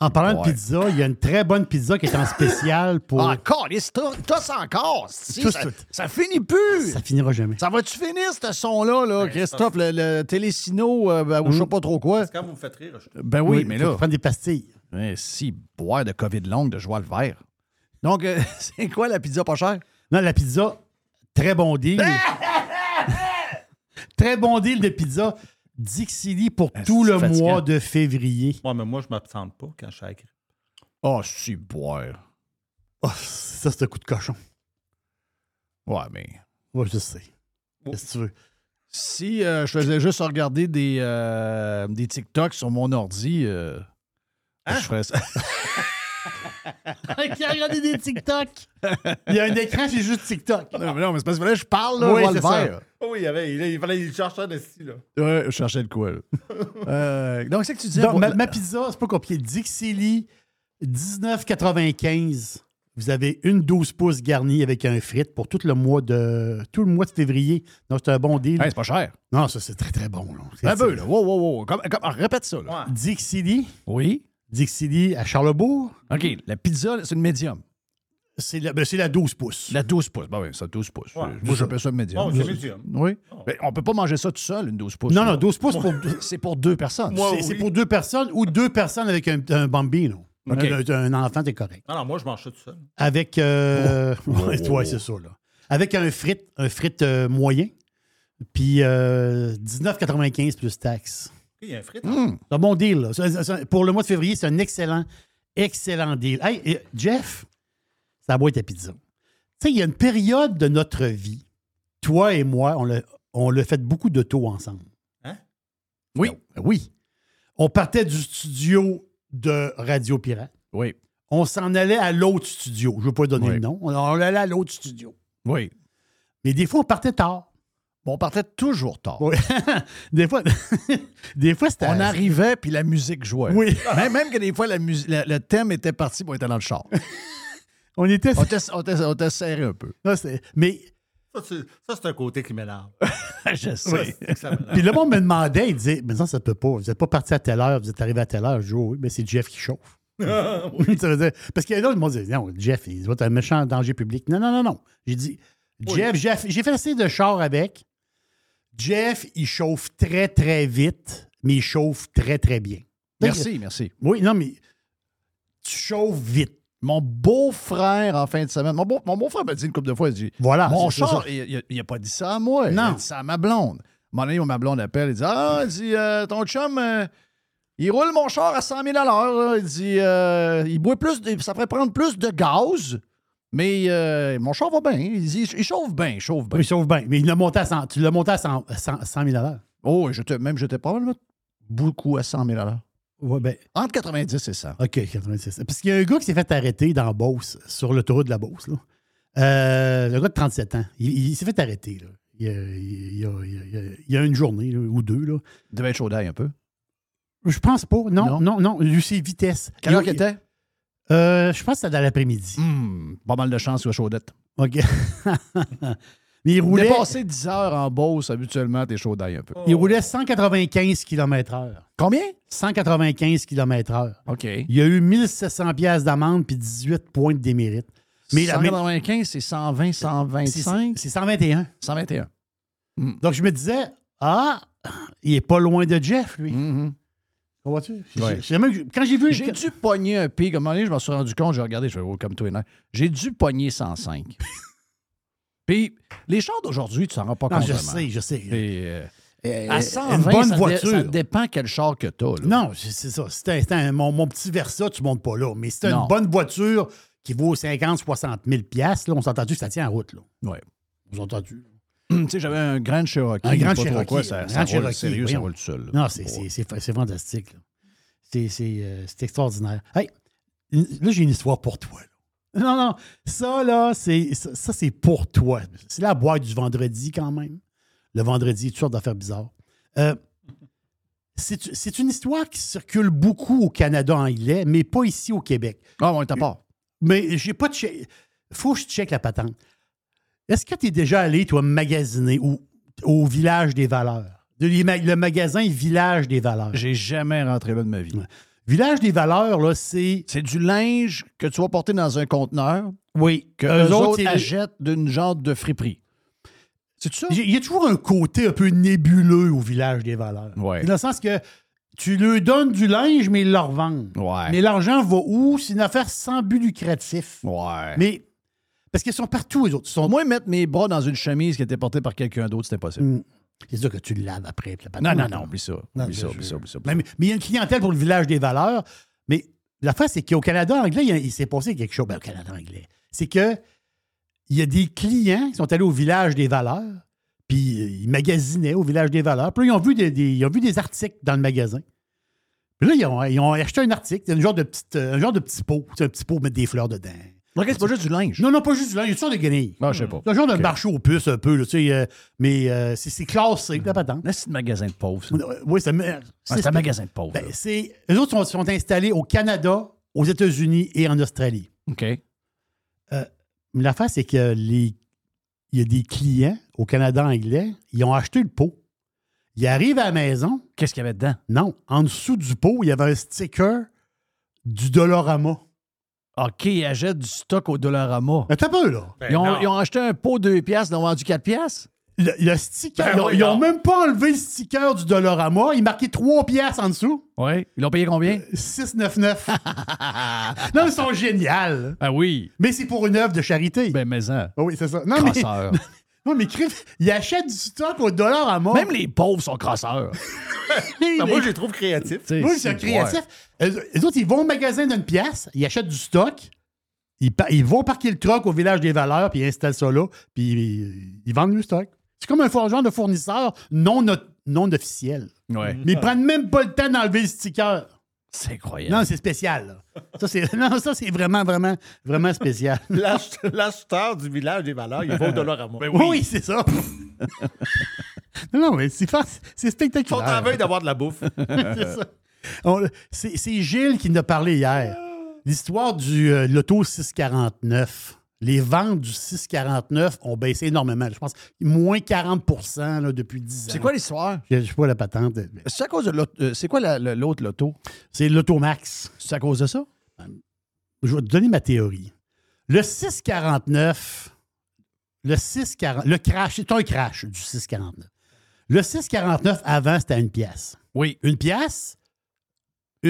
En parlant Ouais. de pizza, il y a une très bonne pizza qui est en spécial pour. Ah, Encore, tous encore. Si, ça, tous. ça finit plus. Ça finira jamais. Ça va-tu finir, ce son-là, là, Christophe, le, le Télésino, euh, ben, ou je sais pas trop quoi? C'est quand vous me faites rire. je- Ben oui, mais faut là. prendre des pastilles. Si, boire de COVID longue, de joie le vert. Donc, euh, c'est quoi la pizza pas chère? Non, la pizza, très bon deal. très bon deal de pizza. Dixili pour Ah, tout le fatigant. mois de février. Ouais, mais moi, je m'absente pas quand je suis à la grippe. Oh, si, boire. Oh, ça, c'est un coup de cochon. Ouais, mais. Ouais, je sais. Qu'est-ce que tu veux? Si euh, je faisais juste regarder des, euh, des TikTok sur mon ordi, euh, Hein? je ferais ça. Qui a regardé des TikTok? Il y a un écran, c'est juste TikTok. non, mais non, mais c'est parce que là, je parle, là, Oui, le c'est ça. vert. Oh oui, il, y avait, il, il fallait il chercher un ici, là. Ouais, je cherchais de quoi, là. Euh, donc, c'est que tu disais. Donc, ma, ma pizza, c'est pas compliqué. Dixili, 19,95. Vous avez une 12 pouces garnie avec un frite pour tout le mois de tout le mois de février. Donc, c'est un bon deal. Hey, c'est pas cher. Non, ça, c'est très, très bon. là. C'est- Un peu, là. Wow, wow, wow. Comme- comme- répète ça, là. Dixie Oui. Dixie à Charlebourg. OK. La pizza, c'est une médium. C'est la, ben, c'est la 12 pouces. La 12 pouces. Ben oui, ça, 12 pouces. Ouais, Moi, j'appelle ça médium. Oh, c'est médium. Oui. Mais on peut pas manger ça tout seul, une 12 pouces. Non, là. non, 12 pouces pour. C'est pour deux personnes. C'est c'est pour deux personnes ou deux personnes avec un, un bambino. OK. Un, un enfant, t'es correct. Non, non, moi, je mange ça tout seul. Avec. Euh... Oh. ouais, Oh. ouais, c'est ça, là. Avec un frite, un frite euh, moyen. Puis euh, 19,95 plus taxes. Il y a un frite. C'est un bon deal. là. C'est- c'est- c'est- pour le mois de février, c'est un excellent, excellent deal. Hey, et Jeff, ça boîte à pizza. Tu sais, il y a une période de notre vie, toi et moi, on l'a, on l'a fait beaucoup de taux ensemble. Hein? Oui. Oui. On partait du studio de Radio Pirate. Oui. On s'en allait à l'autre studio. Je ne veux pas donner Oui. le nom. On, on allait à l'autre studio. Oui. Mais des fois, on partait tard. On partait toujours tard. Oui. des fois, des fois c'était. On arrivait, puis la musique jouait. Oui. Même, même que des fois, la le thème était parti, puis on était dans le char. On était. On était, on était- on était serré un peu. Ah, mais Ça, c'est ça, c'est un côté qui m'énerve. Je sais. Puis le monde me demandait, il disait, mais ça, ça peut pas. Vous n'êtes pas parti à telle heure, vous êtes arrivé à telle heure. Je dis, Oh oui, mais c'est Jeff qui chauffe. Ça veut dire- parce que là, le monde disait, non, Jeff, il doit être un méchant danger public. Non, non, non, non. J'ai dit, Jeff, Jeff, j'ai fait assez de char avec. Jeff, il chauffe très, très vite, mais il chauffe très, très bien. Merci, merci. Oui, non, mais tu chauffes vite. Mon beau-frère, en fin de semaine, mon, beau, mon beau-frère m'a dit une couple de fois, il dit Voilà, Mon char, il n'a pas dit ça à moi. Il Non. a dit ça à ma blonde. Mon ami, ma blonde appelle, il dit Ah, il dit, euh, ton chum, euh, il roule mon char à 100 000 à l'heure. Il dit euh, Il boit plus, de- ça ferait prendre plus de gaz, mais euh, mon char va bien. Il chauffe bien, il chauffe bien. Oui, il chauffe bien. Mais il l'a monté à 100, tu l'as monté à 100, 100 100 000 à l'heure. Oh, j'étais, même j'étais probablement beaucoup à 100 000 à l'heure. Ouais, ben, Entre 90 et 100. OK, 96. Parce qu'il y a un gars qui s'est fait arrêter dans Beauce, sur l'autoroute de la Beauce. Là. Euh, le gars de 37 ans. Il, il s'est fait arrêter. Là. Il, y a, une journée là, ou deux. Là. Il devait être chaud d'ail un peu. Je pense pas. Non, Non? non, non. Lui, c'est vitesse. Quelle heure Il- qu'il était? Euh, je pense que c'était dans l'après-midi. Hmm, pas mal de chance qu'il soit chaudette. OK. Mais il roulait, Dépasser 10 heures en Beauce, habituellement, t'es chaud d'ail un peu. il roulait 195 km/h. Combien? 195 km/h. OK. Il y a eu 1700 pièces d'amende puis 18 points de démérite. Mais la- mais- 195, c'est 120, 125. C'est 121. 121. Donc, je me disais, ah, il est pas loin de Jeff, lui. Mhm. Comprends-tu? Ouais. Quand j'ai vu. J'ai dû pogner un pic. À un moment donné, je me suis rendu compte, j'ai regardé, je fais oh, comme toi. J'ai dû pogner 105. Puis, les chars d'aujourd'hui, tu t'en rends pas Non, compte. je vraiment. sais, je sais. Euh, Euh, à une 120, bonne ça, dé- voiture. ça dépend quel char que t'as. là. Non, c'est c'est ça. C'était un- mon, mon petit Versa, tu montes pas là. Mais c'était Non. une bonne voiture qui vaut 50, 60 000 piastres, là, on s'est entendu que ça tient en route. Là? Ouais. On s'est entendu. Tu sais, j'avais un grand Cherokee. Un grand pas Cherokee. quoi, ça, un ça grand roule, Cherokee, sérieux, ça voyons. roule tout seul. là. Non, c'est c'est- c'est fa- c'est fantastique. là. C'est c'est, euh, c'est extraordinaire. Hey, là, j'ai une histoire pour toi. là. Non, non, ça, là, c'est ça, ça, c'est pour toi. C'est la boîte du vendredi, quand même. Le vendredi, toutes sortes d'affaires bizarres. Euh, c'est une histoire qui circule beaucoup au Canada anglais, mais pas ici au Québec. Ah, on est à part. Mais j'ai pas de Faut que je check la patente. Est-ce que tu es déjà allé, toi, magasiner au, au Village des Valeurs? Le magasin Village des Valeurs. J'ai jamais rentré là de ma vie. Village des Valeurs, là, c'est. C'est du linge que tu vas porter dans un conteneur Oui. que Eux eux autres, achètent d'une genre de friperie. C'est ça? Il y a toujours un côté un peu nébuleux au Village des Valeurs. Ouais. Dans le sens que tu leur donnes du linge, mais ils le revendent. Ouais. Mais l'argent va où? C'est une affaire sans but lucratif. Ouais. Mais. Parce qu'ils sont partout, les autres. Ils sont Moi, mettre mes bras dans une chemise qui était portée par quelqu'un d'autre, c'était impossible. Mm. C'est sûr que tu le laves après. puis la Non, non, non, oublie ça. Non, Oublie ça, oublie ça, oublie ça. Mais, il y a une clientèle pour le village des valeurs. Mais l'affaire, c'est qu'au Canada anglais, il, s'est passé quelque chose. Ben, au Canada anglais. C'est que il y a des clients qui sont allés au village des valeurs, puis euh, ils magasinaient au village des valeurs. Puis là, ils ont vu des, des- ils ont vu des articles dans le magasin. Puis là, ils ont, ils ont acheté un article, un genre de, petite, un genre de petit pot. C'est un petit pot, mettre des fleurs dedans. Ok, c'est pas juste du linge. Non, non, pas juste du linge. Il y a toujours des guenilles. Ah, je sais pas. C'est un genre de marché aux puces, un peu. là, tu sais, euh, mais euh, c'est c'est classé, la patente. Là, c'est un magasin de pauvres. ça. Euh, Oui, c'est Ah, c'est un magasin de pauvres. ben, là. c'est, eux autres sont, sont installés au Canada, aux États-Unis et en Australie. OK. Euh, mais L'affaire, c'est que les... il y a des clients au Canada anglais, ils ont acheté le pot. Ils arrivent à la maison. Qu'est-ce qu'il y avait dedans? Non. En dessous du pot, il y avait un sticker du Dollarama. OK, ils achètent du stock au Dollarama. Attends un peu, là. ils, ont, ils ont acheté un pot 2 piastres, ils ont vendu 4 piastres. Le, le sticker, Ben ils ont- oui, ils même pas enlevé le sticker du Dollarama. Il marquait 3 piastres en dessous. Oui. Ils l'ont payé combien? 6,99. non, ils sont géniaux. Ah oui. Mais c'est pour une œuvre de charité. Ben, mais ça. Oui, c'est ça. Non, mais, Crosseur. non, mais crime, ils achètent du stock au Dollarama. Même les pauvres sont crosseurs. Ben, moi, je les trouve créatifs. Oui, c'est créatif. Eux- eux autres, ils vont au magasin d'une pièce, ils achètent du stock, ils, ils vont parquer le truck au village des valeurs, puis ils installent ça là, puis ils, ils vendent le stock. C'est comme un genre de fournisseur non, no- non officiel. Ouais. Mais ils prennent même pas le temps d'enlever le sticker. C'est incroyable. Non, c'est spécial. là. Ça, c'est, non, ça, c'est vraiment, vraiment, vraiment spécial. L'ach- L'acheteur du village des valeurs, il va au dollar à moi. oui, c'est ça. non, non, mais c'est, c'est Ils sont spectaculaire. en veille d'avoir de la bouffe. c'est Gilles qui nous a parlé hier. L'histoire du euh, Loto 649. Les ventes du 649 ont baissé énormément. Je pense moins 40 là, depuis 10 ans. C'est quoi l'histoire? Je ne sais pas la patente. C'est à cause de euh, C'est quoi la- l'autre loto? C'est l'Automax. C'est à cause de ça? Je vais te donner ma théorie. Le 649, le 640, le crash, c'est un crash du 649. Le 649, avant, c'était une pièce. Oui. Une pièce,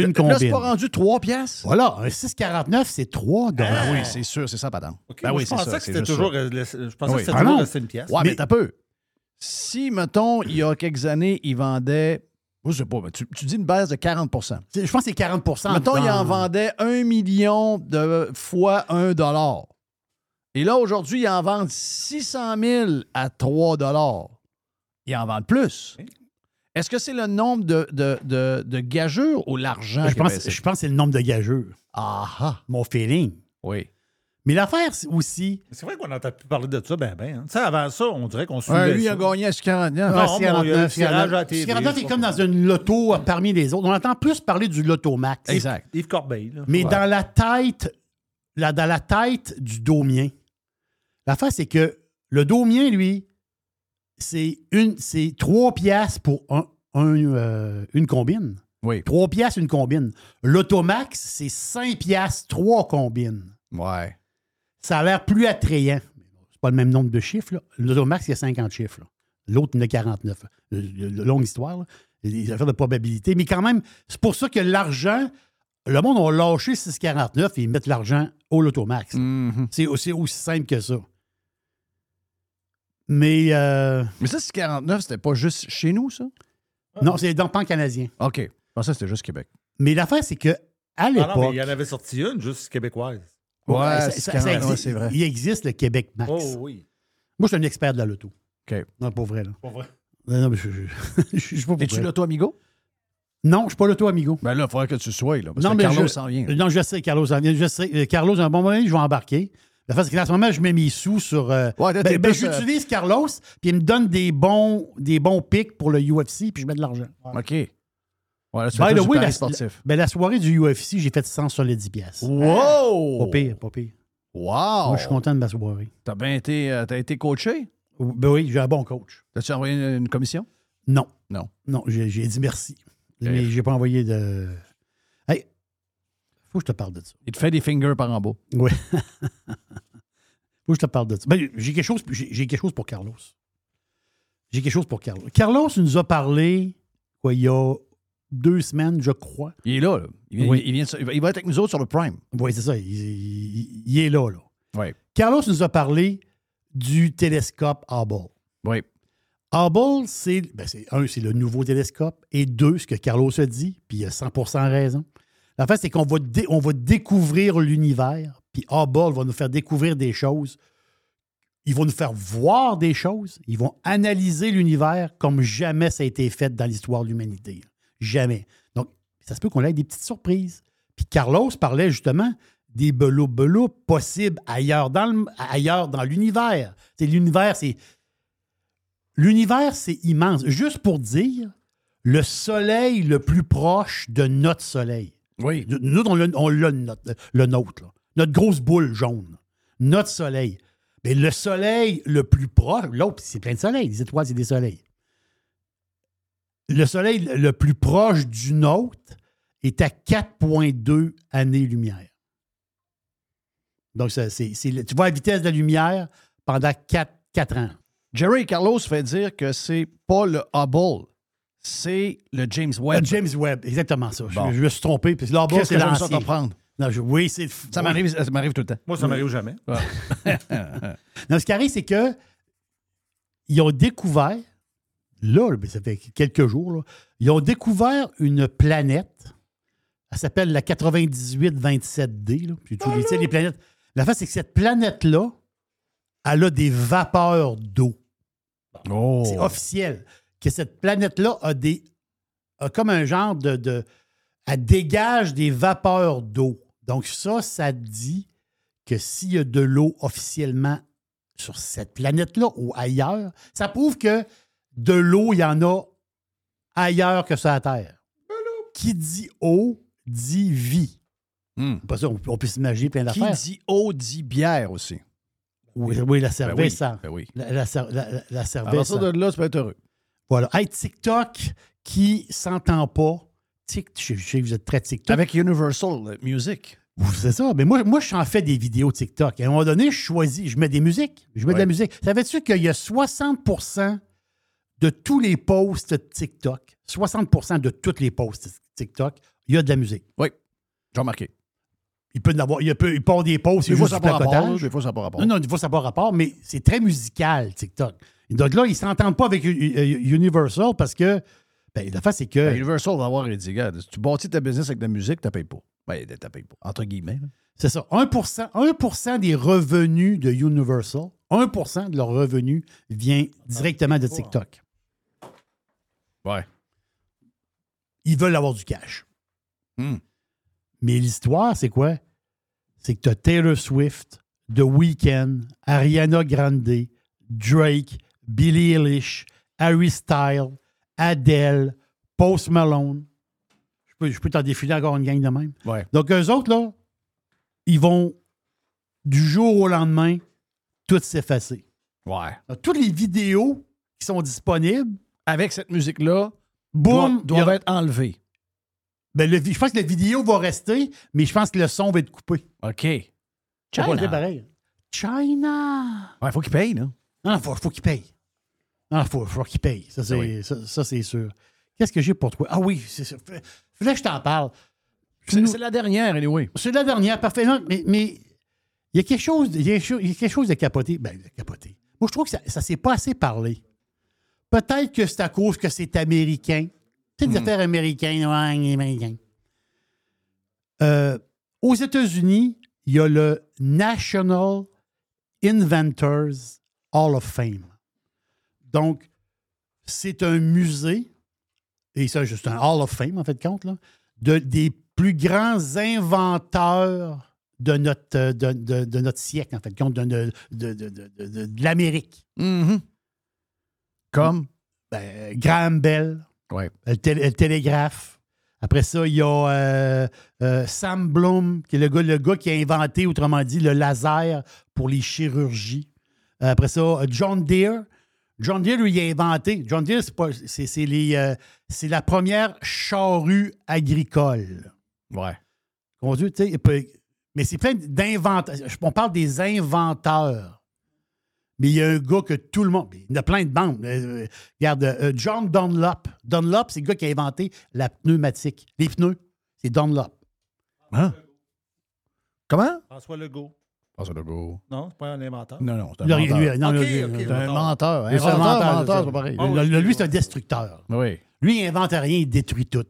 une Là, c'est combine. pas rendu 3 piastres? Voilà, un 649, c'est 3 dollars. Ah oui, c'est sûr, c'est ça, Ben oui, je pensais ça, que c'était toujours, euh, le- je pensais Oui. que c'était Ah toujours resté une pièce. Ouais, mais, Mais- t'as peu. Si, mettons, il y a quelques années, ils vendaient. Je sais pas, mais tu, tu dis une baisse de 40 C'est- Je pense que c'est 40% Mettons, ils dans- en vendaient un million de fois un dollar. Et là, aujourd'hui, ils en vendent 600 000 à 3 dollars. Ils en vendent plus. Est-ce que c'est le nombre de, de, de, de gageurs ou l'argent Je pense, baissé? je pense que c'est le nombre de gageurs. Ah ah. Mon feeling. Oui. Mais l'affaire c'est aussi. C'est vrai qu'on n'entend plus parler de ça, ben, ben. hein. Tu sais, avant ça, on dirait qu'on Ouais, suivait lui, il a ça. gagné à 49. Non, mais il y a le 49, tirage à la TV, 49 je est sais comme dans une loto parmi les autres. On entend plus parler du loto max. Exact. Yves Corbeil, là. Mais Ouais. dans la tête, là, dans la tête du domien, l'affaire, c'est que le domien, lui, c'est une, c'est trois piastres pour un, un, euh, une combine. Oui. Trois piastres, une combine. L'automax, c'est cinq piastres, trois combines. Ouais. Ça a l'air plus attrayant. C'est pas le même nombre de chiffres. là. L'automax, il y a 50 chiffres. là. L'autre, il y en a 49. Le- le- le- longue histoire. là. Les affaires de probabilité. Mais quand même, c'est pour ça que l'argent, le monde a lâché 649 et ils mettent l'argent au Lotomax. Mhm. C'est aussi, aussi simple que ça. Mais euh, Mais ça, c'est 49, c'était pas juste chez nous, ça? non, c'est dans le pan canadien. OK. Je pensais que c'était juste Québec. Mais l'affaire, c'est que à Ah non, mais l'époque, il y en avait sorti une, juste québécoise. Ouais, c'est ça- 40, ça ouais, existe- c'est vrai. il existe le Québec Max. Oh oui. Moi, je suis un expert de la loto. OK. Non, pas vrai, là. Pas vrai. Non, non, mais je, je, je, je suis pas pour Es-tu vrai. l'auto amigo? Non, je suis pas l'auto amigo. Ben là, il faudrait que tu sois, là. Parce non, que mais Carlos je, s'en vient. Non, je sais, Carlos s'en vient. Je sais. Carlos, à un bon moment je vais embarquer. La face, c'est qu'en ce moment, je mets mes sous sur. euh, Ouais, ben, ben, j'utilise Carlos, puis il me donne des bons, des bons pics pour le UFC, puis je mets de l'argent. OK. Ouais, là, tu By fais the du way, pari la, sportif. ben, la soirée du UFC, j'ai fait 100 sur les 10 pièces. Wow! Pas pire, pas pire. Wow! Moi, je suis content de ma soirée. T'as bien été, euh, t'as été coaché? Ben oui, j'ai un bon coach. T'as-tu envoyé une, une commission? Non. Non. Non, j'ai dit merci. Mais j'ai pas envoyé de. Hey, faut que je te parle de ça. Il te fait des fingers par en bas. Oui. Faut que je te parle de ça. Ben, j'ai quelque chose, j'ai quelque chose pour Carlos. J'ai quelque chose pour Carlos. Carlos nous a parlé, quoi, il y a deux semaines, je crois. Il est là, là. Il, vient- Oui. il, vient de- il va être avec nous autres sur le Prime. Oui, c'est ça. Il, est là, là. Oui. Carlos nous a parlé du télescope Hubble. Oui. Hubble, c'est, ben, c'est un, c'est le nouveau télescope, et deux, ce que Carlos a dit, puis il a 100% raison. La fait, c'est qu'on va, découvrir l'univers, puis Hubble va nous faire découvrir des choses. Ils vont nous faire voir des choses. Ils vont analyser l'univers comme jamais ça a été fait dans l'histoire de l'humanité. Jamais. Donc, ça se peut qu'on ait des petites surprises. Puis Carlos parlait justement des belots-belots possibles ailleurs dans, le- ailleurs dans l'univers. C'est l'univers, c'est. L'univers, c'est immense. Juste pour dire, le soleil le plus proche de notre soleil. Oui. Nous, on l'a, on l'a, notre- le nôtre, là. notre grosse boule jaune. notre soleil. Mais le soleil le plus proche, l'autre, c'est plein de soleils. Les étoiles, c'est des soleils. Le soleil le plus proche du nôtre est à 4,2 années-lumière. Donc, ça, c'est, c'est- tu vois la vitesse de la lumière pendant 4, 4 ans. Jerry Carlos fait dire que c'est pas le Hubble, c'est le James Webb. Le James Webb, exactement ça. Je- Bon. Je, me suis trompé. Puis là-bas, Qu'est-ce c'est l'ancien. comprendre? Non, je- oui, c'est. Ça m'arrive, ça m'arrive tout le temps. Moi, ça m'arrive jamais. Non, ce qui arrive, c'est que ils ont découvert, là, ça fait quelques jours, là, ils ont découvert une planète. Elle s'appelle la 9827D. Là. Puis, tu les planètes. La face, c'est que cette planète-là, elle a des vapeurs d'eau. Oh. C'est officiel. Que cette planète-là a des. a comme un genre de. de elle dégage des vapeurs d'eau. Donc, ça, ça dit que s'il y a de l'eau officiellement sur cette planète-là ou ailleurs, ça prouve que de l'eau, il y en a ailleurs que sur la Terre. Qui dit eau dit vie. Pas ça, on, on peut s'imaginer plein Hmm. Qui d'affaires. dit eau dit bière aussi. Oui, oui, la cervelle, ça. Ben oui. La, la, la, la- la À cervelle, partir ça. de là, tu peux être heureux. Voilà. Hey, TikTok qui s'entend pas. Tic, je, sais que vous êtes très TikTok. Avec Universal Music. C'est ça. Mais moi, moi, j'en fais des vidéos TikTok. À un moment donné, je choisis, je mets des musiques. Je mets de la musique. Savais-tu qu'il y a 60% de tous les posts TikTok, 60% de tous les posts TikTok, il y a de la musique. Oui. J'ai remarqué. Il peut en avoir, il peut, il avoir des posts. Des fois, ça n'a pas rapport. Non, non, des fois, ça n'a pas rapport, mais c'est très musical, TikTok. Donc là, ils ne s'entendent pas avec Universal parce que, ben, la face, c'est que. Ben, Universal va avoir dit, regarde, si tu bâtis ta business avec de la musique, tu ne payes pas. Ben, tu payes pas. Entre guillemets. C'est ça. 1 1 des revenus de Universal, 1% de leur revenu vient directement de TikTok. Ouais. Ils veulent avoir du cash. Hmm. Mais l'histoire, c'est quoi? C'est que tu as Taylor Swift, The Weeknd, Ariana Grande, Drake, Billie Eilish, Harry Styles, Adele, Post Malone. Je peux, je peux t'en défiler encore une gang de même. Ouais. Donc, eux autres, là, ils vont du jour au lendemain tout s'effacer. Ouais. Donc, toutes les vidéos qui sont disponibles, Avec cette musique-là, boum, doivent, a- être enlevées. ben, le je pense que la vidéo va rester, mais je pense que le son va être coupé. OK. China. pareil. China! Ouais, il faut qu'il paye, là. Non, il faut, faut qu'il paye. Non, il faut, faut qu'il paye. Ça, c'est, Oui. ça, ça, c'est sûr. Qu'est-ce que j'ai pour toi? Ah oui, c'est ça. Que je t'en parle. C'est c'est la dernière, anyway. C'est la dernière, parfait. Non, mais mais il y a quelque chose, il y a quelque chose- il y a quelque chose de capoté. Ben, de capoté. Moi, je trouve que ça ne s'est pas assez parlé. Peut-être que c'est à cause que c'est américain. Sais, des affaires américaines, ouais, américain. Euh, aux États-Unis, il y a le National Inventors Hall of Fame. Donc, c'est un musée, et ça, juste un Hall of Fame, en fait, compte, là, de, des plus grands inventeurs de notre, euh, de, de- de notre siècle, en fait, de compte, de, de, de- de- de- de- de l'Amérique. Mhm. Comme? Ben, Graham Bell, Ouais. le, tél- le télégraphe. Après ça, il y a euh, euh, Sam Bloom, qui est le gars, le gars qui a inventé, autrement dit, le laser pour les chirurgies. Après ça, John Deere. John Deere, lui, il a inventé. John Deere, c'est pas- c'est c'est les, euh, c'est la première charrue agricole. Ouais. Mais c'est plein d'inventeurs. On parle des inventeurs. Mais il y a un gars que tout le monde. Il y en a plein de bandes. Euh, regarde, euh, John Dunlop. Dunlop, c'est le gars qui a inventé la pneumatique. Les pneus, c'est Dunlop. Hein? Comment? François Legault. François Legault. Non, c'est pas un inventeur. Non, non, c'est un Lui, menteur. lui, non, Ok, lui, ok, lui, C'est un menteur. menteur. un Inventeur, menteur, menteur, ça. c'est pas pareil. Ah oui, Le- le- lui, c'est un destructeur. Oui. Lui, il invente rien, il détruit tout.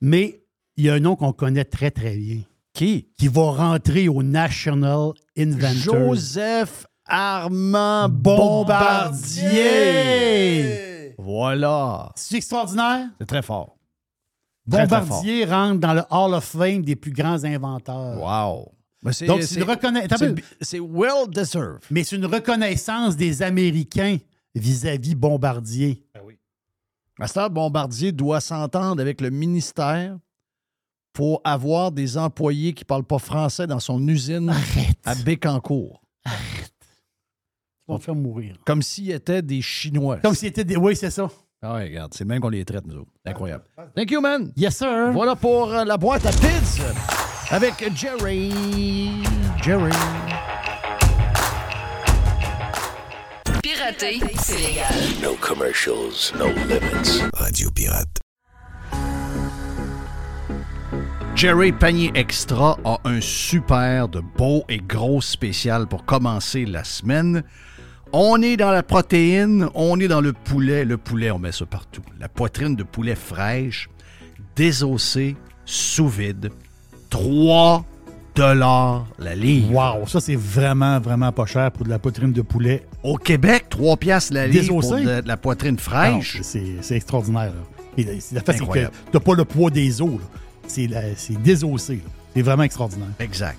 Mais il y a un nom qu'on connaît très, très bien. Qui? Qui va rentrer au National Inventors. Joseph Armand Bombardier. Voilà. C'est extraordinaire? C'est très fort. Très, très Bombardier rentre dans le Hall of Fame des plus grands inventeurs. Wow. Mais c'est- Donc, c'est une reconnaissance. c'est- C'est well deserved. Mais c'est une reconnaissance des Américains vis-à-vis Bombardier. Master Bombardier doit s'entendre avec le ministère pour avoir des employés qui ne parlent pas français dans son usine à Bécancourt. On va te faire mourir. Comme s'ils étaient des Chinois. Comme s'ils étaient des. Oui, c'est ça. Ah ouais, regarde, c'est le même qu'on les traite, nous autres. Incroyable. Thank you, man. Yes, sir. Voilà pour euh, la boîte à pids avec Jerry. Jerry. Pirater, c'est légal. No commercials, no limits. Radio Pirate. Jerry Panier Extra a un super de beau et gros spécial pour commencer la semaine. On est dans la protéine, on est dans le poulet. Le poulet, on met ça partout. La poitrine de poulet fraîche, désossée, sous vide. 3 dollars la livre. Wow, ça c'est vraiment, vraiment pas cher pour de la poitrine de poulet. Au Québec, 3 piastres la livre pour de, de la poitrine fraîche. Ah non, C'est extraordinaire. là. Et la- c'est la fait, c'est que t'as pas le poids des os. C'est désossé. C'est vraiment extraordinaire. Exact.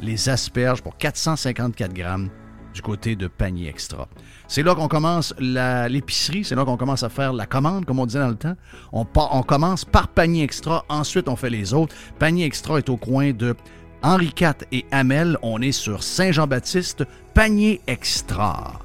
les asperges pour 454 grammes du côté de panier extra. C'est là qu'on commence l'épicerie, c'est là qu'on commence à faire la commande, comme on disait dans le temps. On, on commence par panier extra, ensuite on fait les autres. Panier extra est au coin de Henri IV et Hamel. On est sur Saint-Jean-Baptiste, panier extra.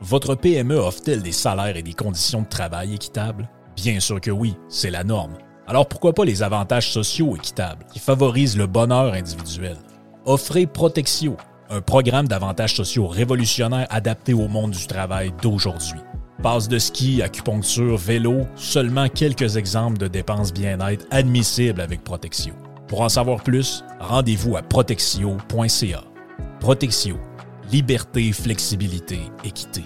Votre PME offre-t-elle des salaires et des conditions de travail équitables? Bien sûr que oui, c'est la norme. Alors pourquoi pas les avantages sociaux équitables qui favorisent le bonheur individuel? Offrez Protexio, un programme d'avantages sociaux révolutionnaire adapté au monde du travail d'aujourd'hui. Passe de ski, acupuncture, vélo, seulement quelques exemples de dépenses bien-être admissibles avec Protexio. Pour en savoir plus, rendez-vous à protexio.ca. Protexio, liberté, flexibilité, équité.